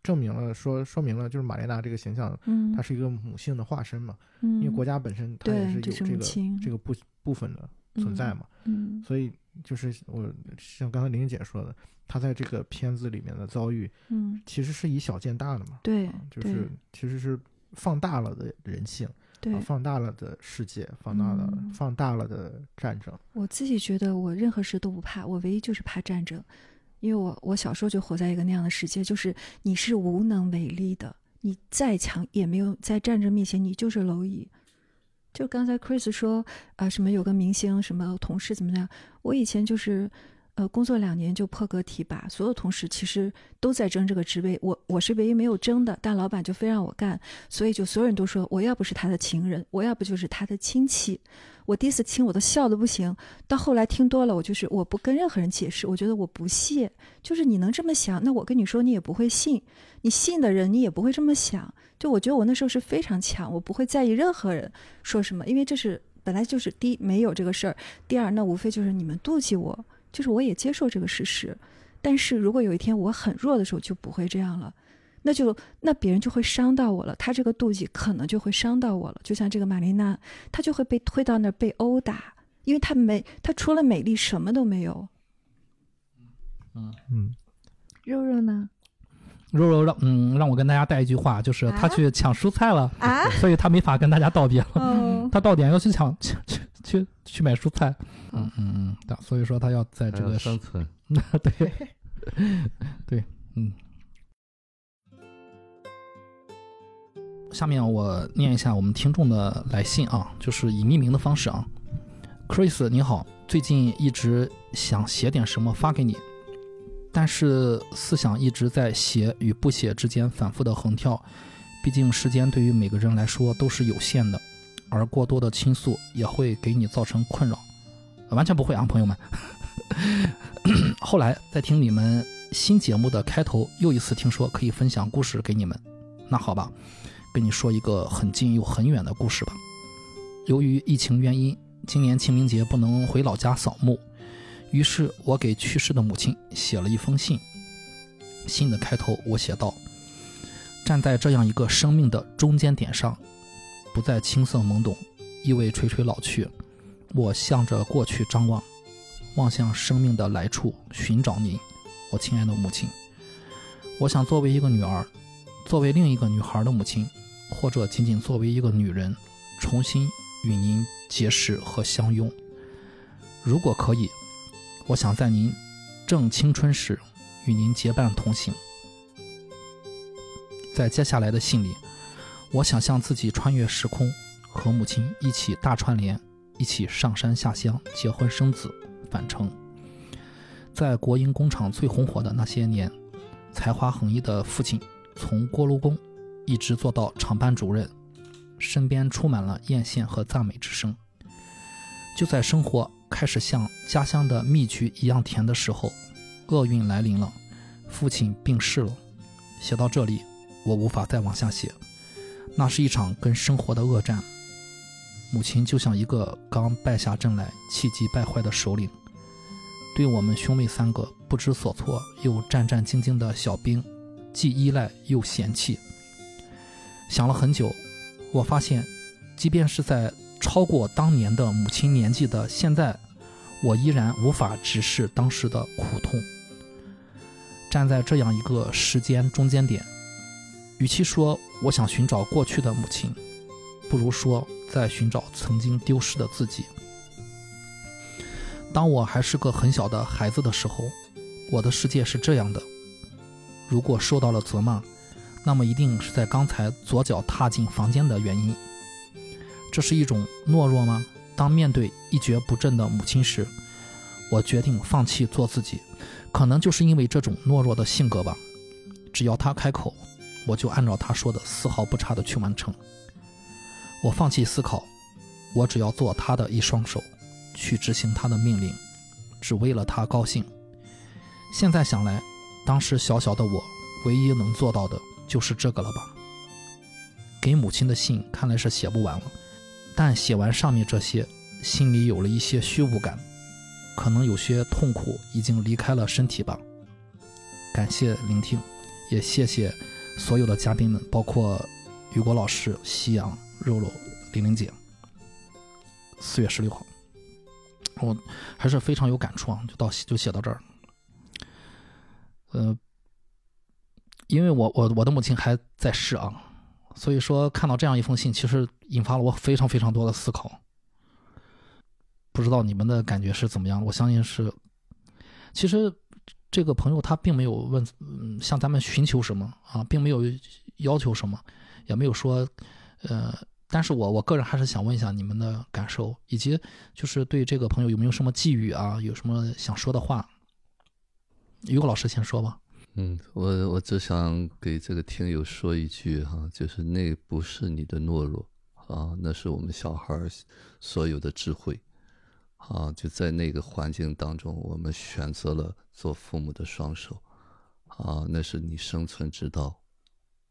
S4: 证明了说说明了就是玛莲娜这个形象，
S5: 嗯，
S4: 它是一个母性的化身嘛，
S5: 嗯，
S4: 因为国家本身它也是有
S5: 这
S4: 个这个部部分的存在嘛，
S5: 嗯
S4: 所以就是我像刚才玲玲姐说的，她在这个片子里面的遭遇
S5: 嗯，
S4: 其实是以小见大的嘛，
S5: 对
S4: 啊，就是其实是放大了的人性，
S5: 对
S4: 啊，放大了的世界，放大了、
S5: 嗯
S4: 放大了的战争。
S5: 我自己觉得我任何事都不怕，我唯一就是怕战争，因为我我小时候就活在一个那样的世界，就是你是无能为力的，你再强也没有在战争面前你就是蝼蚁。就刚才 Chris 说啊、什么有个明星什么同事怎么样，我以前就是。呃，工作两年就破格提拔，所有同事其实都在争这个职位，我我是唯一没有争的，但老板就非让我干，所以就所有人都说我要不是他的情人，我要不就是他的亲戚。我第一次听我都笑的不行，到后来听多了，我就是我不跟任何人解释，我觉得我不屑，就是你能这么想，那我跟你说你也不会信，你信的人你也不会这么想。就我觉得我那时候是非常强，我不会在意任何人说什么，因为这是本来就是第一没有这个事儿，第二那无非就是你们妒忌我，就是我也接受这个事实。但是如果有一天我很弱的时候，就不会这样了。那就那别人就会伤到我了，他这个妒忌可能就会伤到我了。就像这个玛丽娜，她就会被推到那儿被殴打，因为她没，她除了美丽什么都没有。
S4: 嗯，
S5: 肉肉呢？
S1: 肉肉让嗯让我跟大家带一句话，就是他
S5: 啊
S1: 去抢蔬菜了，
S5: 啊？
S1: 所以他没法跟大家道别了。
S5: 哦，
S1: 他到点要去抢去去去去买蔬菜，嗯
S5: 嗯
S1: 嗯嗯，对所以说他要在这个
S3: 生存。
S1: 对 对嗯。下面我念一下我们听众的来信啊，就是以匿名的方式啊。Chris 你好，最近一直想写点什么发给你，但是思想一直在写与不写之间反复的横跳，毕竟时间对于每个人来说都是有限的，而过多的倾诉也会给你造成困扰。完全不会啊，朋友们。后来在听你们新节目的开头，又一次听说可以分享故事给你们。那好吧，跟你说一个很近又很远的故事吧。由于疫情原因，今年清明节不能回老家扫墓，于是我给去世的母亲写了一封信。信的开头我写道：“站在这样一个生命的中间点上，不再青涩懵懂，意味垂垂老去。我向着过去张望，望向生命的来处，寻找您，我亲爱的母亲。我想作为一个女儿，作为另一个女孩的母亲，或者仅仅作为一个女人，重新与您结识和相拥。如果可以，我想在您正青春时与您结伴同行。在接下来的信里，我想象自己穿越时空，和母亲一起大串联，一起上山下乡，结婚生子，返程。在国营工厂最红火的那些年，才华横溢的父亲从锅炉工一直做到厂班主任，身边充满了艳羡和赞美之声。就在生活开始像家乡的蜜橘一样甜的时候，厄运来临了，父亲病逝了。写到这里。我无法再往下写，那是一场跟生活的恶战。母亲就像一个刚败下阵来、气急败坏的首领，对我们兄妹三个不知所措又战战兢兢的小兵，既依赖又嫌弃。想了很久，我发现，即便是在超过当年的母亲年纪的现在，我依然无法直视当时的苦痛。站在这样一个时间中间点。与其说我想寻找过去的母亲，不如说在寻找曾经丢失的自己。当我还是个很小的孩子的时候，我的世界是这样的：如果受到了责骂，那么一定是在刚才左脚踏进房间的原因。这是一种懦弱吗？当面对一蹶不振的母亲时，我决定放弃做自己，可能就是因为这种懦弱的性格吧。只要他开口。我就按照他说的丝毫不差的去完成。我放弃思考，我只要做他的一双手，去执行他的命令，只为了他高兴。现在想来，当时小小的我，唯一能做到的就是这个了吧。给母亲的信看来是写不完了，但写完上面这些，心里有了一些虚无感，可能有些痛苦已经离开了身体吧。感谢聆听，也谢谢。所有的嘉宾们，包括雨果老师、夕阳、肉肉、玲玲姐，四月十六号，我还是非常有感触啊，就到就写到这儿。呃，因为我我我的母亲还在世啊，所以说看到这样一封信，其实引发了我非常非常多的思考。不知道你们的感觉是怎么样？我相信是，其实。这个朋友他并没有问，嗯，向咱们寻求什么啊，并没有要求什么，也没有说，呃，但是我我个人还是想问一下你们的感受，以及就是对这个朋友有没有什么寄语啊，有什么想说的话？于果老师先说吧。
S3: 嗯，我我只想给这个听友说一句哈，就是那不是你的懦弱啊，那是我们小孩所有的智慧。啊，就在那个环境当中，我们选择了做父母的双手，啊，那是你生存之道，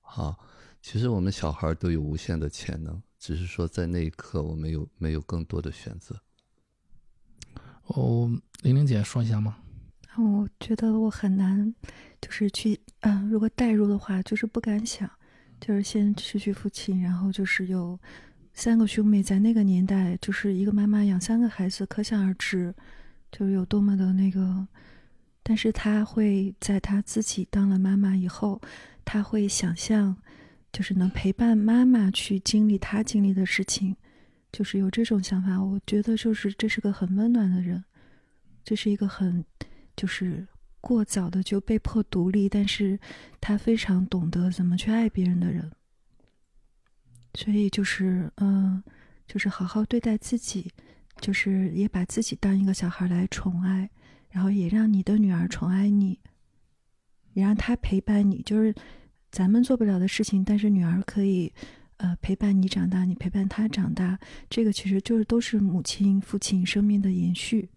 S3: 啊，其实我们小孩都有无限的潜能，只是说在那一刻我们有没有更多的选择。
S1: 哦，玲玲姐说一下吗？
S5: 我觉得我很难，就是去，嗯，如果代入的话，就是不敢想，就是先失去父亲，然后就是有。三个兄妹在那个年代，就是一个妈妈养三个孩子，可想而知，就是有多么的那个。但是他会在他自己当了妈妈以后，他会想象，就是能陪伴妈妈去经历她经历的事情，就是有这种想法。我觉得就是这是个很温暖的人，这是一个很就是过早的就被迫独立，但是他非常懂得怎么去爱别人的人。所以就是，嗯，就是好好对待自己，就是也把自己当一个小孩来宠爱，然后也让你的女儿宠爱你，也让她陪伴你。就是咱们做不了的事情，但是女儿可以，呃，陪伴你长大，你陪伴她长大。这个其实就是都是母亲、父亲生命的延续。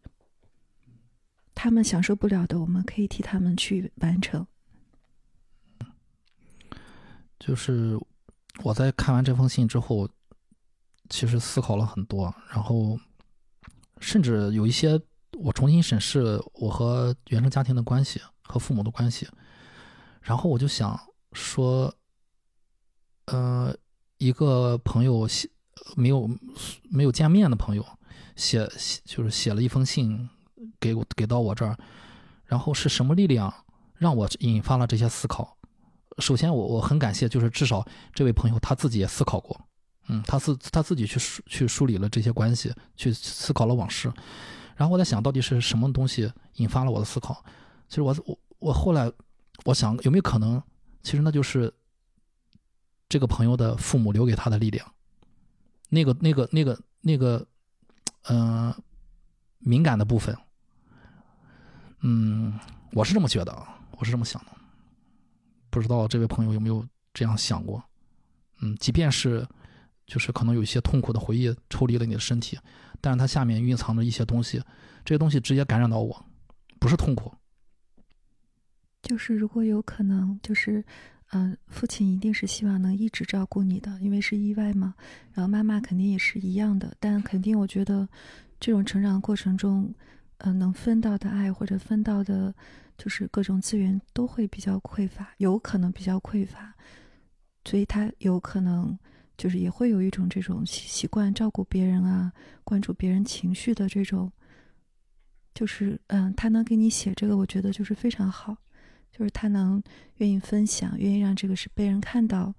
S5: 他们享受不了的，我们可以替他们去完成。
S1: 就是。我在看完这封信之后，其实思考了很多，然后甚至有一些我重新审视我和原生家庭的关系和父母的关系，然后我就想说，呃，一个朋友写没有没有见面的朋友写写就是写了一封信给我给到我这儿，然后是什么力量让我引发了这些思考？首先我我很感谢，就是至少这位朋友他自己也思考过，嗯，他自他自己去梳去梳理了这些关系，去思考了往事，然后我在想到底是什么东西引发了我的思考？其实我我我后来我想有没有可能，其实那就是这个朋友的父母留给他的力量，那个那个那个那个，嗯、敏感的部分，嗯，我是这么觉得，啊，我是这么想的，不知道这位朋友有没有这样想过？嗯，即便是就是可能有一些痛苦的回忆抽离了你的身体，但是它下面蕴藏着一些东西，这些东西直接感染到我，不是痛苦，
S5: 就是如果有可能，就是，嗯、父亲一定是希望能一直照顾你的，因为是意外嘛。然后妈妈肯定也是一样的，但肯定我觉得，这种成长过程中，呃，能分到的爱或者分到的，就是各种资源都会比较匮乏，有可能比较匮乏，所以他有可能就是也会有一种这种习惯照顾别人啊，关注别人情绪的这种。就是嗯，他能给你写这个，我觉得就是非常好。就是他能愿意分享，愿意让这个是被人看到，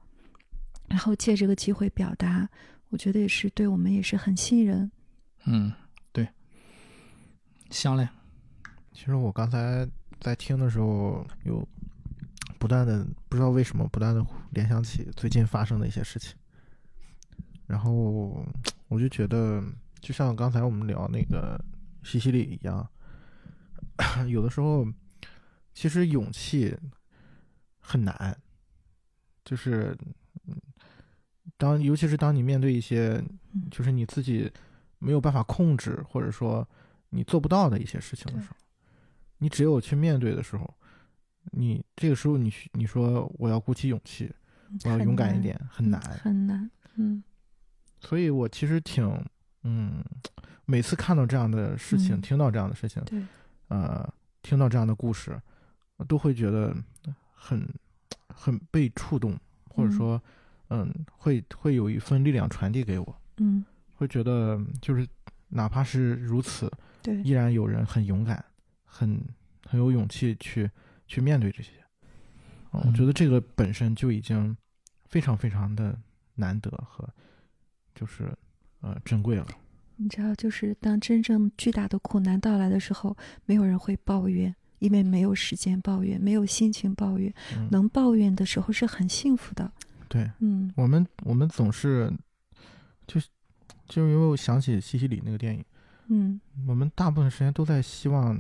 S5: 然后借这个机会表达，我觉得也是对我们也是很信任。
S1: 嗯，对，香嘞，
S4: 其实我刚才在听的时候，有不断的不知道为什么不断的联想起最近发生的一些事情，然后我就觉得，就像刚才我们聊那个西西里一样，有的时候其实勇气很难，就是嗯当尤其是当你面对一些
S5: 嗯。
S4: 就是你自己没有办法控制，或者说你做不到的一些事情的时候，你只有去面对的时候，你这个时候你你说我要鼓起勇气，我要勇敢一点，很难。
S5: 很难。嗯
S4: 所以我其实挺嗯，每次看到这样的事情，
S5: 嗯
S4: 听到这样的事情，
S5: 对，
S4: 呃，听到这样的故事，都会觉得很很被触动，或者
S5: 嗯
S4: 说，嗯，会会有一份力量传递给我，
S5: 嗯
S4: 会觉得就是哪怕是如此，
S5: 对
S4: 依然有人很勇敢，很很有勇气去去面对这些。嗯我
S1: 嗯
S4: 觉得这个本身就已经非常非常的难得和就是呃珍贵了。
S5: 你知道，就是当真正巨大的苦难到来的时候，没有人会抱怨，因为没有时间抱怨，没有心情抱怨。
S4: 嗯，
S5: 能抱怨的时候是很幸福的。
S4: 对
S5: 嗯
S4: 我们我们总是就是就是因为我想起西西里那个电影，
S5: 嗯
S4: 我们大部分时间都在希望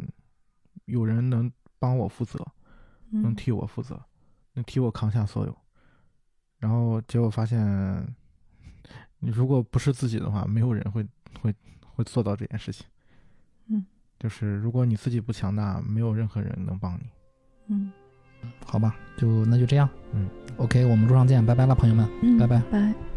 S4: 有人能帮我负责，能
S5: 嗯，
S4: 替我负责，能替我扛下所有。然后结果发现，你如果不是自己的话，没有人会会会做到这件事情。
S5: 嗯，
S4: 就是如果你自己不强大，没有任何人能帮你。
S5: 嗯
S1: 好吧，就那就这样。
S4: 嗯
S1: ，OK，我们路上见，拜拜了，朋友们。
S5: 嗯，
S1: 拜拜
S5: 拜。